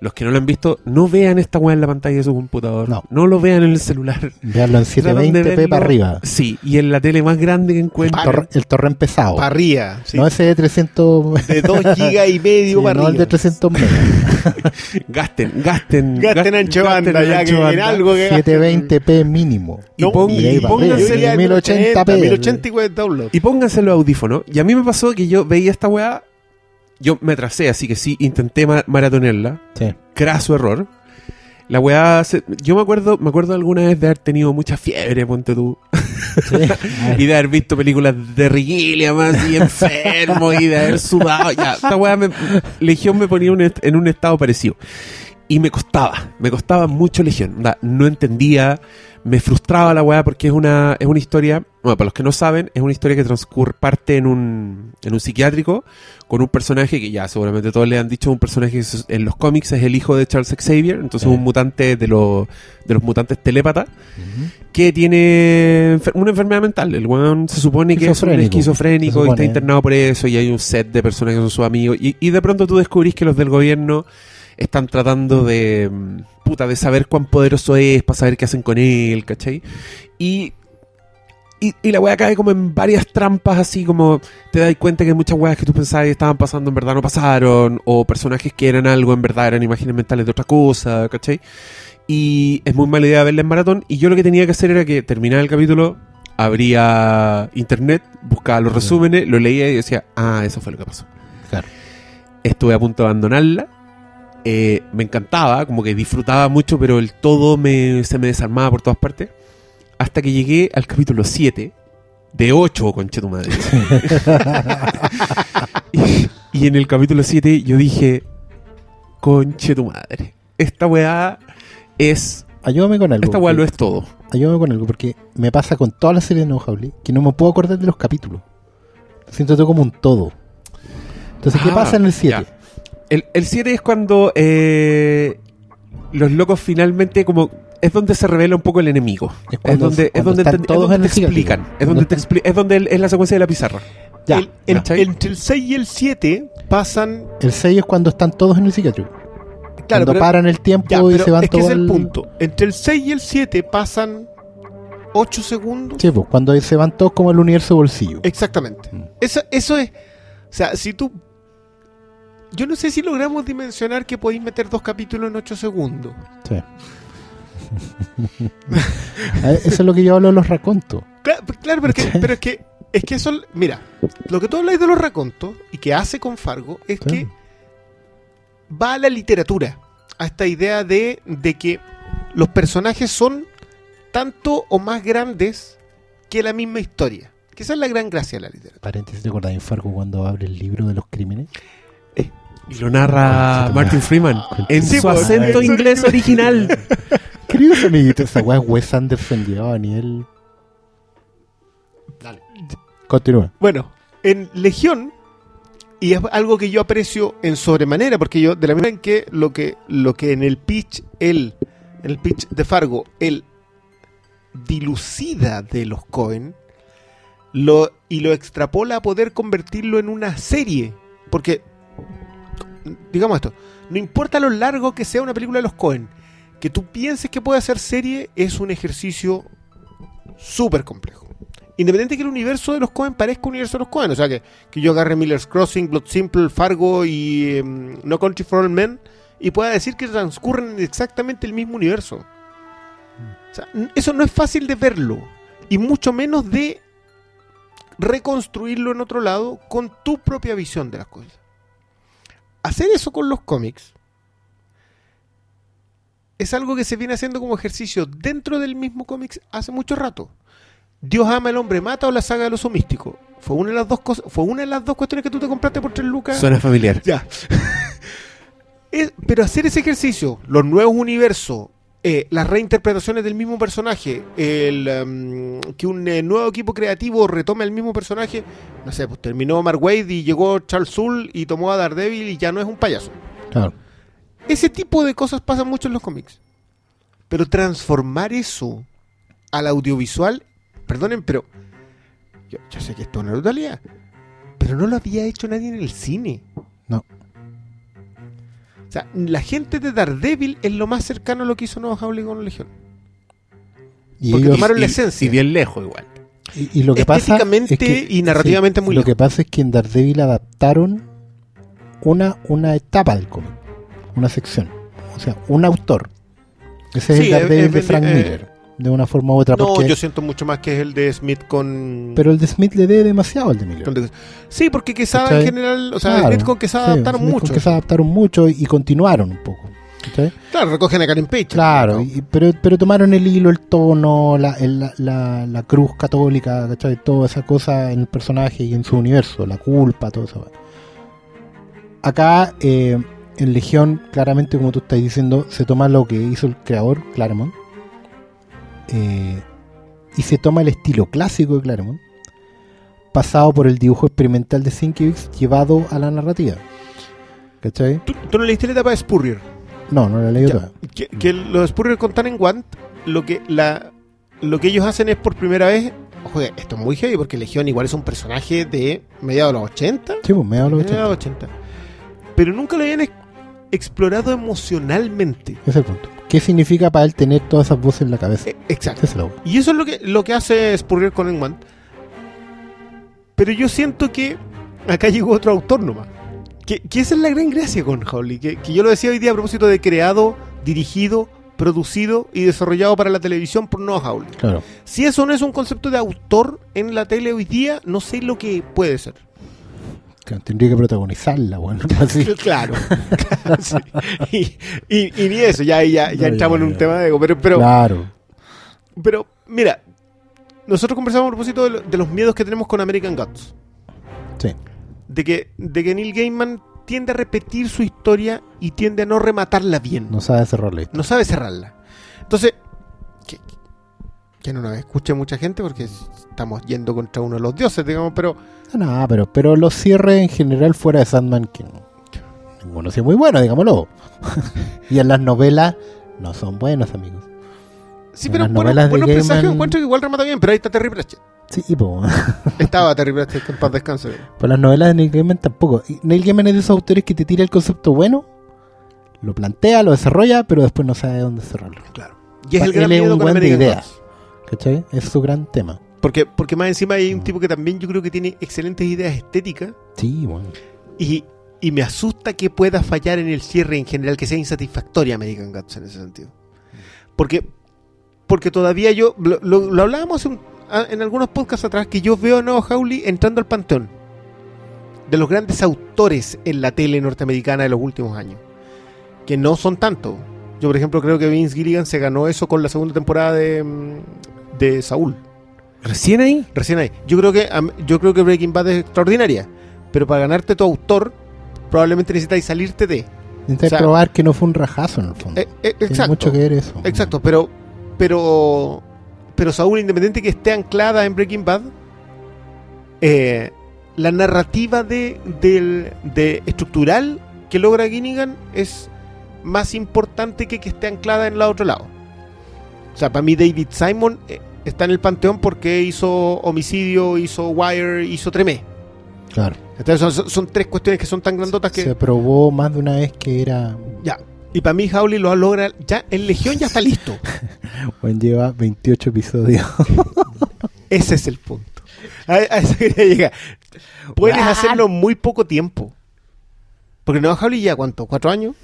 los que no lo han visto, no vean esta weá en la pantalla de su computador. No. lo vean en el celular. Veanlo en Tratan de 720p verlo- para arriba. Sí, y en la tele más grande que encuentren. Torre- el torrent pesado. Parrilla. sí. No ese de 300. De 2 gigas y Sí, medio para no el arriba. de 300 megas. Gasten, gasten. Gasten ancho banda, ya que en algo que gasten. 720p mínimo. Y No, y ahí va, pónganse- yo diría 1080p. 1080 y web download. Y pónganse los audífonos. Y a mí me pasó que yo veía esta weá. Yo me atrasé, así que sí, intenté ma- maratonearla. Sí. Craso error. La weá. se- yo me acuerdo, me acuerdo alguna vez de haber tenido mucha fiebre, ponte tú. sí. Y de haber visto películas de Rigilia más y enfermo y de haber sudado. Ya, esta weá me, Legión me ponía un en un estado parecido. Y me costaba, me costaba mucho Legión. No entendía, me frustraba la weá porque es una, es una historia, bueno, para los que no saben, es una historia que transcurre, parte en un, en un psiquiátrico con un personaje que ya seguramente todos le han dicho, un personaje que en los cómics es el hijo de Charles Xavier, entonces Sí. un mutante de, los de los mutantes telépatas que tiene enfer- una enfermedad mental. El weón se supone que es un Esquizofrénico. y está internado por eso y hay un set de personas que son sus amigos. Y, y de pronto tú descubrís que los del gobierno están tratando de, mm, puta, de saber cuán poderoso es, para saber qué hacen con él, ¿cachai? Y, y, y la weá cae como en varias trampas, así como te das cuenta que muchas weas que tú pensabas que estaban pasando en verdad no pasaron, o personajes que eran algo en verdad eran imágenes mentales de otra cosa, ¿cachai? Y es muy mala idea verla en maratón, y yo lo que tenía que hacer era que terminaba el capítulo, abría internet, buscaba los resúmenes, lo leía y decía, ah, eso fue lo que pasó. Claro. Estuve a punto de abandonarla. Eh, me encantaba, como que disfrutaba mucho, pero el todo me, se me desarmaba por todas partes. Hasta que llegué al capítulo 7, de 8, conche tu madre. y, y en el capítulo 7 yo dije, conche tu madre. Esta weá es. Ayúdame con algo. Esta weá lo es todo. Ayúdame con algo, porque me pasa con toda la serie de No Howley que no me puedo acordar de los capítulos. Lo siento todo como un todo. Entonces, ¿qué Ah, pasa en el 7? El, el 7 es cuando eh, los locos finalmente como es donde se revela un poco el enemigo. Es Es, donde, es donde, es todos donde en te explican. Es donde, te expli- es donde el- es la secuencia de la pizarra. Ya, El- el- ¿cachai? entre el 6 y el 7 pasan. El 6 es cuando están todos en el psiquiátrico. Claro, cuando pero- paran el tiempo Ya, y pero se van es que todos es el al- punto. Entre el 6 y el 7 pasan 8 segundos. Sí, pues, cuando se van todos como el universo bolsillo. Exactamente. Mm. Eso, eso es. O sea, si tú. Yo no sé si logramos dimensionar que podéis meter dos capítulos en 8 segundos. Sí. Ver, Eso es lo que yo hablo de los racontos. Claro, claro, pero, es que, pero es que. Es que eso. Mira, lo que tú habláis de los racontos y que hace con Fargo es Sí. que va a la literatura. A esta idea de, de que los personajes son tanto o más grandes que la misma historia. Que esa es la gran gracia de la literatura. Paréntesis, ¿te acordás de Fargo cuando abre el libro de los crímenes? Y lo narra Martin Freeman en Sí, su pues, acento inglés original. Queridos amiguitos, esa weá es Wes Anderson llevado a nivel. Continúa. Bueno, en Legión, y es algo que yo aprecio en sobremanera, porque yo, de la manera en que lo que, lo que en el pitch, él, en el pitch de Fargo, él dilucida de los Cohen lo, y lo extrapola a poder convertirlo en una serie. Porque, digamos esto, no importa lo largo que sea una película de los Cohen, que tú pienses que puede ser serie es un ejercicio súper complejo. Independiente que el universo de los Cohen parezca un universo de los Cohen, o sea que, que yo agarre Miller's Crossing, Blood Simple, Fargo y em, No Country for All Men y pueda decir que transcurren en exactamente el mismo universo. O sea, eso no es fácil de verlo y mucho menos de reconstruirlo en otro lado con tu propia visión de las cosas. Hacer eso con los cómics es algo que se viene haciendo como ejercicio dentro del mismo cómics hace mucho rato. Dios ama al hombre mata o la saga del oso místico. Fue una de las dos cosas, fue una de las dos cuestiones que tú te compraste por 3 lucas. Suena familiar. Ya. Es- pero hacer ese ejercicio, los nuevos universos, eh, las reinterpretaciones del mismo personaje, el, em, que un eh, nuevo equipo creativo retome el mismo personaje, no sé, pues terminó Mark Wade y llegó Charles Soule y tomó a Daredevil y ya no es un payaso. Claro. Ese tipo de cosas pasan mucho en los cómics. Pero transformar eso al audiovisual, perdonen, pero yo, yo sé que esto es una brutalidad, pero no lo había hecho nadie en el cine. No. Sea, la gente de Daredevil es lo más cercano a lo que hizo Nueva Howley con Legión. Y, Porque ellos- tomaron la esencia. Y bien lejos igual. y- y lo que pasa. Es que- y narrativamente muy Lo lejos. que pasa es que en Daredevil adaptaron una, una etapa del cómic. Una sección. O sea, un autor. Ese es Sí, el Daredevil eh, de Frank eh, Miller. De una forma u otra. No, porque, yo siento mucho más que es el de Smith con... Pero el de Smith le debe demasiado al de Miller. con- Sí, porque Quesada en ¿Cachai? general, o sea, Claro, Smith con Quesada sí, adaptaron Smith con mucho. que se adaptaron mucho y continuaron un poco. ¿cachai? Claro, recogen a Karen Page. Claro, pero, pero tomaron el hilo, el tono, la, el- la, la- la cruz católica, ¿cachai? Toda esa cosa en el personaje y en su universo, la culpa, todo eso. Acá, eh, en Legión, claramente, como tú estás diciendo, se toma lo que hizo el creador, Claremont, eh, y se toma el estilo clásico de Claremont, pasado por el dibujo experimental de Sienkiewicz, llevado a la narrativa. ¿Cachai? ¿Tú, tú no leíste la etapa de Spurrier? No, no la leí toda. Que, que los de Spurrier con Tan en Guant, lo que, la, lo que ellos hacen es por primera vez. Ojo, esto es muy heavy porque Legión igual es un personaje de mediados de los 80. Sí, pues mediados de los 80. Pero nunca lo habían. explorado emocionalmente. Ese es el punto. ¿Qué significa para él tener todas esas voces en la cabeza? Eh, exacto. Es Y eso es lo que, lo que hace Spurrier con Engman. Pero yo siento que acá llegó otro autor nomás. Que, que esa es la gran gracia con Howley. Que, que yo lo decía hoy día a propósito de creado, dirigido, producido y desarrollado para la televisión por Noah Howley. Claro. Si eso no es un concepto de autor en la tele hoy día, no sé lo que puede ser. Tendría que protagonizarla, bueno. Así. Claro. claro, sí. y, y- y ni eso, ya, ya, ya No, entramos ya, en un ya. tema de ego. Pero, pero, claro. pero, mira, nosotros conversamos a propósito de, lo- de los miedos que tenemos con American Gods. Sí. De que, de que Neil Gaiman tiende a repetir su historia y tiende a no rematarla bien. No sabe cerrarle. No sabe cerrarla. Entonces, que, que no nos escuche mucha gente porque estamos yendo contra uno de los dioses, digamos, pero No, pero, pero los cierres en general fuera de Sandman, que no- ninguno sí es muy bueno, digámoslo. y en las novelas no son buenos, amigos. sí, En pero bueno, buenos presagios encuentro que igual remata bien, pero ahí está Terry Pratchett. Sí, pues. Estaba Terry Pratchett, en paz descanse. Pues las novelas de Neil Gaiman tampoco. Neil Gaiman es de esos autores que te tira el concepto bueno, lo plantea, lo desarrolla, pero después no sabe dónde cerrarlo. Claro. Y es el gran miedo con American. Gods. ¿Cachai? Es su gran tema. Porque, porque más encima hay un tipo que también yo creo que tiene excelentes ideas estéticas Sí, bueno. y, y me asusta que pueda fallar en el cierre en general, que sea insatisfactoria American Gods en ese sentido. Porque, porque todavía yo, lo, lo- lo hablábamos hace un- a- en algunos podcasts atrás, que yo veo a Noah Hawley entrando al panteón de los grandes autores en la tele norteamericana de los últimos años. Que no son tantos. Yo, por ejemplo, creo que Vince Gilligan se ganó eso con la segunda temporada de, mm, de Saúl. ¿Recién ahí? Recién ahí. Yo creo que yo creo que Breaking Bad es extraordinaria, pero para ganarte tu autor probablemente necesitáis salirte de. O sea, probar que no fue un rajazo en el fondo. Eh, eh, Tiene exacto. mucho que ver eso. Exacto, pero pero pero Saúl independiente que esté anclada en Breaking Bad eh, la narrativa de, del- de estructural que logra Ginnigan es más importante que que esté anclada en el otro lado. O sea, para mí David Simon eh, está en el panteón porque hizo Homicidio, hizo Wire, hizo Tremé. Claro. Entonces son, tres cuestiones que son tan grandotas que... Se probó más de una vez que era. Ya. Y para mí Howley lo logra... Ya, en Legión ya está listo. Bueno, lleva 28 episodios. Ese es el punto. A, a eso quería llegar. Puedes What? hacerlo en muy poco tiempo. Porque Noah Hawley ya, ¿cuánto? ¿Cuatro años?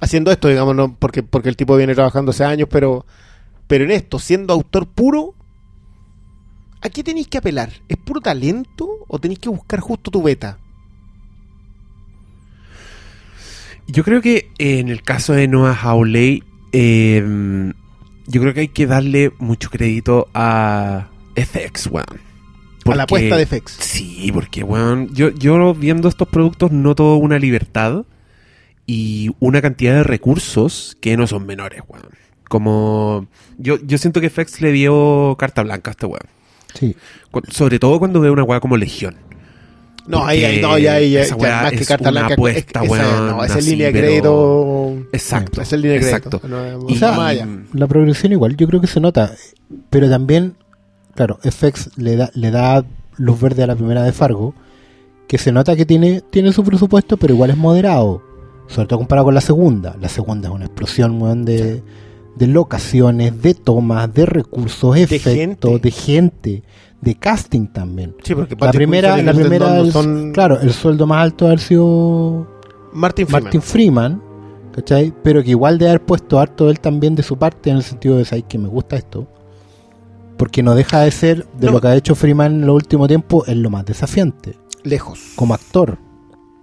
Haciendo esto, digamos, no porque, porque el tipo viene trabajando hace años, pero, pero en esto, siendo autor puro, ¿a qué tenéis que apelar? ¿Es puro talento o tenéis que buscar justo tu beta? Yo creo que eh, en el caso de Noah Hawley, eh, yo creo que hay que darle mucho crédito a FX, weón. A la apuesta de FX. Sí, porque, weón, yo, yo viendo estos productos noto una libertad y una cantidad de recursos que no son menores, weón. Como, yo, yo siento que FX le dio carta blanca a este weón. Sí. Sobre todo cuando ve una weá como Legión. No, ahí, ahí, no, ya, ahí, ya, esa ya, weá más que es carta una blanca. apuesta, es- esa- weón, no, esa es así, línea de crédito. Exacto. Esa es línea de crédito. Exacto. O sea. La progresión igual, yo creo que se nota. Pero también, claro, FX le da, le da luz verde a la primera de Fargo. Que se nota que tiene, tiene su presupuesto, pero igual es moderado. Sobre todo comparado con la segunda. La segunda es una explosión weón, de, de locaciones, de tomas, de recursos, efectos, de gente, de casting también. Sí, porque La primera, la primera el- son claro, el sueldo más alto ha sido Martin Freeman. Martin Freeman, ¿cachai? Pero que igual de haber puesto harto él también de su parte en el sentido de ¿sabes que me gusta esto? Porque no deja de ser, de No. lo que ha hecho Freeman en los últimos tiempos, es lo más desafiante. Lejos. Como actor,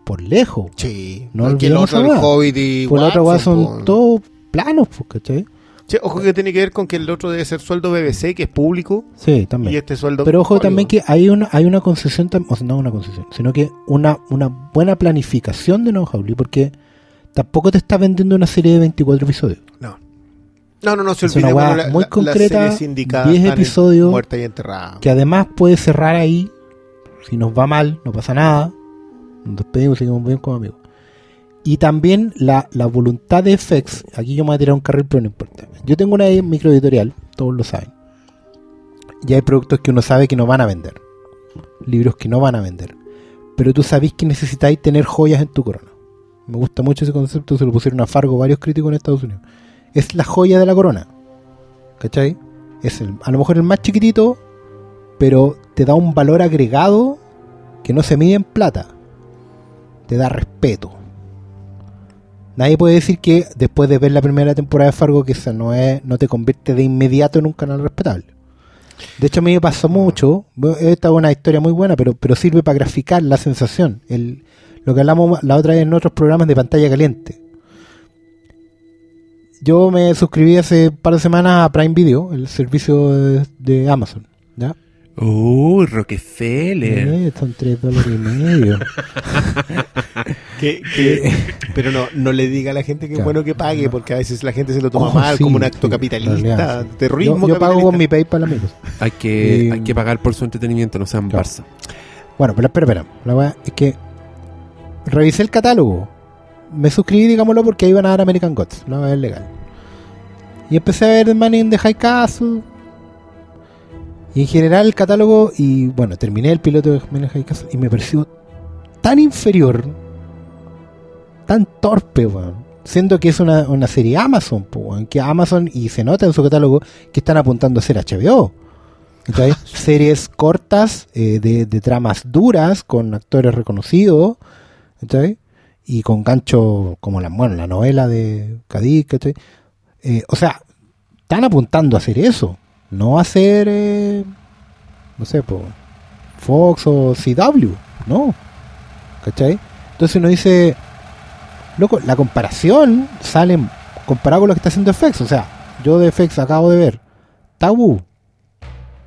por lejos. Sí. No el otro, el. Hobbit y Por Watson, son po. todos planos, pues, ¿cachai? Sí, ojo que tiene que ver con que el otro debe ser sueldo BBC, que es público, Sí, también. y este sueldo... Pero ojo también que hay una, hay una concesión, o sea, no una concesión, sino que una, una buena planificación de No Hawley, porque tampoco te está vendiendo una serie de 24 episodios. No. No, no, no, se Es una olvide. bueno, la- muy la- concreta, indicadas 10 están en- episodios, Muerta y enterrada. que además puede cerrar ahí. Si nos va mal, no pasa nada. Nos despedimos, seguimos bien como amigos. Y también la, la voluntad de FX. Aquí yo me voy a tirar un carril, pero no importa. Yo tengo una microeditorial, todos lo saben. Y hay productos que uno sabe que no van a vender. Libros que no van a vender. Pero tú sabés que necesitáis tener joyas en tu corona. me gusta mucho ese concepto, se lo pusieron a Fargo varios críticos en Estados Unidos. Es la joya de la corona. ¿Cachai? Es el, a lo mejor el más chiquitito, pero te da un valor agregado que no se mide en plata. Te da respeto. Nadie puede decir que después de ver la primera temporada de Fargo que esa no es no te convierte de inmediato en un canal respetable. De hecho a mí me pasó mucho, esta es una historia muy buena, pero pero sirve para graficar la sensación, el, lo que hablamos la otra vez en otros programas de pantalla caliente. Yo me suscribí hace un par de semanas a Prime Video, el servicio de, de Amazon, ¿ya? Uy, Rockefeller. Eh, son tres dólares y medio. Que- que- pero no, no le diga a la gente que es bueno que pague, porque a veces la gente se lo toma Ojo, mal sí, como un acto sí, capitalista, realidad, sí. terrorismo yo, yo pago con mi PayPal, amigos. Hay que, Eh, hay que pagar por su entretenimiento, no sean claro. Barça. Bueno, pero espera, espera. La es que revisé el catálogo. Me suscribí, digámoslo, porque iban a dar American Gods. No es legal. Y empecé a ver The Man in the High Castle. Y en general el catálogo, y bueno, terminé el piloto de High Castle y me pareció tan inferior, tan torpe, weón. Siendo que es una, una serie Amazon, po, weón, que Amazon, y se nota en su catálogo, que están apuntando a ser HBO. ¿cachai? Series cortas, eh, de, de tramas duras, con actores reconocidos, ¿cachai? y con gancho como la, bueno, la novela de Cadiz. Eh, o sea, están apuntando a hacer eso, no a hacer, eh, no sé, po, Fox o CW, no, ¿cachai? Entonces uno dice, loco, la comparación sale comparado con lo que está haciendo FX, o sea, yo de FX acabo de ver Tabú,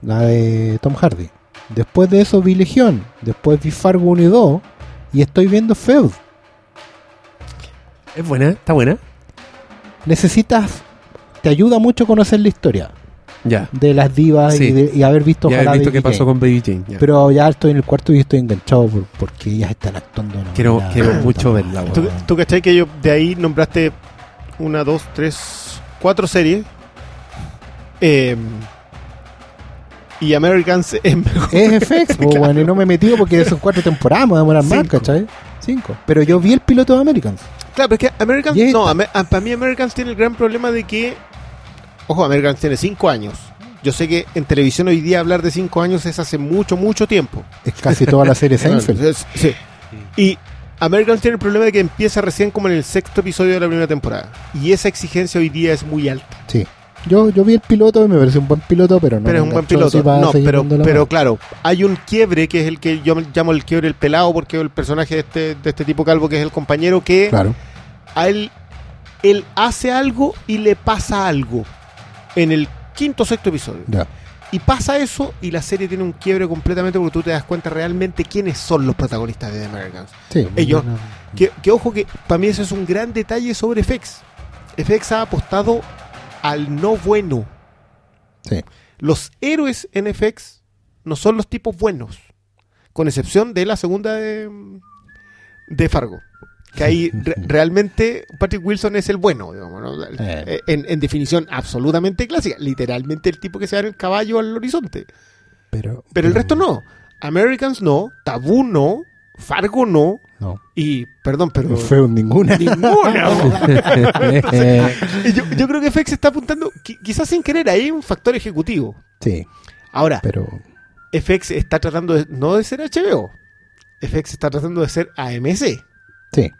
la de Tom Hardy. Después de eso vi Legión, después vi Fargo 1 y 2 y estoy viendo Feud. Es buena, está buena. Necesitas, te ayuda mucho conocer la historia Ya. de las divas Sí. y, de- y haber visto, Ya he ojalá visto qué pasó Jane. con Baby Jane. ya. Pero ya estoy en el cuarto y estoy enganchado por- porque ellas están actuando. quiero manera- quiero mucho verla. ¿Tú, tú cachai que yo de ahí nombraste una, dos, tres, cuatro series? Eh, y Americans es mejor. Es FX, po, Claro. bueno, y no me he metido porque son cuatro temporadas, me voy a demorar más, Cinco. ¿cachai? Cinco. Pero yo vi el piloto de Americans. Claro, pero es que Americans, Y no, para mí Americans tiene el gran problema de que, ojo, Americans tiene cinco años. Yo sé que en televisión hoy día hablar de cinco años es hace mucho, mucho tiempo. Es casi toda la serie Seinfeld. Sí. Y Americans tiene el problema de que empieza recién como en el sexto episodio de la primera temporada. Y esa exigencia hoy día es muy alta. Sí. Yo, yo vi el piloto y me pareció un buen piloto, pero no. pero es un buen piloto. No, pero, claro, hay un quiebre que es el que yo llamo el quiebre el pelado, porque el personaje de este, de este tipo calvo, que es el compañero que Claro. a él, él hace algo y le pasa algo en el quinto o sexto episodio. Ya. Y pasa eso y la serie tiene un quiebre completamente porque tú te das cuenta realmente quiénes son los protagonistas de The Americans. Sí. Ellos- Que, que ojo que para mí ese es un gran detalle sobre FX. FX ha apostado al no bueno. Sí. Los héroes en FX no son los tipos buenos. Con excepción de la segunda de, de Fargo. Que ahí re- realmente Patrick Wilson es el bueno, digamos, ¿no? Eh. en, en definición absolutamente clásica. Literalmente el tipo que se da en el caballo al horizonte. Pero, Pero el resto no. Americans no, Tabú no, Fargo no. No. Y, perdón, pero... No fue ninguna. Ninguna. Eh, Y yo, yo creo que FX está apuntando, qui- quizás sin querer, ahí un factor ejecutivo. sí, Ahora, pero. FX está tratando de, no de ser HBO, FX está tratando de ser AMC. Sí.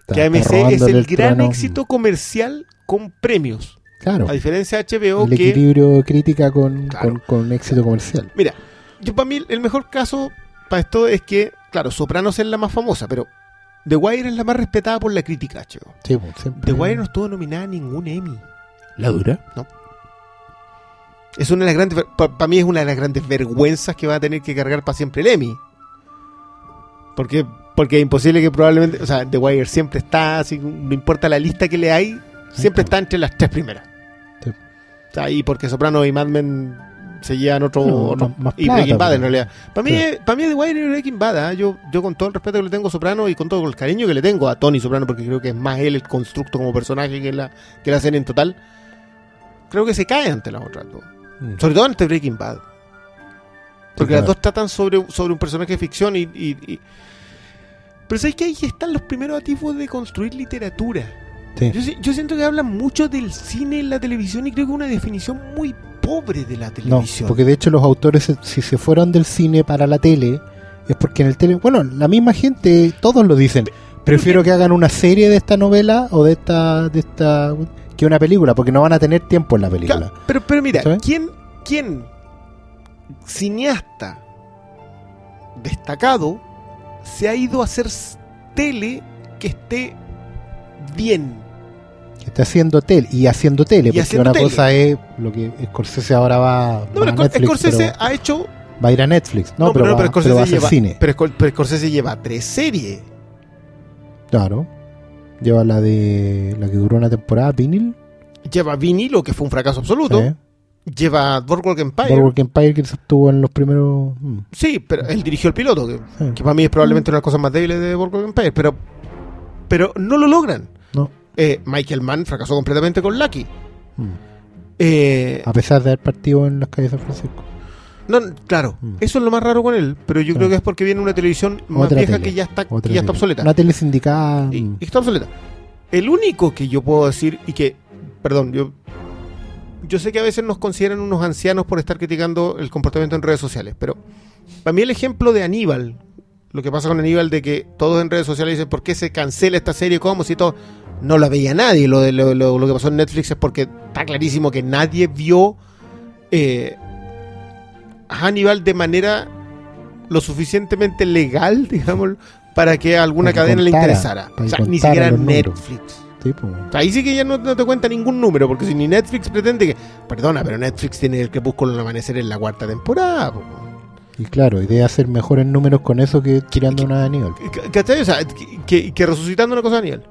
Está- que AMC es el gran trono. éxito comercial con premios. Claro. A diferencia de HBO, El que. equilibrio crítica con, Claro. con, con éxito comercial. Mira, yo para mí el mejor caso para esto es que, claro, Sopranos es la más famosa, pero The Wire es la más respetada por la crítica, HBO. Sí, pues, siempre. The Wire no estuvo nominada a ningún Emmy. ¿La dura? Es una de las grandes, para mí es una de las grandes vergüenzas que va a tener que cargar para siempre el Emmy. Porque, porque es imposible que probablemente, o sea, The Wire siempre está, así, no importa la lista que le hay, siempre está entre las tres primeras. Sí. O sea, y porque Soprano y Mad Men se llevan otro, No, otro- más- más y plata, Breaking Bad en realidad. Para mí, Sí. para mí The Wire y Breaking Bad, ¿ah? yo, yo con todo el respeto que le tengo a Soprano y con todo el cariño que le tengo a Tony Soprano, porque creo que es más él el constructo como personaje que la, que la serie en total, creo que se cae ante las otras dos. Mm. Sobre todo ante Breaking Bad. Porque claro. las dos tratan sobre, sobre un personaje de ficción y, y- y- Pero sabes que ahí están los primeros atisbos de construir literatura. Sí. Yo, yo siento que hablan mucho del cine en la televisión y creo que una definición muy pobre de la No, televisión. porque de hecho los autores, si se fueron del cine para la tele, es porque en el tele, bueno, la misma gente, todos lo dicen. Prefiero que hagan una serie de esta novela o de esta, de esta, que una película, porque no van a tener tiempo en la película. Pero, pero mira, ¿Sabes? ¿quién, ¿quién cineasta destacado se ha ido a hacer tele que esté bien? Que está haciendo tele y haciendo tele, Y porque haciendo una tele. cosa es lo que Scorsese ahora va, No, va pero Netflix, Scorsese pero ha hecho. va a ir a Netflix. No, pero, no, va, pero pero Scorsese va a hacer lleva, cine. Pero, Scor- pero Scorsese lleva tres series. Claro. Lleva la de la que duró una temporada, Vinyl. Lleva Vinilo, que fue un fracaso absoluto. Sí. Lleva Boardwalk Empire. Boardwalk Empire que estuvo en los primeros. mm, Sí, pero él dirigió el piloto, que, sí. que para mí es probablemente una de las cosas más débiles de Boardwalk Empire. Pero, pero no lo logran. No. Eh, Michael Mann fracasó completamente con Lucky. Mm. Eh, A pesar de haber partido en las calles de San Francisco. no, claro, Mm. eso es lo más raro con él. Pero yo Claro. creo que es porque viene una televisión más Otra vieja tele, que ya está, que ya está obsoleta. Una tele sindicada. Y, y está obsoleta. El único que yo puedo decir, y que, perdón, yo, yo sé que a veces nos consideran unos ancianos por estar criticando el comportamiento en redes sociales, pero para mí el ejemplo de Aníbal, lo que pasa con Aníbal de que todos en redes sociales dicen, ¿por qué se cancela esta serie? ¿Cómo? Si todo... No la veía nadie. Lo, de, lo, lo- lo que pasó en Netflix es porque está clarísimo que nadie vio eh, a Hannibal de manera lo suficientemente legal, digamos, para que a alguna Para cadena le interesara. O sea, ni siquiera. Netflix. Sí, pues. Ahí sí que ya no, no te cuenta ningún número, porque si ni Netflix pretende que. Perdona, pero Netflix tiene el crepúsculo al amanecer en la cuarta temporada. po. Y claro, idea hacer mejores números con eso que tirando una de Aníbal. ¿Cachai? O sea, que, que- que resucitando una cosa Daniel.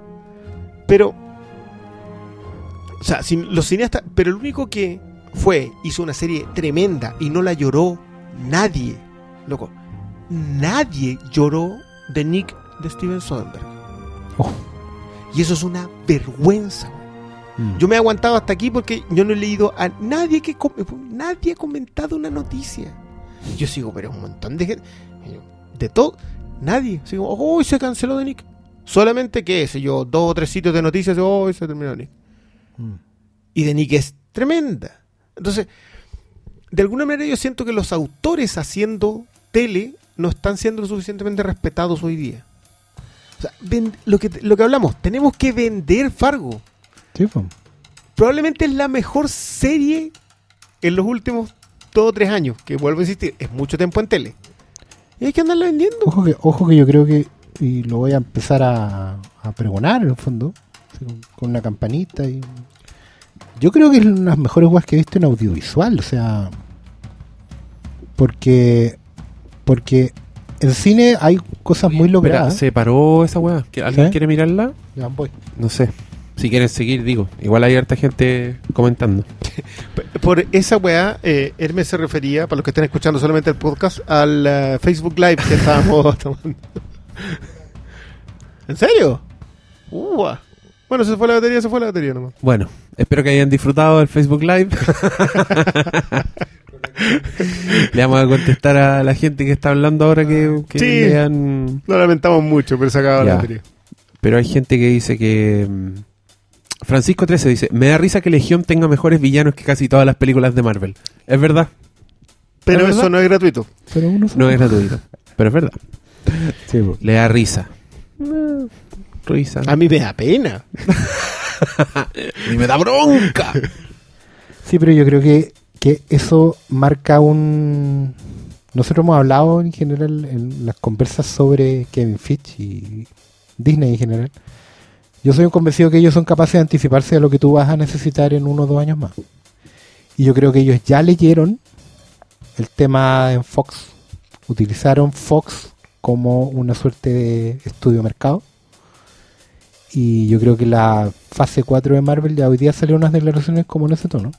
Pero. O sea, sin, los cineastas. Pero el único que fue, hizo una serie tremenda y no la lloró nadie. Loco. Nadie lloró de Nick de Steven Soderbergh. Oh. Y eso es una vergüenza. Mm. Yo me he aguantado hasta aquí porque yo no he leído a nadie que nadie ha comentado una noticia. Yo sigo, pero un montón de gente. De todo. Nadie. Sigo, oh, se canceló de Nick. Solamente que, sé yo, dos o tres sitios de noticias, oh, se terminó Nick. Mm. Y de Nick es tremenda. Entonces, de alguna manera yo siento que los autores haciendo tele no están siendo lo suficientemente respetados hoy día. O sea, ven- lo, que, lo que hablamos, tenemos que vender Fargo Sí, pues. probablemente es la mejor serie en los últimos dos o tres años, que vuelvo a insistir, es mucho tiempo en tele. Y hay que andarla vendiendo. Ojo que, ojo que yo creo que, y lo voy a empezar a, a pregonar en el fondo, con una campanita y... Yo creo que es una de las mejores weas que he visto en audiovisual, o sea... Porque... Porque en cine hay cosas muy Espera, logradas. ¿se paró esa weá? ¿Que ¿Alguien ¿Sí? quiere mirarla? Ya voy. No sé. Si quieren seguir, digo. Igual hay harta gente comentando. Por esa weá, eh, Hermes se refería, para los que estén escuchando solamente el podcast, al eh, Facebook Live que estábamos tomando. ¿En serio? Uh, bueno, se fue la batería, se fue la batería nomás. Bueno, espero que hayan disfrutado del Facebook Live. Le vamos a contestar a la gente que está hablando ahora que, que Sí. lean. Lo lamentamos mucho, pero se acaba la batería. Pero hay gente que dice que. mm, Francisco 13 dice: Me da risa que Legión tenga mejores villanos que casi todas las películas de Marvel. Es verdad, Pero ¿Es eso verdad? no es gratuito. Pero uno no es gratuito. Pero es verdad. Sí. Le da risa. Eh, Risa. A mí me da pena. Y me da bronca. Sí, pero yo creo que, que eso marca un... Nosotros hemos hablado en general en las conversas sobre Kevin Fitch y Disney en general. Yo soy un convencido que ellos son capaces de anticiparse a lo que tú vas a necesitar en uno o dos años más. Y yo creo que ellos ya leyeron el tema en Fox. Utilizaron Fox como una suerte de estudio mercado. Y yo creo que la fase 4 de Marvel, ya hoy día salieron unas declaraciones como en ese tono.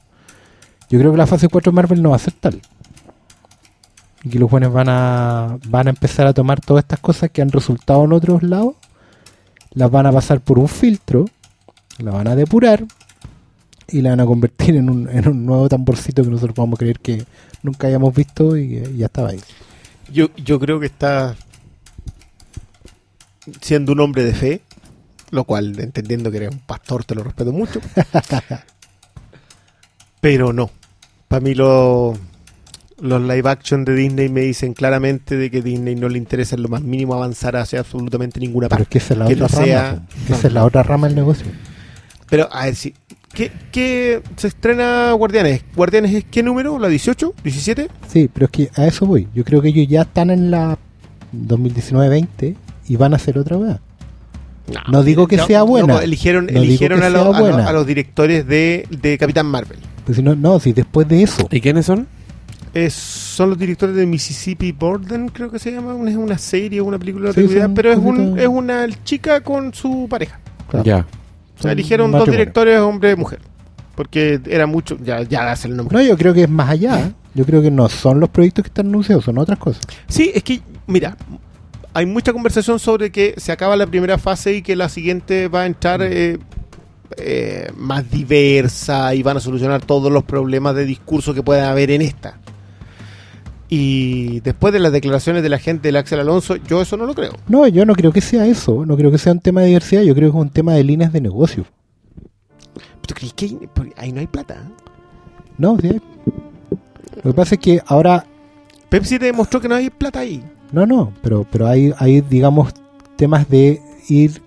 Yo creo que la fase 4 de Marvel no va a ser tal. Y que los jóvenes van a, van a empezar a tomar todas estas cosas que han resultado en otros lados, las van a pasar por un filtro, las van a depurar y la van a convertir en un, en un nuevo tamborcito que nosotros vamos a creer que nunca hayamos visto y ya estaba ahí. Yo, yo creo que está. siendo un hombre de fe, lo cual, entendiendo que eres un pastor, te lo respeto mucho. Pero no. Para mí lo- los live action de Disney me dicen claramente de que Disney no le interesa en lo más mínimo avanzar hacia absolutamente ninguna Pero parte. es que esa es la Que otra no rama. sea- po. Esa es la otra rama del negocio. Pero, a ver, si. ¿Qué, qué se estrena Guardianes? ¿Guardianes es qué número? ¿La 18? ¿17? Sí, pero es que a eso voy. Yo creo que ellos ya están en la 2019-20 y van a hacer otra vez. No digo que sea buena. eligieron No eligieron que a, los- sea a buena. a los directores de, de Capitán Marvel. Pues si no, no, si después de eso. ¿Y quiénes son? Es- son los directores de Mississippi Burden, creo que se llama. Una, es una serie, una película, Sí, idea, son pero es, un, es una chica con su pareja. claro, Ya. O sea, eligieron dos directores, hombre y mujer. Porque era mucho. Ya, ya hace el nombre. No, yo creo que es más allá. Yo creo que no son los proyectos que están anunciados, son otras cosas. Sí, es que, mira, hay mucha conversación sobre que se acaba la primera fase y que la siguiente va a entrar eh, eh, más diversa y van a solucionar todos los problemas de discurso que pueda haber en esta. Y después de las declaraciones de la gente del Axel Alonso, yo eso no lo creo. No, yo no creo que sea eso. No creo que sea un tema de diversidad. Yo creo que es un tema de líneas de negocio. ¿Tú crees que ahí, no hay plata? No, sí hay. Lo que pasa es que ahora Pepsi te demostró que no hay plata ahí. No, no, pero, pero hay, hay, digamos, temas de ir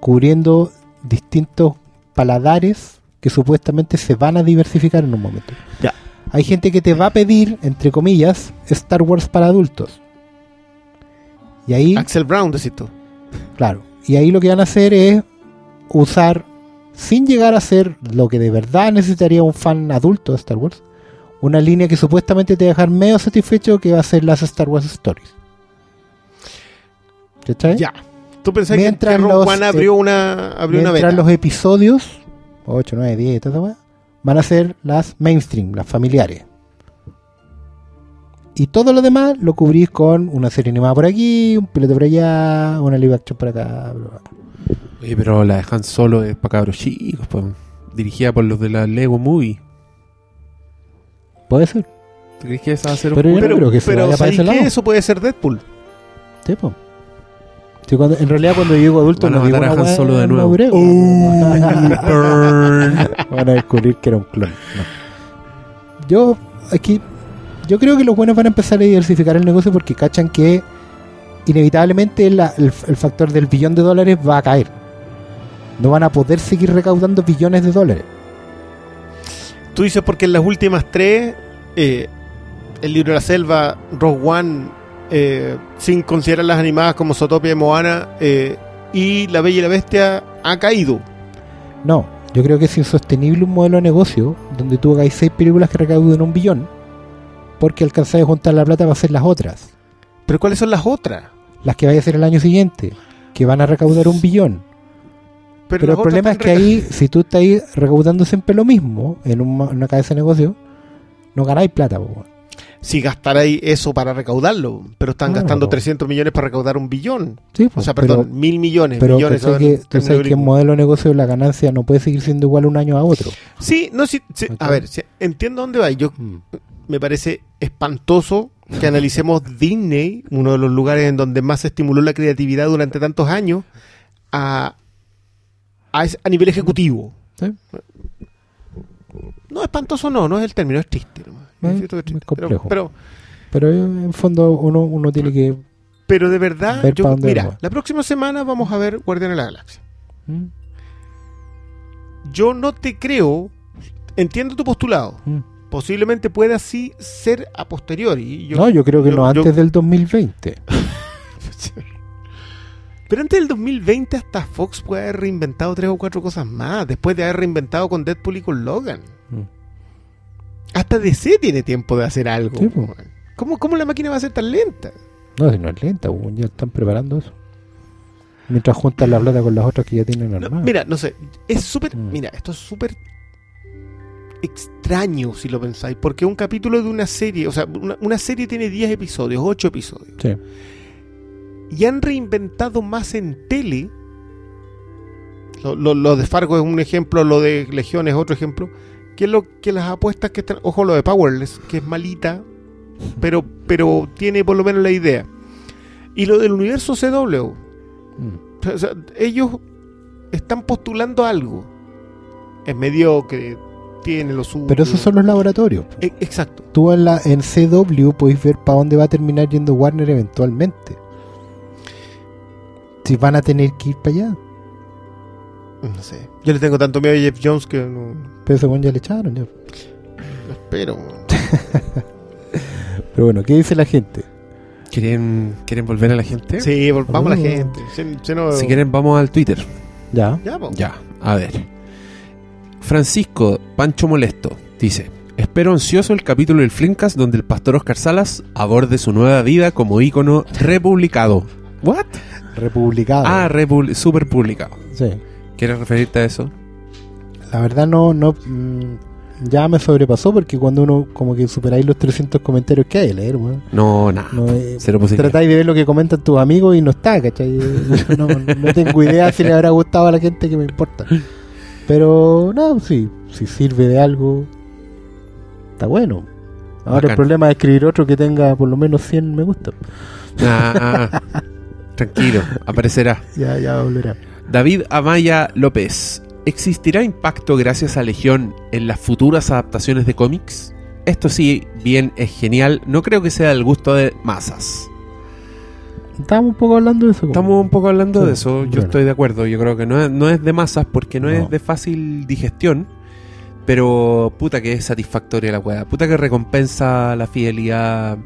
cubriendo distintos paladares que supuestamente se van a diversificar en un momento. Ya. Hay gente que te va a pedir, entre comillas, Star Wars para adultos. Y ahí, Axel Brown, decís tú. claro, y ahí lo que van a hacer es usar, sin llegar a ser lo que de verdad necesitaría un fan adulto de Star Wars, una línea que supuestamente te va a dejar medio satisfecho que va a ser las Star Wars Stories. ¿Cachai? Ya. ¿Tú pensás que, Mientras que Rogue los, One eh, abrió una, abrió una Mientras beta? los episodios, 8, 9, 10, toda van a ser las mainstream, las familiares. Y todo lo demás lo cubrís con una serie animada por aquí, un piloto por allá, una live action por acá. bla, bla. Oye, pero la dejan solo es para cabros chicos, pues. Dirigida por los de la Lego Movie. Puede ser. ¿Tú crees que esa va a ser Pero yo oscura? no creo que se pero vaya para ¿sabéis ese qué? lado. Eso puede ser Deadpool. Sí, po. Sí, cuando- en realidad cuando yo digo adulto Van a no digo matar a una Han weá Solo de nuevo. madurez, burn. Van a descubrir que era un clon. No. Yo, aquí, yo creo que los buenos van a empezar a diversificar el negocio porque cachan que inevitablemente la- el, el factor del billón de dólares va a caer. No van a poder seguir recaudando billones de dólares. Tú dices porque en las últimas tres, eh, el libro de la selva, Rogue One, eh, sin considerar las animadas como Zootopia y Moana, eh, y La Bella y la Bestia, ha caído. No, yo creo que es insostenible un modelo de negocio donde tú hagáis seis películas que recauden un billón porque alcanzáis a juntar la plata para hacer las otras. Pero ¿cuáles son las otras? Las que vais a hacer el año siguiente, que van a recaudar un billón. Pero, el problema es que ahí, si tú estás ahí recaudando siempre lo mismo en una, una cabeza de negocio, no ganáis plata. po. Si gastaréis eso para recaudarlo, pero están gastando 300 millones para recaudar un billón. Sí, O po, sea, pero- perdón, mil millones. Pero millones ¿cachai son que, tú sabes que el modelo de negocio la ganancia no puede seguir siendo igual un año a otro. Sí, no, sí, sí, a ver, sí, entiendo dónde va. Yo me parece espantoso que analicemos Disney, uno de los lugares en donde más se estimuló la creatividad durante tantos años, a, a, a nivel ejecutivo. Sí. No, espantoso no, no es el término, es triste. nomás. Es cierto que es triste. es complejo. Pero, Pero en fondo uno, uno tiene que... pero, de verdad, Ver yo- mira, va. la próxima semana vamos a ver Guardián de la Galaxia. ¿Mm? Yo no te creo, entiendo tu postulado. ¿Mm? Posiblemente pueda así ser a posteriori. Yo- no, yo creo que yo- no yo- antes del 2020. Pero antes del 2020 hasta Fox puede haber reinventado tres o cuatro cosas más, después de haber reinventado con Deadpool y con Logan. Hasta DC tiene tiempo de hacer algo. Sí. ¿Cómo, ¿Cómo la máquina va a ser tan lenta? No, si no es lenta, ya están preparando eso. Mientras juntan la plata con las otras que ya tienen No, armadas. mira, no sé, es súper, Mm. mira, esto es súper extraño si lo pensáis, porque un capítulo de una serie, o sea, una, una serie tiene 10 episodios, 8 episodios, Sí. y han reinventado más en tele. Lo, lo- lo de Fargo es un ejemplo, lo de Legión es otro ejemplo, que lo que las apuestas que están, ojo lo de Powerless, que es malita, pero, pero tiene por lo menos la idea. Y lo del universo CW, Mm. O sea, ellos están postulando algo. Es mediocre, tiene lo suyo. Pero esos son los laboratorios. E- Exacto. Tú en, la, en CW podéis ver para dónde va a terminar yendo Warner eventualmente. Si van a tener que ir para allá. No sé. Yo le tengo tanto miedo a Jeff Jones que no, Pero weón ya le echaron. ya. no espero. Pero bueno, ¿qué dice la gente? ¿Quieren, ¿Quieren volver a la gente? Sí, vol- vamos a la Oh. gente. Si, si no- Si quieren, vamos al Twitter. Ya. Ya, po. Ya, a ver. Francisco Pancho Molesto dice: Espero ansioso el capítulo del Flimcast donde el pastor Oscar Salas aborde su nueva vida como ícono republicado. ¿What? Republicado. Ah, super publicado. sí. ¿Quieres referirte a eso? La verdad no, no mm, ya me sobrepasó porque cuando uno como que superáis los 300 comentarios que hay a leer, weón. No, nada. No, eh, tratáis de ver lo que comentan tus amigos y no está, ¿cachai? Yo no, no tengo idea si le habrá gustado a la gente que me importa. Pero, no, sí, si sirve de algo, está bueno. Ahora el problema es escribir otro que tenga por lo menos 100 me gusta. Ah, tranquilo, aparecerá. Ya, ya volverá. David Amaya López. ¿Existirá impacto gracias a Legión en las futuras adaptaciones de cómics? Esto sí, bien, es genial. No creo que sea del gusto de masas. Estábamos un poco hablando de eso. Estamos un poco hablando Sí, de eso. Yo bueno. estoy de acuerdo. Yo creo que no es, no es de masas porque no, No. es de fácil digestión. Pero puta que es satisfactoria la weá. Puta que recompensa la fidelidad.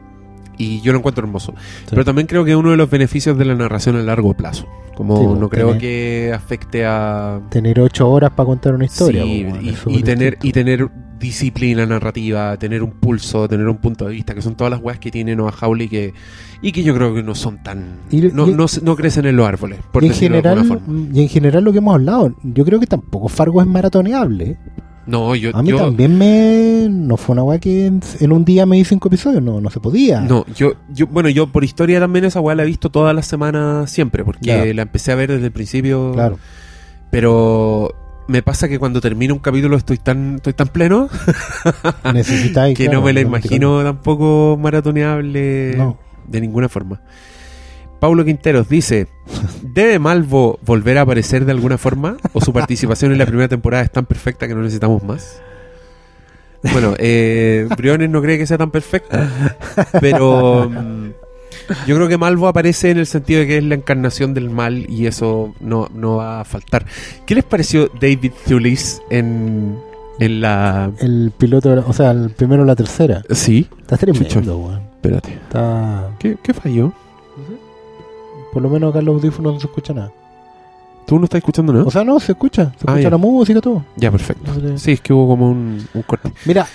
Y yo lo encuentro hermoso. Pero también creo que es uno de los beneficios de la narración a largo plazo. Como Sí, pues, no creo tener- que afecte a. Tener 8 horas para contar una historia. Sí, weón, y, y tener, y tener disciplina narrativa, tener un pulso, tener un punto de vista, que son todas las weas que tiene Noah Hawley que, y que yo creo que no son tan. Y- no, y- no, no crecen en los árboles, por y en de general alguna forma. y en general lo que hemos hablado yo creo que tampoco Fargo es maratoneable No, yo. a mí yo- también me no fue una weá que en, en un día me di cinco episodios no no se podía No, yo, yo, bueno, yo por historia también esa weá la he visto todas las semanas siempre, porque la empecé a ver desde el principio. claro Pero me pasa que cuando termino un capítulo estoy tan, estoy tan pleno que claro, no me la imagino tampoco maratoneable no de ninguna forma. Paulo Quinteros dice: ¿Debe Malvo volver a aparecer de alguna forma? ¿O su participación en la primera temporada es tan perfecta que no necesitamos más? Bueno, eh, Briones no cree que sea tan perfecta, pero mm, yo creo que Malvo aparece en el sentido de que es la encarnación del mal y eso no, no va a faltar. ¿Qué les pareció David Thewlis en, en la... el piloto o sea el primero o la tercera Sí, está tremendo weón. espérate. está ¿Qué, qué falló? Por lo menos acá en los audífonos no se escucha nada ¿Tú no estás escuchando nada? o sea no se escucha se Ah, escucha ya. la música todo Ya, perfecto. Sí, es que hubo como un, un corte. mira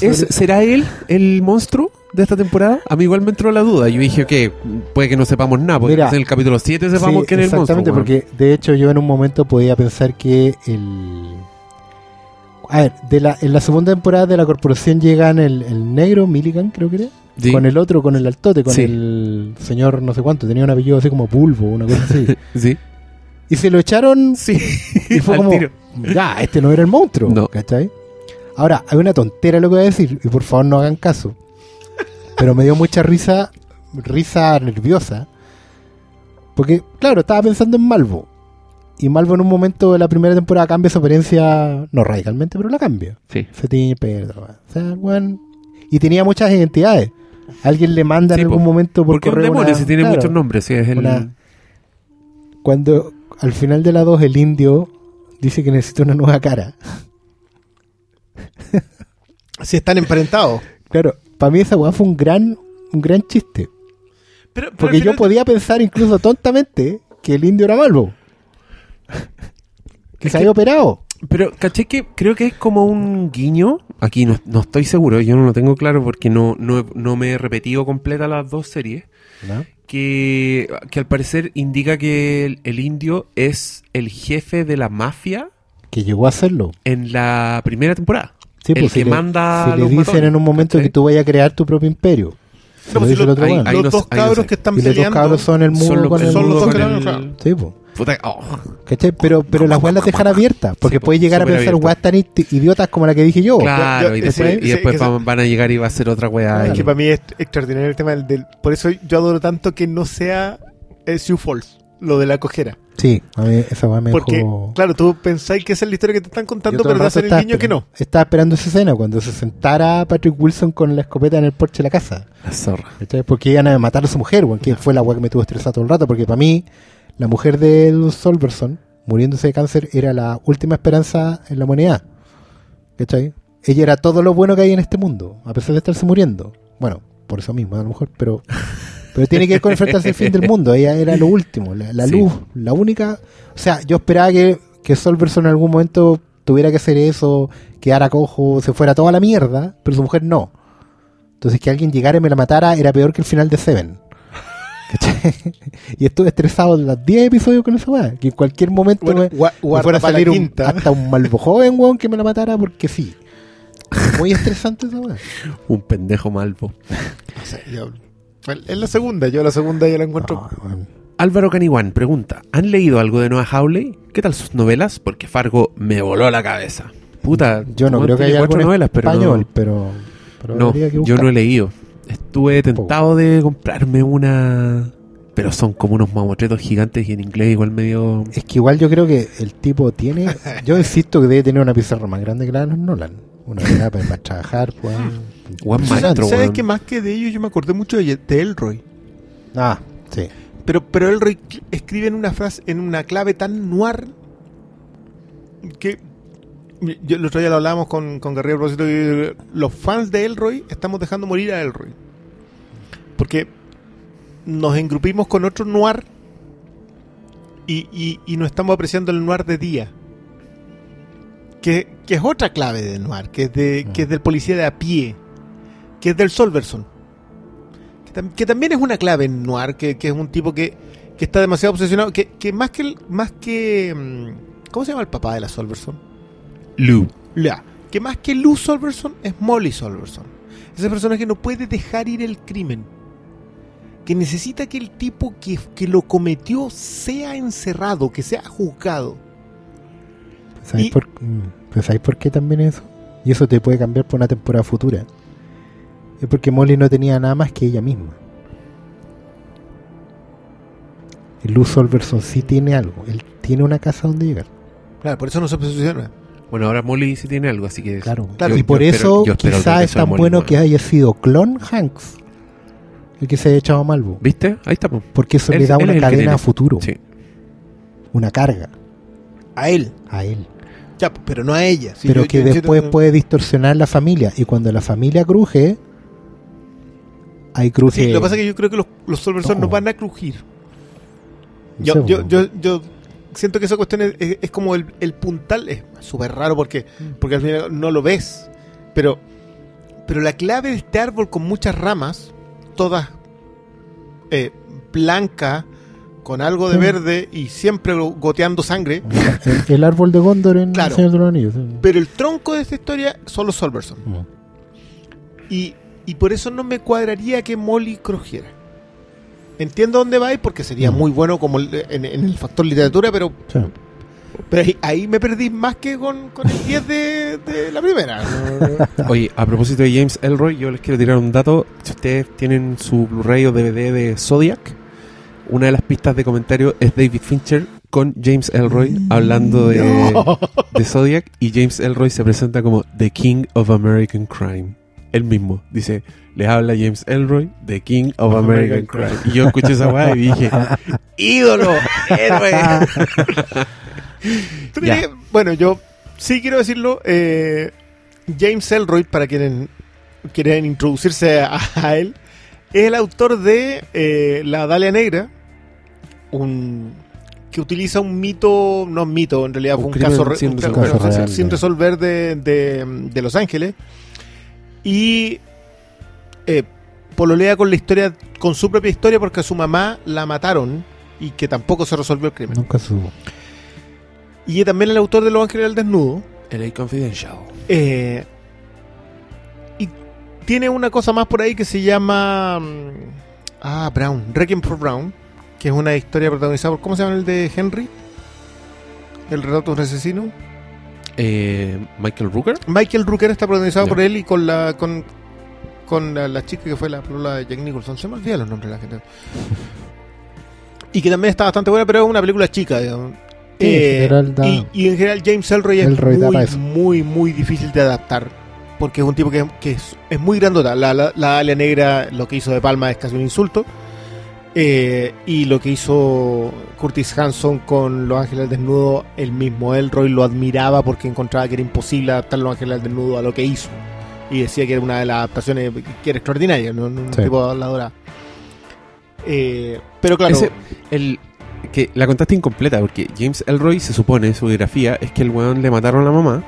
¿Es- sobre- ¿Será él el monstruo de esta temporada? A mí igual me entró la duda. Yo dije que puede que no sepamos nada, porque Mira, en el capítulo 7 sepamos Sí, quién es el monstruo. Exactamente, porque de hecho yo en un momento podía pensar que el. A ver, de la, en la segunda temporada de la corporación llegan el, el negro, Milligan, creo que era, Sí, con el otro, con el altote, con Sí. el señor no sé cuánto, tenía un apellido así como Pulvo, una cosa así. sí, y se lo echaron sí. y fue como, tiro. ya, este no era el monstruo, No. ¿cachai? Ahora, hay una tontera lo que voy a decir, y por favor no hagan caso. Pero me dio mucha risa, risa nerviosa. Porque, claro, estaba pensando en Malvo. Y Malvo en un momento de la primera temporada cambia su apariencia, no radicalmente, pero la cambia. Sí. Se el pelo, o sea, weón, Y tenía muchas identidades. Alguien le manda Sí, en algún po. momento por Porque correo demonio, una- si tiene claro, muchos nombres. Sí, es el... una- Cuando al final de la 2 el indio dice que necesita una nueva cara. Si están emparentados. Claro, para mí esa weá fue un gran, un gran chiste. Pero, pero Porque yo podía pensar incluso tontamente que el indio era Malvo. que se que- había operado. Pero caché que creo que es como un guiño. Aquí no, no estoy seguro, yo no lo tengo claro porque no, no, no me he repetido completa las dos series. Que, que al parecer indica que el, el indio es el jefe de la mafia Que llegó a hacerlo. en la primera temporada. Sí, El pues, que si le- manda si a le dicen matones, en un momento que tú vayas a crear tu propio imperio. Se No, lo pues, dice si el lo- weón. ahí los no dos no cabros que están Y los dos peleando. cabros son el mudo Son los, con el son los mudo dos con que el- lo Sí, po. Puta, oh. ¿Cachai? Pero, pero las weas las dejan abiertas. Porque Sí, puedes llegar a pensar weas tan id- idiotas como la que dije yo. Claro, yo- y después, y van, van a llegar y va a ser otra weá. Es que para mí es extraordinario el tema del, del- Por eso yo adoro tanto que no sea eh, Sioux Falls. lo de la cojera. Sí, a mí esa weá me Porque, dejó... claro, tú pensáis que esa es la historia que te están contando, pero te hacen el estaba guiño que no. esperando- Estaba esperando esa escena cuando se sentara Patrick Wilson con la escopeta en el porche de la casa. La zorra. ¿cachai? Porque iban a matar a su mujer, weón, que fue la weá que me tuvo estresado todo el rato. Porque para mí, la mujer de Edward Solverson, muriéndose de cáncer, era la última esperanza en la humanidad. ¿Cachai? Ella era todo lo bueno que hay en este mundo, a pesar de estarse muriendo. Bueno, por eso mismo, a lo mejor, pero. Pero tiene que ver con enfrentarse al fin del mundo. Ella era lo último, la, la Sí. luz, la única. O sea, yo esperaba que, que Solverson en algún momento tuviera que hacer eso, quedara cojo, se fuera toda la mierda, pero su mujer no. Entonces que alguien llegara y me la matara era peor que el final de Seven. ¿Cachai? y estuve estresado las 10 episodios con esa weá. Que en cualquier momento Bueno, me, gua- me guarda fuera a salir un- hasta un malvo joven, weón, que me la matara porque sí. Muy estresante esa weá. Un pendejo malvo. No sé, yo- es la segunda, yo la segunda ya la encuentro. No, weón. Álvaro Caniwan pregunta: ¿Han leído algo de Noah Hawley? ¿Qué tal sus novelas? Porque Fargo me voló la cabeza. Puta, yo no creo que haya cuatro en novelas, pero español, no, pero, pero no, yo no he leído. Estuve tentado de comprarme una, pero son como unos mamotretos gigantes y en inglés igual medio. Es que igual yo creo que el tipo tiene. Yo insisto que debe tener una pizarra más grande que la de los Nolan. Una verdad para, para trabajar, pues. Juan ¿Sabes maestro, ¿sabes weón. que más que de ellos yo me acordé mucho de, de Elroy? Ah, sí. Pero, pero Elroy escribe en una frase, en una clave tan noir que yo, el otro día lo hablábamos con, con Garrido a propósito de- los fans de Elroy estamos dejando morir a Elroy. Porque nos engrupimos con otro noir y, y, y no estamos apreciando el noir de día. Que, que es otra clave de noir, que es, de, que es del policía de a pie, que es del Solverson. Que, tam- que también es una clave en noir, que, que es un tipo que, que está demasiado obsesionado, que, que más que... el- más que mm, ¿Cómo se llama el papá de la Solverson? Lou. Ya, que más que Lou Solverson es Molly Solverson. Esa persona que no puede dejar ir el crimen. Que necesita que el tipo que, que lo cometió sea encerrado, que sea juzgado. ¿Sabes, Y- por, mm, pero ¿sabes por qué también eso? Y eso te puede cambiar por una temporada futura. Es porque Molly no tenía nada más que ella misma. Luz Solverson sí tiene algo. Él tiene una casa donde llegar. Claro, por eso no se obsesiona. Bueno, ahora Molly sí tiene algo, así que. Claro. Claro, y por eso quizás es tan bueno que haya sido Clon Hanks el que se haya echado a Malvo. ¿Viste? Ahí está. po. Porque eso Él- le da una cadena a futuro. Sí. Una carga A él. a él. Ya, pero no a ella. Pero yo- que yo después puede distorsionar la familia. Y cuando la familia cruje, ahí cruje. Sí, lo que pasa es que yo creo que los, los No. no van a crujir. Yo, yo, yo, yo siento que esa cuestión es, es- es como el, el puntal. Es súper raro porque, porque al final no lo ves. Pero, pero la clave de este árbol con muchas ramas, todas eh, blancas, con algo de Sí. verde y siempre go- goteando sangre. el, el árbol de Gondor en Claro. El Señor de los Anillos. sí. Pero el tronco de esta historia son los Solverson. Mm. Y, y por eso no me cuadraría que Molly crujiera. Entiendo dónde va y porque sería Mm. muy bueno como en, en el factor literatura, pero, Sí. pero ahí, ahí me perdí más que con, con el 10 de, de la primera. Oye, a propósito de James Elroy, yo les quiero tirar un dato. Si ustedes tienen su Blu-ray o DVD de Zodiac, una de las pistas de comentario es David Fincher con James Elroy hablando de, No. de Zodiac y James Elroy se presenta como The King of American Crime. Él mismo dice, les habla James Elroy, The King of American Crime. Y yo escuché esa weá y dije, ídolo, héroe. ¿Tú Ya. crees que- bueno, yo sí quiero decirlo. eh, James Elroy, para quienes quieren introducirse a, a él, es el autor de eh, La Dalia Negra, un que utiliza un mito, no un mito, en realidad Un fue un caso, re- sin un resolver. caso Caso sin- real, sin ya. resolver de, de- de Los Ángeles. Y eh, pololea con la historia, con su propia historia, porque a su mamá la mataron y que tampoco se resolvió el crimen. Nunca subo. Y también el autor de Los Ángeles al Desnudo. LA Confidential. Eh, y tiene una cosa más por ahí que se llama. mm, Ah, Brown. Requiem for Brown. Que es una historia protagonizada por. ¿Cómo se llama el de Henry? El relato de un asesino. Eh, Michael Rooker. Michael Rooker está protagonizado por él y con la. con, con la, la chica que fue la polola de Jack Nicholson. Se me olvidan los nombres de la gente. Y que también está bastante buena, pero es una película chica, digamos. Sí, en Eh, general da- y, y en general James Ellroy es muy, muy, muy difícil de adaptar. Porque es un tipo que, que es, es muy grandota. La, la, la Dalia Negra, lo que hizo de Palma es casi un insulto. Eh, y lo que hizo Curtis Hanson con Los Ángeles Desnudo, el mismo Elroy lo admiraba porque encontraba que era imposible adaptar Los Ángeles Desnudo a lo que hizo. Y decía que era una de las adaptaciones que era extraordinaria, ¿no? un Sí. tipo de habladora. Eh, pero claro, Ese- el, que la contaste incompleta, porque James Elroy se supone, su biografía, es que el weón le mataron a la mamá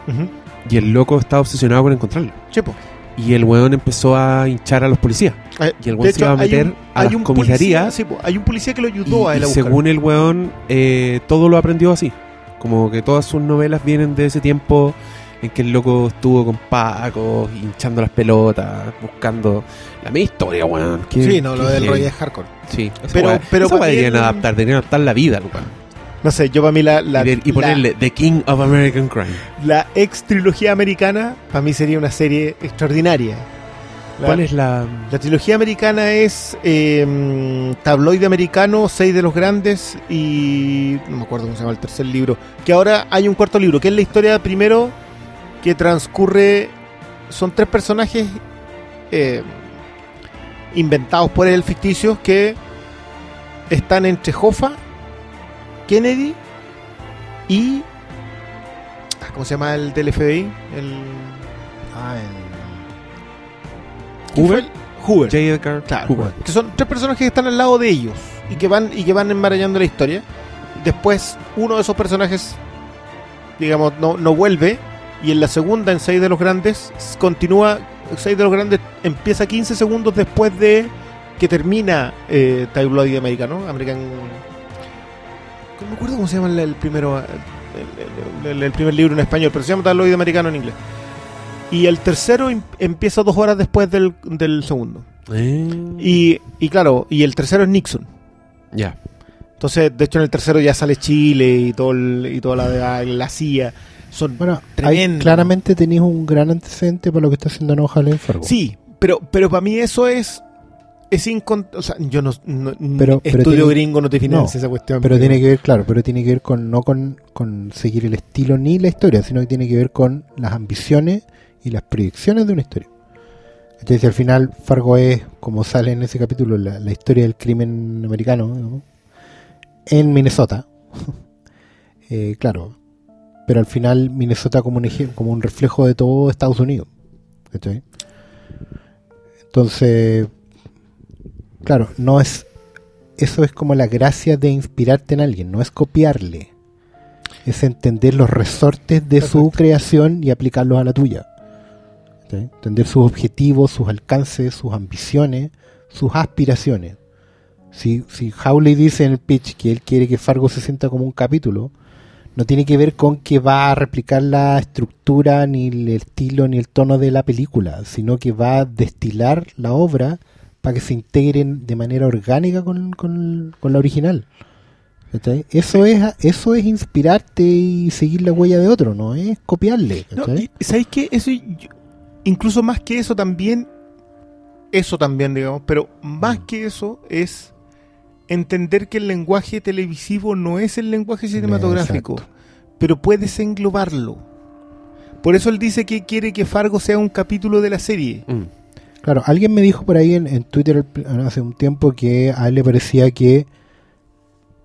y el loco estaba obsesionado con encontrarlo. chepo. Y el weón empezó a hinchar a los policías. Eh, Y el weón se iba a meter un- a las comisarías. policía- sí, po, hay un policía que lo Y, ayudó a él y a según el weón, eh, todo lo aprendió así. Como que todas sus novelas vienen de ese tiempo en que el loco estuvo con Paco, hinchando las pelotas, buscando la misma historia, weón. Sí, no, lo del. Roy es hardcore. Sí, Pero- pero weá ti deberían adaptar, deberían adaptar la vida, Lucas. No sé, yo para mí la, la, y, y la- ponerle The King of American Crime. la ex trilogía americana, para mí sería una serie extraordinaria. La, ¿Cuál es la...? la trilogía americana es eh, Tabloide Americano, Seis de los Grandes y... no me acuerdo cómo se llama el tercer libro. Que ahora hay un cuarto libro, que es la historia primero que transcurre... Son tres personajes eh, inventados por él, ficticios, que están entre Hoffa, Kennedy y... ah, ¿Cómo se llama el del FBI? El... Ah, ¿quién Hoover. fue el- Hoover. J. Edgar Claro. Hoover. que son tres personajes que están al lado de ellos y que van y que van enmarañando la historia. Después uno de esos personajes, digamos, no, no vuelve y en la segunda, en Seis de los Grandes, continúa. Seis de los Grandes empieza 15 segundos después de que termina eh, Tabloid Americano, American. No me acuerdo cómo se llama el, el primero, el, el- el primer libro en español, pero se llama Tabloid Americano en inglés. Y el tercero em- empieza dos horas después del, del segundo. Eh, Y, y claro, y el tercero es Nixon. Ya. Entonces, de hecho, en el tercero ya sale Chile y todo el- y toda la, la CIA. Son Bueno, ahí claramente tenéis un gran antecedente para lo que está haciendo Enoja en Fargo. Sí, pero, pero para mí eso es. Es. O sea, yo no. no- Pero- pero estudio tiene- gringo no te financia no, esa cuestión. Pero tiene que ver, claro, pero tiene que ver con no con, con seguir el estilo ni la historia, sino que tiene que ver con las ambiciones y las proyecciones de una historia. Entonces, al final Fargo es, como sale en ese capítulo, la, la historia del crimen americano digamos, en Minnesota. Eh, claro, pero al final Minnesota como un, como un reflejo de todo Estados Unidos. ¿cachai? Entonces, claro, no es eso es como la gracia de inspirarte en alguien, no es copiarle. Es entender los resortes de su creación y aplicarlos a la tuya. ¿Sí? Entender sus objetivos, sus alcances, sus ambiciones, sus aspiraciones. Si, si Howley dice en el pitch que él quiere que Fargo se sienta como un capítulo, no tiene que ver con que va a replicar la estructura, ni el estilo, ni el tono de la película, sino que va a destilar la obra para que se integren de manera orgánica con, con- con la original. ¿Cachai? Eso es eso es inspirarte y seguir la huella de otro, no es copiarle. No, ¿Sabéis qué? Eso, incluso más que eso también. Eso también, digamos. Pero más Mm. que eso es entender que el lenguaje televisivo no es el lenguaje cinematográfico. Exacto. Pero puedes englobarlo. Por eso él dice que quiere que Fargo sea un capítulo de la serie. Mm. Claro, alguien me dijo por ahí en, en Twitter hace un tiempo que a él le parecía que,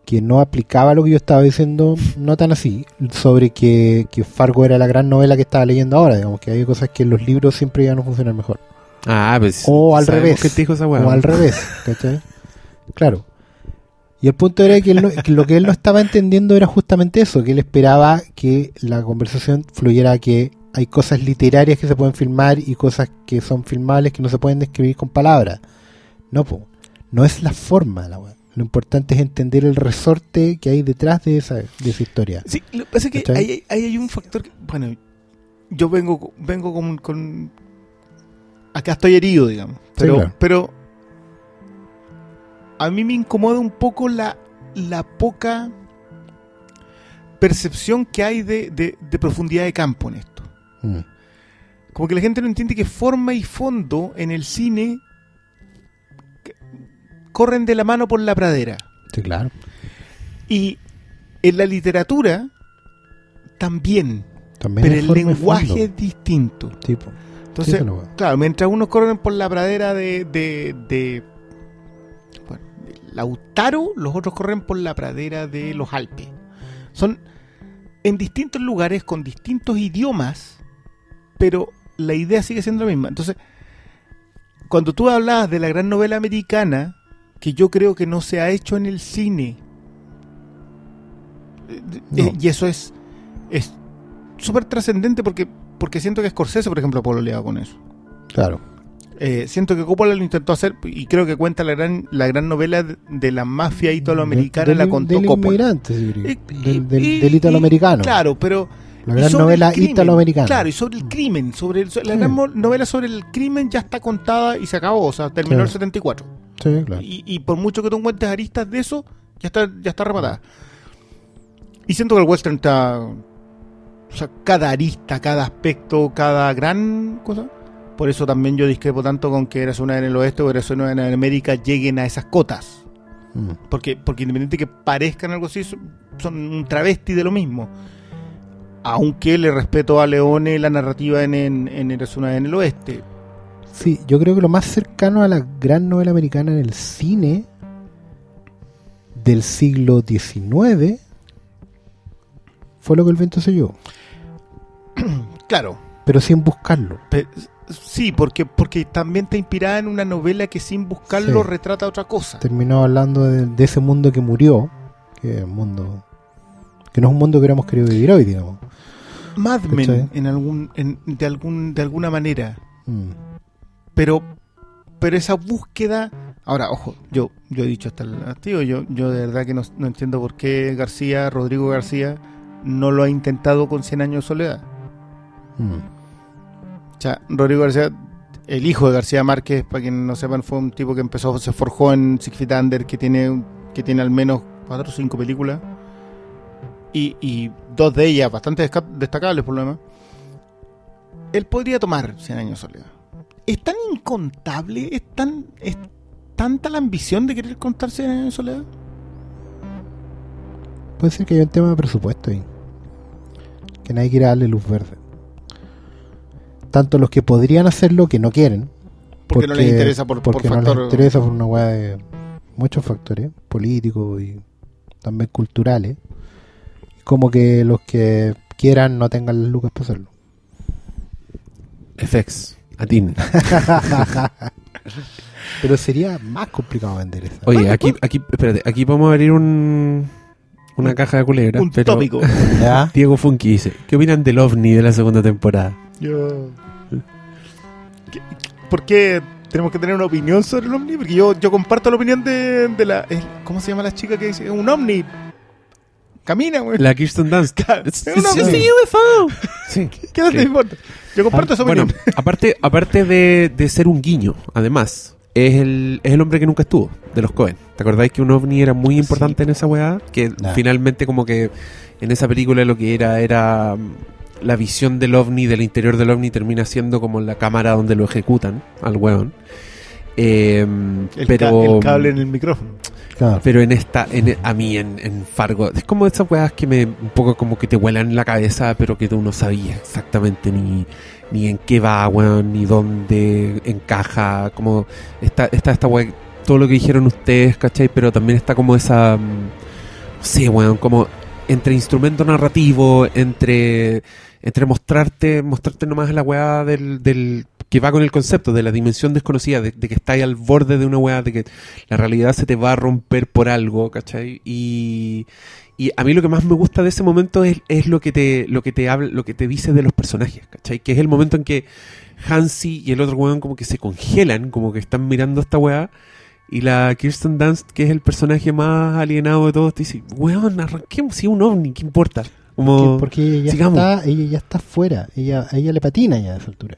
que no aplicaba lo que yo estaba diciendo, no tan así, sobre que, que Fargo era la gran novela que estaba leyendo ahora, digamos, que hay cosas que en los libros siempre iban a funcionar mejor. Ah, pues. O al revés. que te dijo esa weá. O al revés, ¿cachai? Claro. Y el punto era que, él no- que lo que él no estaba entendiendo era justamente eso, que él esperaba que la conversación fluyera a que hay cosas literarias que se pueden filmar y cosas que son filmables que no se pueden describir con palabras. No, po. no es la forma la web. Lo importante es entender el resorte que hay detrás de esa, de esa historia. Sí, lo que pasa es que ahí, ahí hay un factor. que- bueno, yo vengo, vengo con, con- Acá estoy herido, digamos. Pero, claro. pero. A mí me incomoda un poco la, la poca percepción que hay de, de- de profundidad de campo en esto. Mm. Como que la gente no entiende que forma y fondo en el cine corren de la mano por la pradera. Sí, claro. Y en la literatura también, También pero el lenguaje es distinto. Tipo. Entonces, Sí, claro, mientras unos corren por la pradera de, de, de- bueno, de Lautaro, los otros corren por la pradera de los Alpes. Son en distintos lugares con distintos idiomas, pero la idea sigue siendo la misma. Entonces, cuando tú hablabas de la gran novela americana, que yo creo que no se ha hecho en el cine, eh, No. eh, y eso es es súper trascendente porque porque siento que Scorsese, por ejemplo, pololeaba con eso. Claro. Eh, siento que Coppola lo intentó hacer y creo que cuenta la gran la gran novela de, de la mafia italoamericana, Del- la contó del Coppola. inmigrante, sí. Y- del, del, del italoamericano. Claro, pero La gran novela italoamericana. Claro, y sobre el crimen, sobre el- la Sí. gran novela sobre el crimen ya está contada y se acabó, o sea, terminó Sí. el 74. Sí, claro. Y, y por mucho que tú encuentres aristas de eso, ya está, ya está rematada. Y siento que el western está. O sea, cada arista, cada aspecto, cada gran cosa. Por eso también yo discrepo tanto con que eras una en el oeste o eras una en América lleguen a esas cotas. Mm. Porque, porque independiente que parezcan algo así, son un travesti de lo mismo. Aunque le respeto a Leone la narrativa en, en, en en el oeste. Sí, yo creo que lo más cercano a la gran novela americana en el cine del siglo XIX fue lo que el viento se llevó, Claro, pero sin buscarlo. Pe- sí, porque, porque también está inspirada en una novela que sin buscarlo Sí. retrata otra cosa. Terminó hablando de, de ese mundo que murió, que es un mundo que no es un mundo que hubiéramos querido vivir hoy, digamos. Mad Men, en algún, en- de, algún, de alguna manera. Mm. Pero, pero esa búsqueda. Ahora, ojo, yo, yo he dicho hasta el hastío, yo, yo de verdad que no, no entiendo por qué García, Rodrigo García, no lo ha intentado con 100 años de soledad. Mm. O sea, Rodrigo García, el hijo de García Márquez, para quienes no sepan, fue un tipo que empezó, se forjó en Six Feet Under, que tiene, que tiene al menos cuatro o cinco películas. Y, y dos de ellas bastante destacables por lo demás. Él podría tomar 100 años de soledad. Es tan incontable, es tan. es tanta la ambición de querer contar 100 años de soledad. Puede ser que haya un tema de presupuesto ahí. Que nadie quiera darle luz verde. Tanto los que podrían hacerlo que no quieren. Porque, no les interesa por, por porque factor. no les interesa por una weá de muchos factores, políticos y también culturales. Como que los que quieran no tengan las lucas para hacerlo. FX, Atin. Pero sería más complicado vender esa. Oye, aquí, aquí, espérate, aquí vamos a abrir un, una caja de culebra. un pero tópico. ¿Ya? Diego Funky dice, ¿qué opinan del OVNI de la segunda temporada? Yo. ¿Qué- ¿Por qué tenemos que tener una opinión sobre el ovni? Porque yo, yo comparto la opinión de, de la. ¿Cómo se llama la chica que dice? Un ovni. Camina, güey. La Kirsten Dunst. It's, es it's just a. UFO. Sí. ¿Qué no te importa? Yo comparto esa Bueno, aparte, aparte de, de ser un guiño, además, es el, es el hombre que nunca estuvo, de los Cohen. ¿Te acordáis que un ovni era muy importante en esa weá? Que Nah. finalmente como que en esa película lo que era era mm, la visión del ovni, del interior del ovni, termina siendo como la cámara donde lo ejecutan al weón. Eh, El, pero, ca- el cable en el micrófono. Claro. pero en esta, en, a mí en, en Fargo, es como esas weas que me, un poco como que te vuelan la cabeza, pero que tú no sabías exactamente ni, ni en qué va, weón, ni dónde encaja, como está, está esta wea, todo lo que dijeron ustedes, ¿cachai? Pero también está como esa, mm, no sé, weón, como entre instrumento narrativo, entre, entre mostrarte, mostrarte nomás la weá del, del, que va con el concepto de la dimensión desconocida, de, de que estás al borde de una weá, de que la realidad se te va a romper por algo, ¿cachai? Y, y a mí lo que más me gusta de ese momento es, es lo que te, lo que te habla, lo que te dice de los personajes, ¿cachai? Que es el momento en que Hansi y el otro weón como que se congelan, como que están mirando esta weá. Y la Kirsten Dunst, que es el personaje más alienado de todos, te dice, weón, arranquemos, si es un ovni, ¿qué importa? Como, Porque, porque ella ya está, ella ya está fuera, ella, a ella le patina ya a esa altura.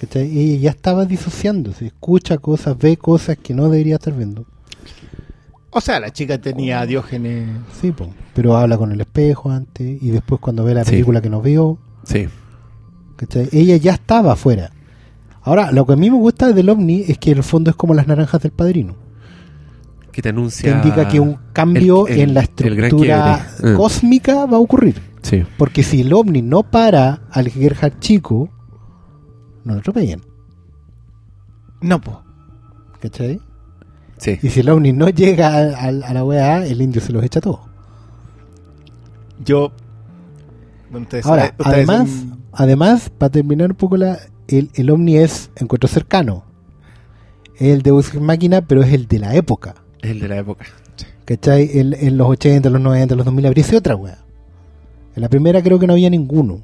¿Cachai? Ella ya estaba disociándose, escucha cosas, ve cosas que no debería estar viendo. O sea, la chica tenía a Diógenes. Sí, po. pero habla con el espejo antes y después cuando ve la Sí. película que no vio, sí, ¿cachai? ella ya estaba afuera. Ahora, lo que a mí me gusta del ovni es que en el fondo es como las naranjas del padrino. que te que anuncia. indica que un cambio el- en la estructura. Mm. cósmica va a ocurrir. Sí. Porque si el ovni no para al Gerhard chico, no lo atropellan. No, po. ¿Cachai? Sí. Y si el ovni no llega a, a- a la weá, el indio se los echa todos. Yo. bueno, ustedes Ahora, saben- ustedes además, son- además, para terminar un poco la, el, el ovni es encuentro cercano. Es el de Ex máquina, pero es el de la época. El de la época. ¿Cachai? En, en los 80, los 90, los 2000 habría sido otra weá. En la primera creo que no había ninguno.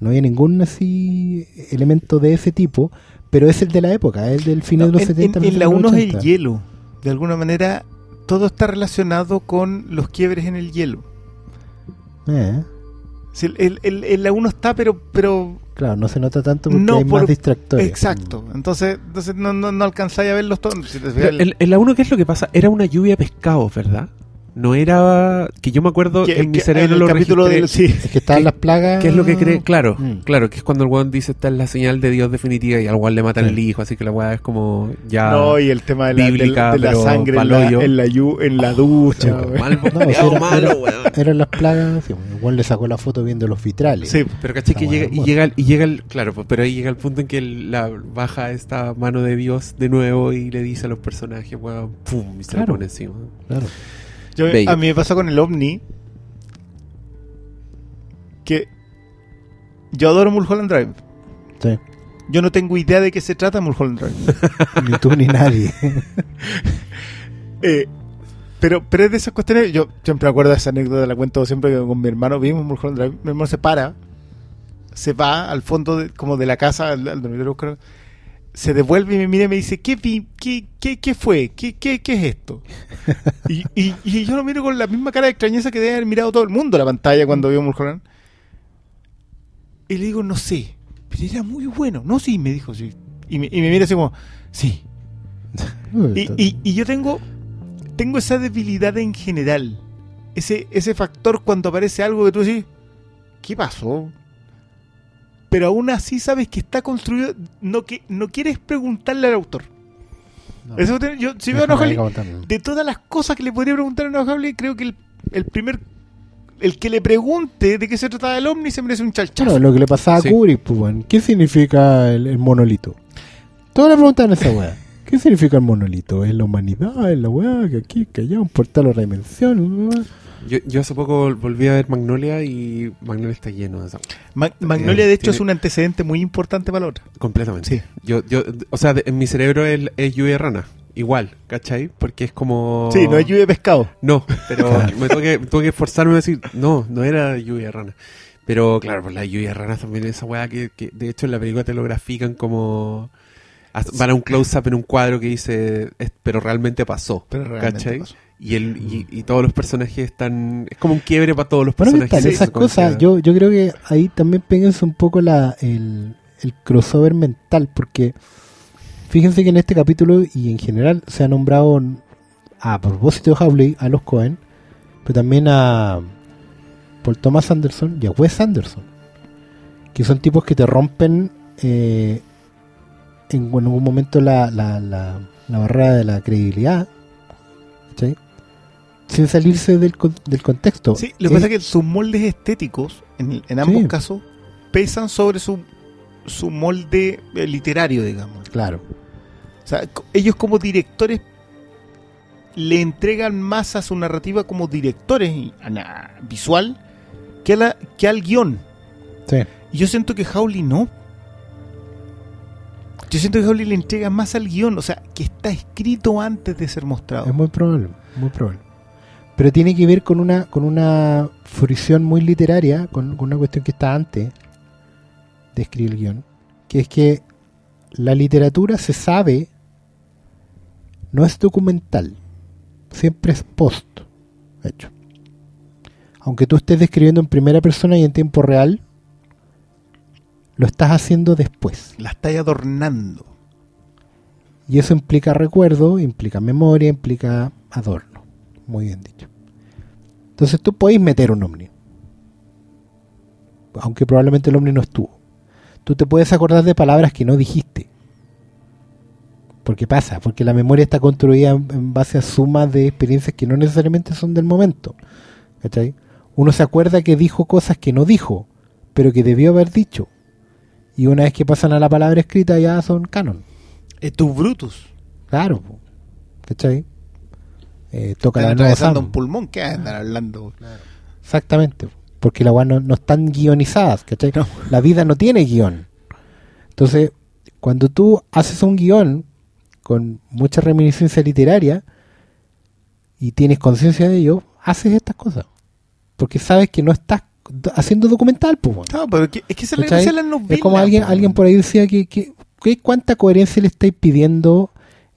No había ningún así elemento de ese tipo, pero es el de la época, es el del final de los en, 70. en- en la de los 1 es el 80. hielo. De alguna manera, todo está relacionado con los quiebres en el hielo. Eh, Si el- el- el- en la 1 está, pero. pero claro, no se nota tanto porque No, hay por- más distractores. exacto. Entonces, entonces no, no, no alcanzáis a verlos todos. Si en la 1, ¿qué es lo que pasa? Era una lluvia de pescados, ¿verdad? No era. Que yo me acuerdo que- en mi que cerebro en lo el capítulo registré. del. Sí. Es que estaban ¿Qué- las plagas. ¿Qué es lo que cree? Claro, Mm. claro, que es cuando el weón dice esta es la señal de Dios definitiva y al weón le matan Sí. el hijo, así que la weá es como ya. No, y el tema de la, bíblica, de la- de la pero sangre en la, en, la, yu- en la ducha. Mal, No, era- malo, era- weón. Eran las plagas. sí, igual le sacó la foto viendo los vitrales. Sí, Pero caché que llega, y llega, y llega el, claro, pues, pero ahí llega el punto en que el- la baja esta mano de Dios de nuevo y le dice a los personajes, weón, pum, y se Claro. lo pone encima. Claro. Yo- a mí me pasa con el ovni que yo adoro Mulholland Drive. Sí. Yo no tengo idea de qué se trata Mulholland Drive. Ni tú ni nadie. Eh, pero, pero es de esas cuestiones. Yo siempre me acuerdo de esa anécdota, la cuento siempre que con mi hermano vimos Mulholland Drive. Mi hermano se para, se va al fondo de, como de la casa, al, al dormitorio, se devuelve y me mira y me dice: ¿Qué, qué, qué, qué fue? ¿Qué, qué, ¿Qué es esto? y, y, y yo lo miro con la misma cara de extrañeza que debe haber mirado todo el mundo la pantalla cuando vio Mulholland. Y le digo: No sé, pero era muy bueno. No, sí, me dijo, sí. Y me, y me mira así como: Sí. Y, y- y yo tengo tengo esa debilidad en general. Ese, ese factor cuando aparece algo que tú decís, ¿qué pasó? Pero aún así sabes que está construido, no que no quieres preguntarle al autor. No. Eso te- yo, si veo a Nojali, comentarlo. de todas las cosas que le podría preguntar a Nojali, creo que el, el primer, el que le pregunte de qué se trataba el ovni se merece un chalchazo. Claro, lo que le pasaba Sí. a Kubrick, pues. ¿qué significa el, el monolito? Todas le preguntan esa weá. ¿Qué significa el monolito? ¿Es la humanidad? ¿Es la weá? ¿Que aquí? ¿Que allá? ¿Un portal a otra dimensión? weá? Yo, yo hace poco volví a ver Magnolia y Magnolia está lleno de esa Ma- Magnolia, de hecho, Tiene- es un antecedente muy importante para la otra. Completamente. Sí. Yo, yo, o sea, en mi cerebro es, es lluvia rana. Igual, ¿cachai? Porque es como... Sí, no es lluvia de pescado. No, pero me tuve que, tuve que esforzarme a decir, no, no era lluvia rana. Pero claro, pues la lluvia de ranas también es esa weá que, que de hecho en la película te lo grafican como... Van a un close-up en un cuadro que dice, "Es- pero realmente pasó. Pero realmente ¿cachai? pasó. Y, el, y, y todos los personajes están... Es como un quiebre para todos los Bueno, ¿qué personajes. tal? de Esas secuencia. cosas, yo, yo creo que ahí también péguense un poco la, el, el crossover mental, porque fíjense que en este capítulo y en general se ha nombrado a propósito de Howley a los Cohen, pero también a Paul Thomas Anderson y a Wes Anderson, que son tipos que te rompen eh, en, algún momento la, la, la, la barrera de la credibilidad, ¿cachai? Sin salirse del, del contexto. Sí, lo que pasa es que sus moldes estéticos, en, en ambos Sí. casos, pesan sobre su, su molde eh, literario, digamos. Claro. O sea, ellos como directores le entregan más a su narrativa como directores y- a la visual que, a la, que al guion. Sí. Y yo siento que Howley no. Yo siento que Howley le entrega más al guion, o sea, que está escrito antes de ser mostrado. Es muy probable, muy probable. Pero tiene que ver con una, con una fruición muy literaria, con, con una cuestión que está antes de escribir el guion, que es que la literatura se sabe, no es documental, siempre es post, hecho. Aunque tú estés describiendo en primera persona y en tiempo real, lo estás haciendo después. La está adornando. Y eso implica recuerdo, implica memoria, implica adorno. Muy bien dicho. Entonces tú podéis meter un ovni. Aunque probablemente el ovni no estuvo. Tú te puedes acordar de palabras que no dijiste. Porque pasa, porque la memoria está construida en, base a sumas de experiencias que no necesariamente son del momento. ¿Cachai? Uno se acuerda que dijo cosas que no dijo, pero que debió haber dicho. Y una vez que pasan a la palabra escrita ya son canon. Es tu Brutus. Claro. ¿Cachai? Eh, toca Están la atravesando un pulmón. ¿Qué andan hablando? Exactamente. Porque las no, no están guionizadas, ¿cachai? No. La vida no tiene guion. Entonces, cuando tú haces un guion con mucha reminiscencia literaria y tienes conciencia de ello, haces estas cosas. Porque sabes que no estás do- haciendo documental, pues. weón. No, pero que- es como alguien, po. alguien por ahí decía que, que, que cuánta coherencia le estáis pidiendo,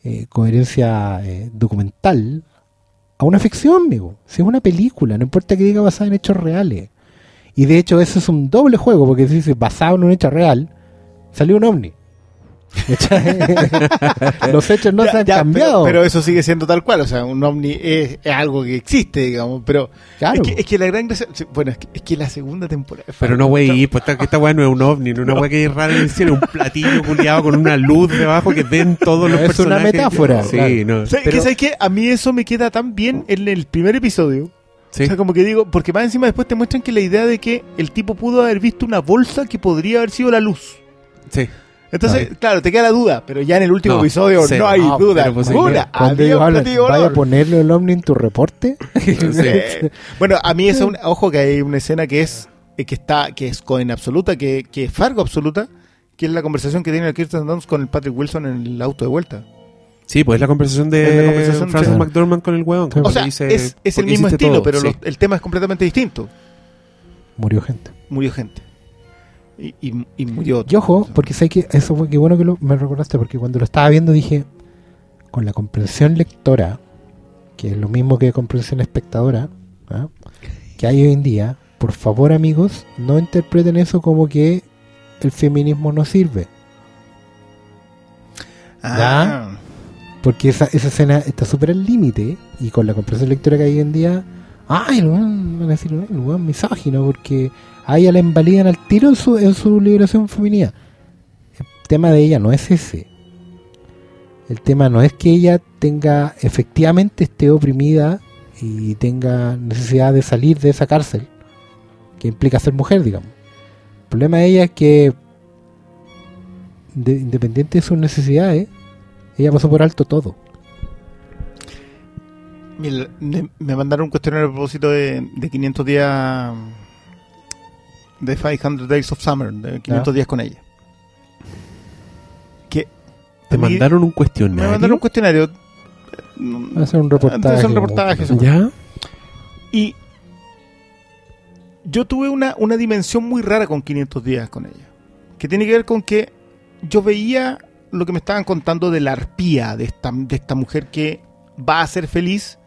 eh, coherencia eh, documental, a una ficción, amigo. Si es una película, no importa que diga basada en hechos reales. Y de hecho, eso es un doble juego, porque si dice basado en un hecho real, salió un ovni. Los hechos no Ya, se han ya, cambiado. Pero, pero eso sigue siendo tal cual. O sea, un ovni es, es algo que existe, digamos. Pero Claro. es, que, es que la gran Bueno, es que, es que la segunda temporada. Pero no, güey, pues esta, esta weá no es un ovni, no es una weá que es rara en el cielo, un platillo culeado con una luz debajo que ven todos los Es una personajes. metáfora, Sí, claro. no. O sea, Pero- que sabes que a mí eso me queda tan bien en el primer episodio. Sí. O sea, como que digo, porque más encima después te muestran que la idea de que el tipo pudo haber visto una bolsa que podría haber sido la luz. Sí. Entonces, claro, te queda la duda, pero ya en el último No, episodio cero. no hay No, duda pero pues, alguna. Cuando Había ellos un hablan, platillo vaya a volador. ponerle el ovni en tu reporte. Sí. Bueno, a mí eso, ojo que hay una escena que es eh, que está que es Cohen absoluta, que, que es Fargo absoluta, que es la conversación que tiene el Kirsten Dunst con el Patrick Wilson en el auto de vuelta. Sí, pues es la conversación de Es la conversación, Francis sí. McDormand con el weón. O O sea, dice, es, es el "¿Por qué mismo estilo, todo?". pero los- el tema es completamente distinto. Murió gente. Murió gente. Y, y- y murió otro. Y ojo, porque sé que eso fue que bueno que lo- me recordaste, porque cuando lo estaba viendo dije, con la comprensión lectora, que es lo mismo que comprensión espectadora, ¿ah? que hay hoy en día, por favor amigos, no interpreten eso como que el feminismo no sirve, Ah, porque esa, esa escena está súper al límite, y con la comprensión lectora que hay hoy en día, ay, el weón, van a decir, el weón misógino, porque a ella la invalidan al tiro en su, en su liberación femenina. El tema de ella no es ese. El tema no es que ella tenga, efectivamente esté oprimida y tenga necesidad de salir de esa cárcel, que implica ser mujer, digamos. El problema de ella es que, de- independiente de sus necesidades, ella pasó por alto todo. me mandaron un cuestionario a propósito de, de 500 días de 500 Days of Summer, de 500 Ya. días con ella. Que Te mandaron un me cuestionario. mandaron un cuestionario. Ser un reportaje. Hacer un reportaje, eso. ¿Ya? Y yo tuve una, una dimensión muy rara con 500 días con ella. Que tiene que ver con que yo veía lo que me estaban contando de la arpía de esta, de esta mujer que va a ser feliz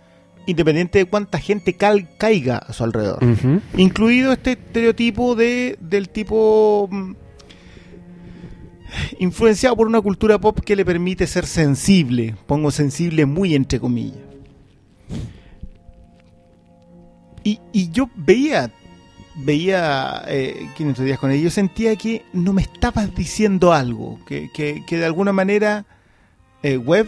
independiente de cuánta gente cal- caiga a su alrededor. Incluido este estereotipo de, del tipo mm, influenciado por una cultura pop que le permite ser sensible. Pongo sensible muy entre comillas. Y, y yo veía, veía eh, 500 días con ella, yo sentía que no me estabas diciendo algo, que, que- que de alguna manera eh, Web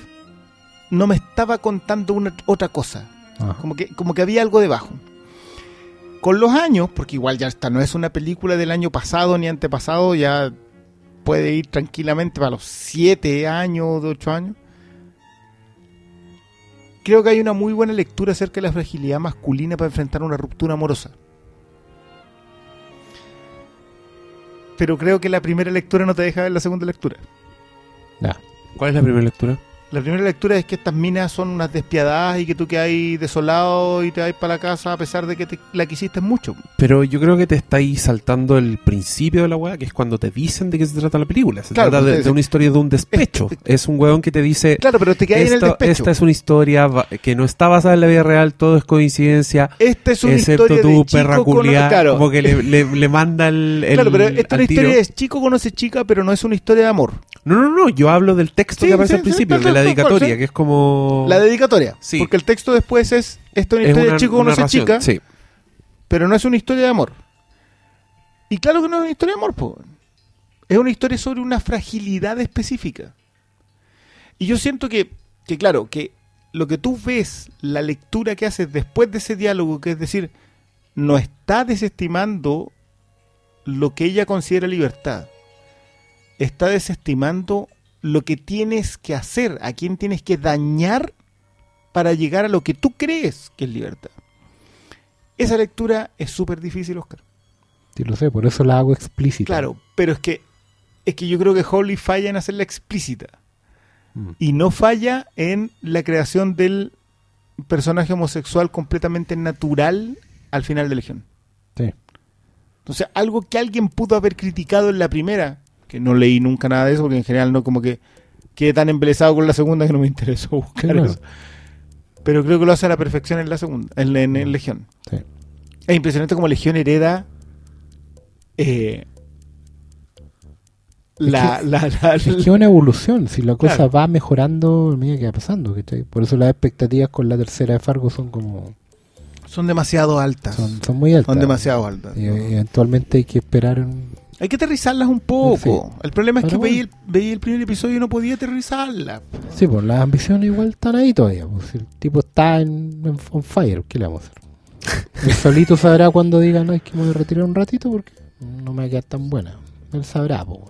no me estaba contando una, otra cosa. Ajá. Como que, como que había algo debajo. Con los años, porque igual ya esta no es una película del año pasado ni antepasado, ya puede ir tranquilamente para los 7 años, de 8 años. Creo que hay una muy buena lectura acerca de la fragilidad masculina para enfrentar una ruptura amorosa. Pero creo que la primera lectura no te deja ver la segunda lectura. Ya. ¿Cuál es la primera lectura? La primera lectura es que estas minas son unas despiadadas y que tú quedas desolado y te vas para la casa a pesar de que te- la quisiste mucho. Pero yo creo que te estáis saltando el principio de la weá, que es cuando te dicen de qué se trata la película. Se Claro, trata de, ustedes- de una historia de un despecho. Este- Es un weón que te dice, Claro, pero te quedas en el "Esto- despecho. esta es una historia que no está basada en la vida real, todo es coincidencia, Esta es una excepto historia tu de chico perra con- culiá, claro. como que le, le- le manda el, el- claro, pero esta es una tiro. historia de chico conoce chica, pero no es una historia de amor. No, no, no, yo hablo del texto Sí, que aparece sí, al principio, sí, de la dedicatoria, que es como... La dedicatoria. Sí. Porque el texto después es, esta es una es historia una de chico conoce chica, Sí. pero no es una historia de amor. Y claro que no es una historia de amor, po. es una historia sobre una fragilidad específica. Y yo siento que, que, claro, que lo que tú ves, la lectura que haces después de ese diálogo, que es decir, no está desestimando lo que ella considera libertad. Está desestimando lo que tienes que hacer, a quién tienes que dañar para llegar a lo que tú crees que es libertad. Esa lectura es súper difícil, Oscar. Sí, lo sé, por eso la hago explícita. Claro, pero es que es que yo creo que Holly falla en hacerla explícita Mm. y no falla en la creación del personaje homosexual completamente natural al final de Legión. Sí. Entonces, algo que alguien pudo haber criticado en la primera, que no leí nunca nada de eso, porque en general no como que quedé tan embelesado con la segunda que no me interesó buscar Claro. eso. Pero creo que lo hace a la perfección en la segunda, en, en- en Legión. Sí. Es impresionante como Legión hereda eh, la, la, la- Es que es una evolución, si la cosa Claro. va mejorando a medida que va pasando, ¿cachai? Por eso las expectativas con la tercera de Fargo son como... son demasiado altas. Son, son muy altas. Son demasiado altas. Y eventualmente hay que esperar... un- Hay que aterrizarlas un poco. Sí. El problema es que Pero veía, bueno. el, veía el primer episodio y no podía aterrizarlas. Sí, pues las ambiciones igual están ahí todavía. Pues, si el tipo está en, en on fire, ¿qué le vamos a hacer? Él solito sabrá cuando diga, no, es que me voy a retirar un ratito porque no me va a quedar tan buena. Él sabrá, pues.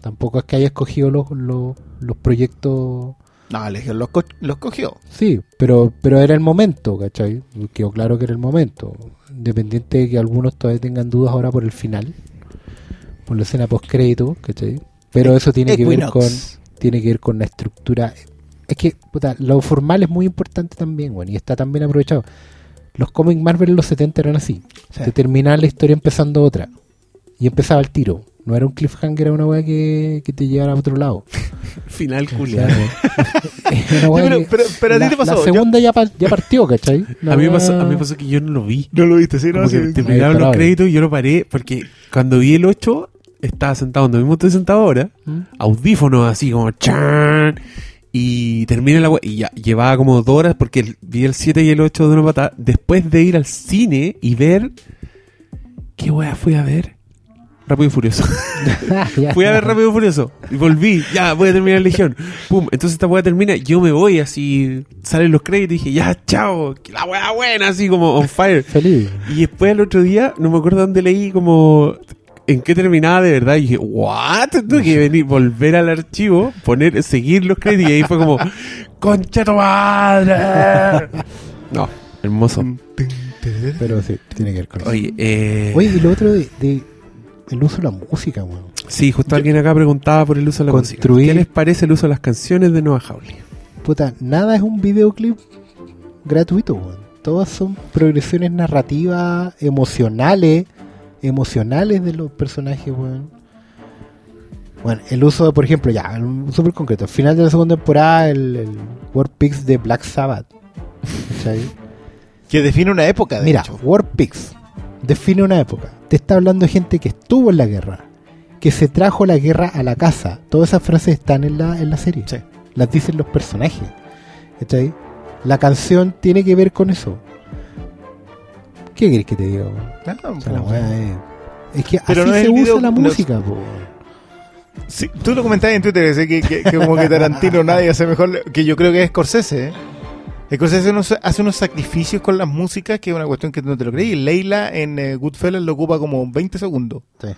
Tampoco es que haya escogido los, los, los proyectos... No, Legión los, co- los cogió. Sí, pero, pero era el momento, ¿cachai? Quedó claro que era el momento. Independiente de que algunos todavía tengan dudas ahora por el final, por la escena post-crédito, ¿cachai? Pero eso tiene que ver con tiene que ver con la estructura. Es que, puta, lo formal es muy importante también, bueno, y está tan bien aprovechado. Los cómics Marvel en los 70 eran así. Sí. Te terminaba la historia empezando otra. Y empezaba el tiro. No era un cliffhanger, era una weá que, que te llevara a otro lado. Final culiado. pero- que- pero- pero a ti la, te pasó, La yo- segunda ya, pa- ya partió, ¿cachai? La A mí, me weá- pasó, a mí me pasó que yo no lo vi. No lo viste, sí, Como que terminaron Ahí los créditos y yo lo paré porque cuando vi el 8 estaba sentado donde mismo estoy sentado ahora, ¿Mm? audífonos así como chan y termina la y ya llevaba como dos horas porque el- vi el 7 y el 8 de una patada después de ir al cine y ver ¿qué wea fui a ver? Rápido y Furioso. Fui a ver Rápido y Furioso y volví. Ya, voy a terminar Legión. Pum. Entonces esta weá termina. Yo me voy así. Salen los créditos y dije, ya, chao. que La weá buena, así como on fire. Feliz. Y después el otro día, no me acuerdo dónde leí como en qué terminaba de verdad. Y dije, ¿what? Tuve que venir, volver al archivo, poner, seguir los créditos. Y ahí fue como, ¡concha tu madre! No, hermoso. Pero sí, tiene que ver con eso. Oye, eh, Oye, y lo otro de, de el uso de la música, weón. sí, justo alguien acá preguntaba por el uso de la música. Construir- ¿Qué les parece el uso de las canciones de Noah Hawley? Puta, nada es un videoclip gratuito, weón. Todas son progresiones narrativas, emocionales, emocionales de los personajes, weón. Bueno, el uso, de, por ejemplo, ya, un súper concreto. Al final de la segunda temporada, el, el War Pigs de Black Sabbath. Que define una época, de Mira, hecho. War Pigs define una época. Te está hablando de gente que estuvo en la guerra, que se trajo la guerra a la casa. Todas esas frases están en la, en la serie. Sí. Las dicen los personajes. ¿Cachai? La canción tiene que ver con eso. ¿Qué querés que te diga? weón? Ah, O sea, la pues, weá es, es que Pero así no se usa video- la música, po. Sí, tú lo comentabas en Twitter, que, que- que como que Tarantino nadie hace mejor, que yo creo que es Scorsese. ¿eh? Scorsese unos- hace unos sacrificios con las músicas que es una cuestión que tú no te lo creí. Leila en eh, Goodfellas lo ocupa como 20 segundos. Sí.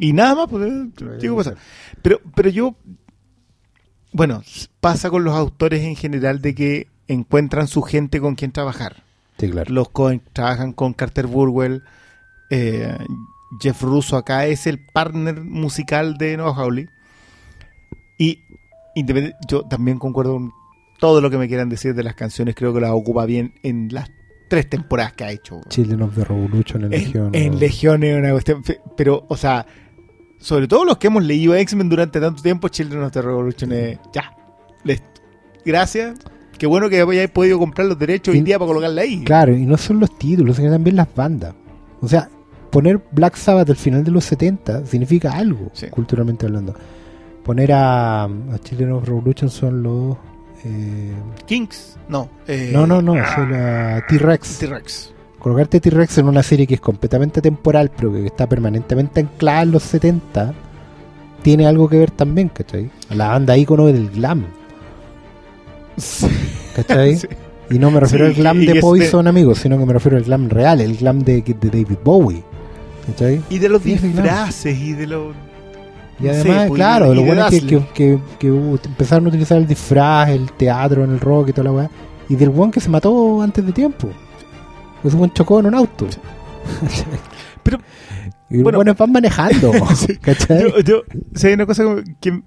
Y nada más, pues, eh. Pero, pero yo, bueno, pasa con los autores en general de que encuentran su gente con quien trabajar. Sí, claro. Los Coen trabajan con Carter Burwell. eh, Jeff Russo acá es el partner musical de Noah Hawley. Y yo también concuerdo con todo lo que me quieran decir de las canciones. Creo que las ocupa bien en las tres temporadas que ha hecho. Children of the Revolution en En, Legión. en. Legión es una cuestión. Pero, o sea, sobre todo los que hemos leído X-Men durante tanto tiempo, Children of the Revolution es. Ya. Les- gracias. Qué bueno que hayáis podido comprar los derechos hoy Y- día para colocarla ahí. Claro, y no son los títulos, sino también las bandas. O sea, poner Black Sabbath al final de los 70 significa algo, Sí. culturalmente hablando. Poner a, a Children of Revolution son los... eh, Kings, no. eh, no, no, no, son a T-Rex. T-Rex. Colocarte T-Rex en una serie que es completamente temporal, pero que está permanentemente anclada en los 70, tiene algo que ver también, ¿cachai? La banda ícono del glam. ¿Cachai? Sí. Y no me refiero Sí, al glam y de este- Poison, amigos, sino que me refiero al glam real, el glam de, de David Bowie. ¿Cachai? Y de los disfraces y de los. Y además, pues, claro, y lo de bueno es que, que, hubo- empezaron a utilizar el disfraz, el teatro en el rock y toda la weá. Y del weón que se mató antes de tiempo. Ese weón chocó en un auto. Pero, y los bueno. buenos van manejando. ¿Cachai? Yo, yo, hay una cosa que,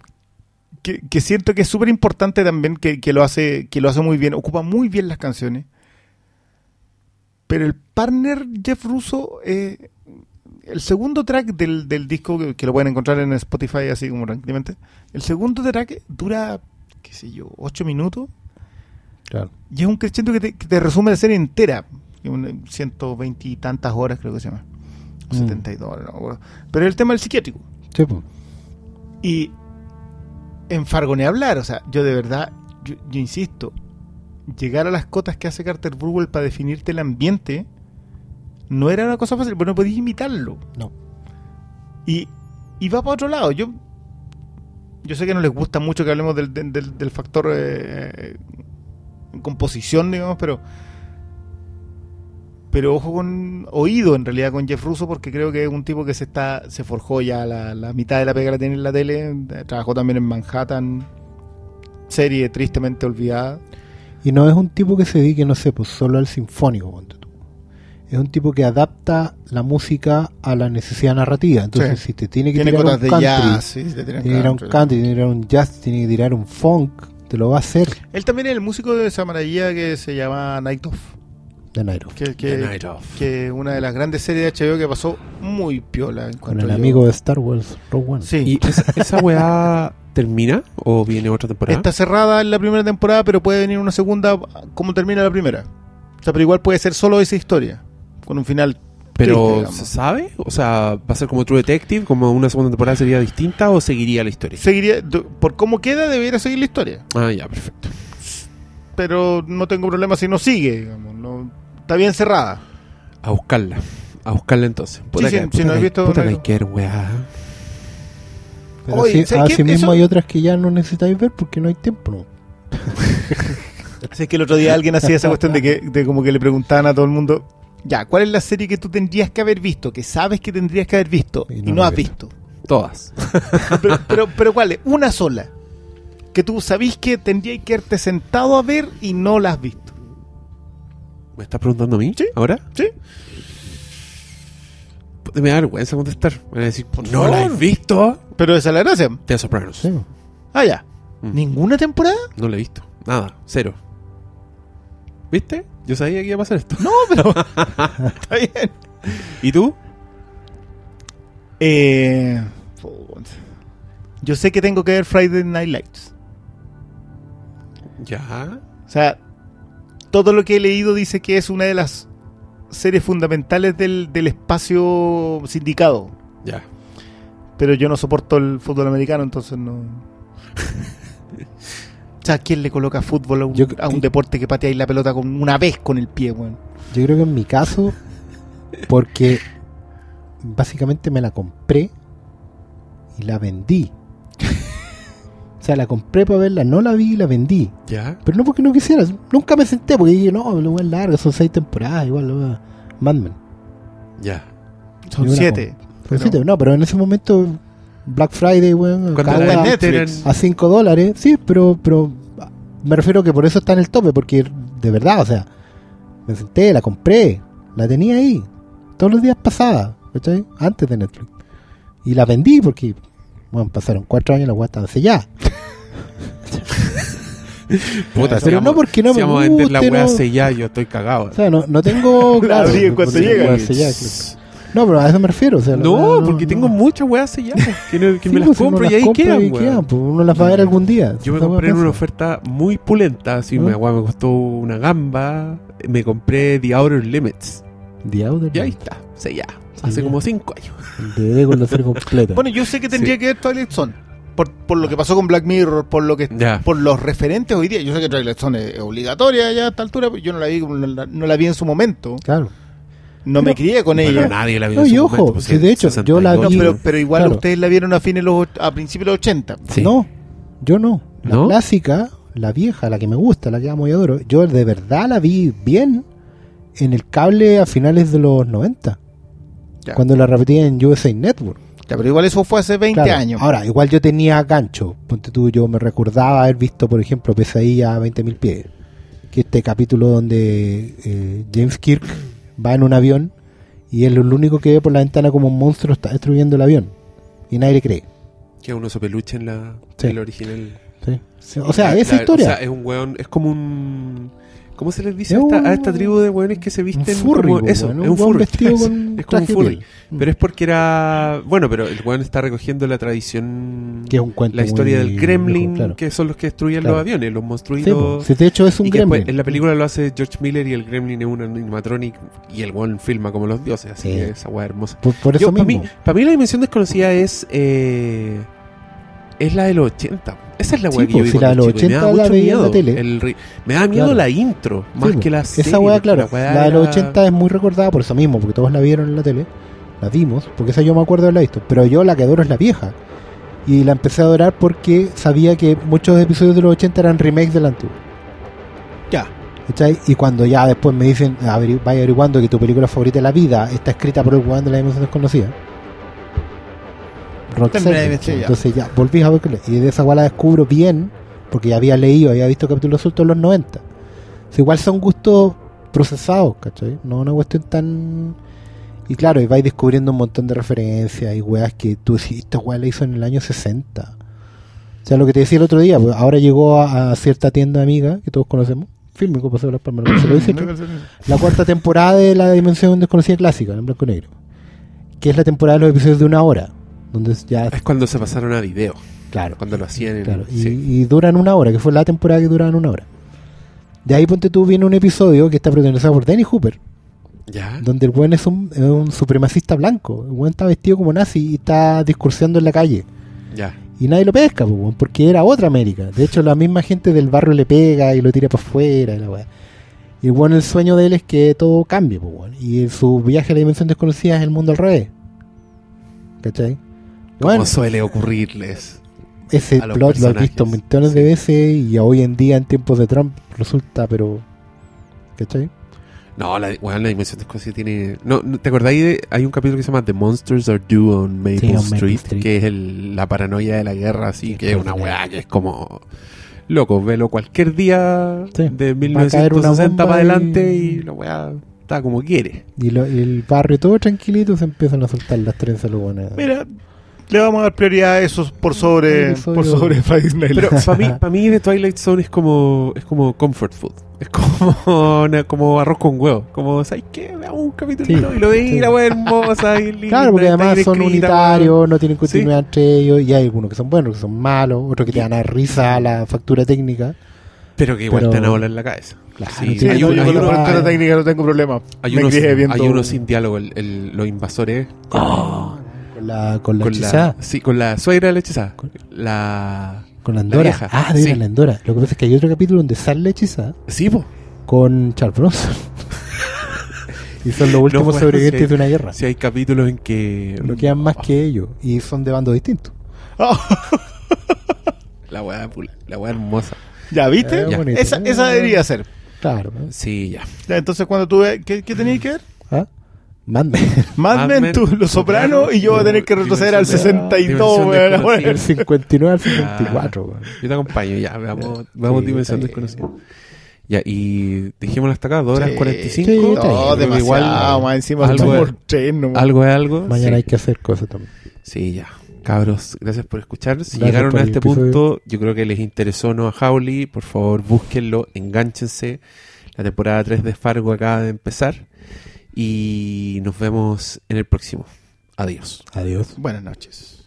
que, que siento que es súper importante también, que, que lo hace, que lo hace muy bien, ocupa muy bien las canciones. Pero el partner Jeff Russo, eh, el segundo track del, del disco, que, que lo pueden encontrar en Spotify así como tranquilamente, el segundo track dura, qué sé yo, ocho minutos. Claro. Y es un crescendo que te, que te resume la serie entera. que un- 120 y tantas horas creo que se llama. Mm. 72 horas, no. Pero el tema del psiquiátrico. Sí, pues. Y en Fargo ni hablar, o sea, yo de verdad, yo, yo insisto, llegar a las cotas que hace Carter Burwell para definirte el ambiente no era una cosa fácil, porque no podías imitarlo. No. Y, y va para otro lado. Yo yo sé que no les gusta mucho que hablemos del, del, del- del factor eh, composición, digamos, pero pero ojo con oído en realidad con Jeff Russo porque creo que es un tipo que se está se forjó ya la, la mitad de la pega que la tiene en la tele trabajó también en Manhattan serie tristemente olvidada Y no es un tipo que se dedique, no sé, pues solo al sinfónico, ponte tú. Es un tipo que adapta la música a la necesidad narrativa. Entonces, Sí. si te tiene que tiene tirar un de country, jazz sí, te tienen tiene que tirar un country. tiene que tirar un jazz, tiene que tirar un funk, te lo va a hacer él también es el músico de esa maravilla que se llama Night Of de Nairo. que, que, The Night Of. que es una de las grandes series de HBO que pasó muy piola Con encuentro el yo. amigo de Star Wars, Rogue One. sí ¿Y esa, esa weá termina o viene otra temporada? Está cerrada en la primera temporada, pero puede venir una segunda como termina la primera. O sea, pero igual puede ser solo esa historia, con un final. Pero triste. ¿se sabe? O sea, ¿va a ser como True Detective? ¿Como una segunda temporada sería distinta o seguiría la historia? Seguiría, por cómo queda, debería seguir la historia. Ah, ya, perfecto. Pero no tengo problema si no sigue, digamos. No, está bien cerrada. A buscarla. A buscarla entonces. Puta Sí, sí, si no has visto, puta no que hay- weá. Pero Oye, así, mismo Eso- hay otras que ya no necesitáis ver porque no hay tiempo. Así que el otro día alguien hacía esa cuestión de que de como que le preguntaban a todo el mundo, ya, ¿cuál es la serie que tú tendrías que haber visto? Que sabes que tendrías que haber visto Y y no has visto. Todas. pero, pero, pero ¿cuál es? Una sola. Que tú sabís que tendrías que haberte sentado a ver y no la has visto. ¿Me estás preguntando a mí? Sí. ¿Ahora? ¿Sí? Me da vergüenza contestar. Me van a decir, ¿no la has visto? Pero esa es la gracia. The Sopranos. Sí. Ah, ya. Mm. ¿Ninguna temporada? No la he visto. Nada. Cero. ¿Viste? Yo sabía que iba a pasar esto. No, pero. Está bien. ¿Y tú? Eh, yo sé que tengo que ver Friday Night Lights. Ya. O sea, todo lo que he leído dice que es una de las series fundamentales del, del espacio sindicado. Ya. Pero yo no soporto el fútbol americano, entonces no. O sea, ¿quién le coloca fútbol a un, Yo- a un deporte que pateáis la pelota con una vez con el pie, weón? Yo creo que en mi caso, porque básicamente me la compré y la vendí. O sea, la compré para verla, no la vi y la vendí. Ya. Pero no porque no quisiera, nunca me senté porque dije, no, lo voy a larga, son seis temporadas, igual lo voy a... Mad Men. Ya. Son siete. Son Pero- siete, no, pero en ese momento, Black Friday, weón, Netflix. a 5 dólares, sí, pero, pero me refiero que por eso está en el tope, porque de verdad, o sea, me senté, la compré, la tenía ahí, todos los días pasaba, ¿cachai? Antes de Netflix. Y la vendí porque, bueno, pasaron cuatro años, la weá estaba sellada. Puta, Pero no porque no si me vamos a vender la guste, weá no. sellada, yo estoy cagado. O sea, no, no tengo... La claro, abrí en cuanto no tengo llega. weá sellada, claro. No, pero a eso me refiero, o sea, la No, porque no- tengo muchas weas selladas. Que, no- que Sí, me las pues, compro y ahí quedan, y pues, uno las va a ver algún día. Yo me compré en una oferta muy pulenta, así ¿Ah? me, weá, me costó una gamba. Me compré The Outer Limits. The Outer Y ahí está, sellada. Sí, Hace ya. como cinco años. El DVD con la serie completa. Bueno, yo sé que tendría Sí. que ver Twilight Zone. Por, por lo que pasó con Black Mirror, por lo que por los referentes hoy día. Yo sé que Twilight Zone es obligatoria ya a esta altura, pero yo no la vi, no la, no la vi en su momento. claro. No me crié con ella. nadie la vio No, en su y ojo, momento, pues, si de hecho, yo la No, vi- pero, pero igual Claro. ustedes la vieron a fines de los, a principios de los 80. Sí. No, yo no. La ¿No? clásica la vieja, la que me gusta, la que amo y adoro, yo de verdad la vi bien en el cable a finales de los 90. Ya. Cuando la repetí en USA Network. Ya, pero igual eso fue hace 20 Claro. años. Ahora, igual yo tenía gancho. Ponte tú, yo me recordaba haber visto, por ejemplo, Pesadilla a 20.000 pies. Que este capítulo donde eh, James Kirk va en un avión y él es lo único que ve por la ventana como un monstruo está destruyendo el avión. Y nadie le cree. Que un oso peluche en la, Sí. en la original. ¿sí? O sea, La- esa la- historia. O sea, es un weón, es como un. ¿Cómo se les dice Es a esta, un- a esta tribu de weones que se un visten furry, como po, eso? es un furry. vestido con es como un furry. Pero es porque era. Bueno, pero el weón está recogiendo la tradición. Que es un cuento La historia del viejo, claro. que son los que destruyen Claro. los aviones, los Sí, po. monstruitos. Si de hecho es un y gremlin. en la película lo hace George Miller y el Gremlin es un animatronic y el weón filma como los dioses, así Sí. que esa weá hermosa. Por, por eso Para mí, mismo. pa' mí la dimensión desconocida es eh, es la de los 80. Esa es la Sí, weá que po, yo vi si la de los chico y me 80 da la veía en la tele. el me da miedo Claro. la intro, más Sí, que la Esa serie, weá, porque claro. weá La de los era- 80 es muy recordada por eso mismo, porque todos la vieron en la tele. La vimos, porque esa yo me acuerdo de haberla visto. Pero yo la que adoro es la vieja. Y la empecé a adorar porque sabía que muchos episodios de los 80 eran remakes de la antigua. Ya. ¿Cachai? Y cuando ya después me dicen, vaya averiguando que tu película favorita de la vida está escrita por el weón de la dimensión desconocida. Ya. Entonces ya volví a ver y de esa la descubro bien, porque ya había leído, había visto capítulos sueltos en los 90. O sea, igual son gustos procesados, ¿cachai? No una cuestión tan... Y claro, y vais descubriendo un montón de referencias y weas que tú decís, esta wea la hizo en el año 60. O sea, lo que te decía el otro día, pues ahora llegó a, a cierta tienda amiga que todos conocemos, Filmico, Paseo de las Palmas, la cuarta temporada de la Dimensión Desconocida Clásica, en blanco y negro. Que es la temporada de los episodios de una hora. Donde ya, Es cuando se pasaron a video, claro, cuando lo hacían en... claro. Y, sí. y duran una hora, que fue la temporada que duraban una hora. De ahí ponte tú, viene un episodio que está protagonizado por Danny Hooper, ¿Ya? donde el buen es un, supremacista blanco. El buen está vestido como nazi y está discursiando en la calle. Ya. Y nadie lo pesca, weón, porque era otra América. De hecho, la misma gente del barrio le pega y lo tira para afuera. Y, la weá. y bueno, el sueño de él es que todo cambie. po, weón. Y su viaje a la dimensión desconocida es el mundo al revés. ¿Cachai? Como Bueno, suele ocurrirles. ese plot lo has personajes. visto millones de veces y hoy en día, en tiempos de Trump, resulta, pero. ¿Cachai? No, la, bueno, la dimensión desconocida tiene... No, ¿Te acordáis de...? Hay un capítulo que se llama The Monsters Are Due on Maple, Sí, on Maple Street, Street. que es el- la paranoia de la guerra, así, Sí, que es una weá que es como... Loco, velo cualquier día Sí, de va a caer una 1960 bomba para adelante y- y la weá está como quiere. Y, lo- y el barrio todo tranquilito se empiezan a soltar las trenzas, buenos. Mira, le vamos a dar prioridad a esos por sobre, por sobre Night Pero para mí, para mí The Twilight Zone es como es como comfort food. Es como, una- como arroz con huevo. Como, ¿sabes qué? Veamos un capítulo Sí, y lo veis, sí. la weá hermosa y linda. Claro, porque además son escrita, unitarios, no tienen continuidad entre ellos, y hay algunos que son buenos, otros que son malos, otros que te dan a risa la factura técnica. Pero que igual Pero- te van a volar en la cabeza. Claro, Sí, Sí, hay, un- hay la uno- frontera técnica no tengo problema. hay Me unos, hay unos sin diálogo, el- el- los invasores. Con la, con la con hechizada, la, sí, con la suegra de la hechizada. La. con la Andora. vieja, ah, de sí. la Andora. Lo que pasa es que hay otro capítulo donde sale la hechizada Sí, po. con Charles Bronson. y son los últimos bueno, sobrevivientes hay- de una guerra. Si hay capítulos en que. No quedan más que ellos, y son de bandos distintos. La weá, la weá hermosa. ¿Ya viste? Eh, Ya. bonito. Esa, esa debería ser. Claro. ¿no? Sí, ya. Ya, entonces cuando tú ves, ¿qué, qué tenías que ver? ¿Ah? Mad Men. Mad Men, Men, tú, Los Sopranos, y yo voy a tener que retroceder al Dimensión de- 62, Dimensión weón. desconocida. Del 59 al 54. weón. Yo te acompaño, ya, veamos, veamos Sí, Dimensión. Desconocida. Ya, y dijimos hasta acá, 2 horas Sí, 45. sí. No, demasiado, igual, más encima algo es- tres nomás. algo es algo. Mañana sí. hay que hacer cosas también. Sí, ya. Cabros, gracias por escuchar. Si Gracias llegaron a este episodio. punto, yo creo que les interesó no a Howley. Por favor, búsquenlo, enganchense. La temporada 3 de Fargo acaba de empezar. Y nos vemos en el próximo. Adiós. Adiós. Buenas noches.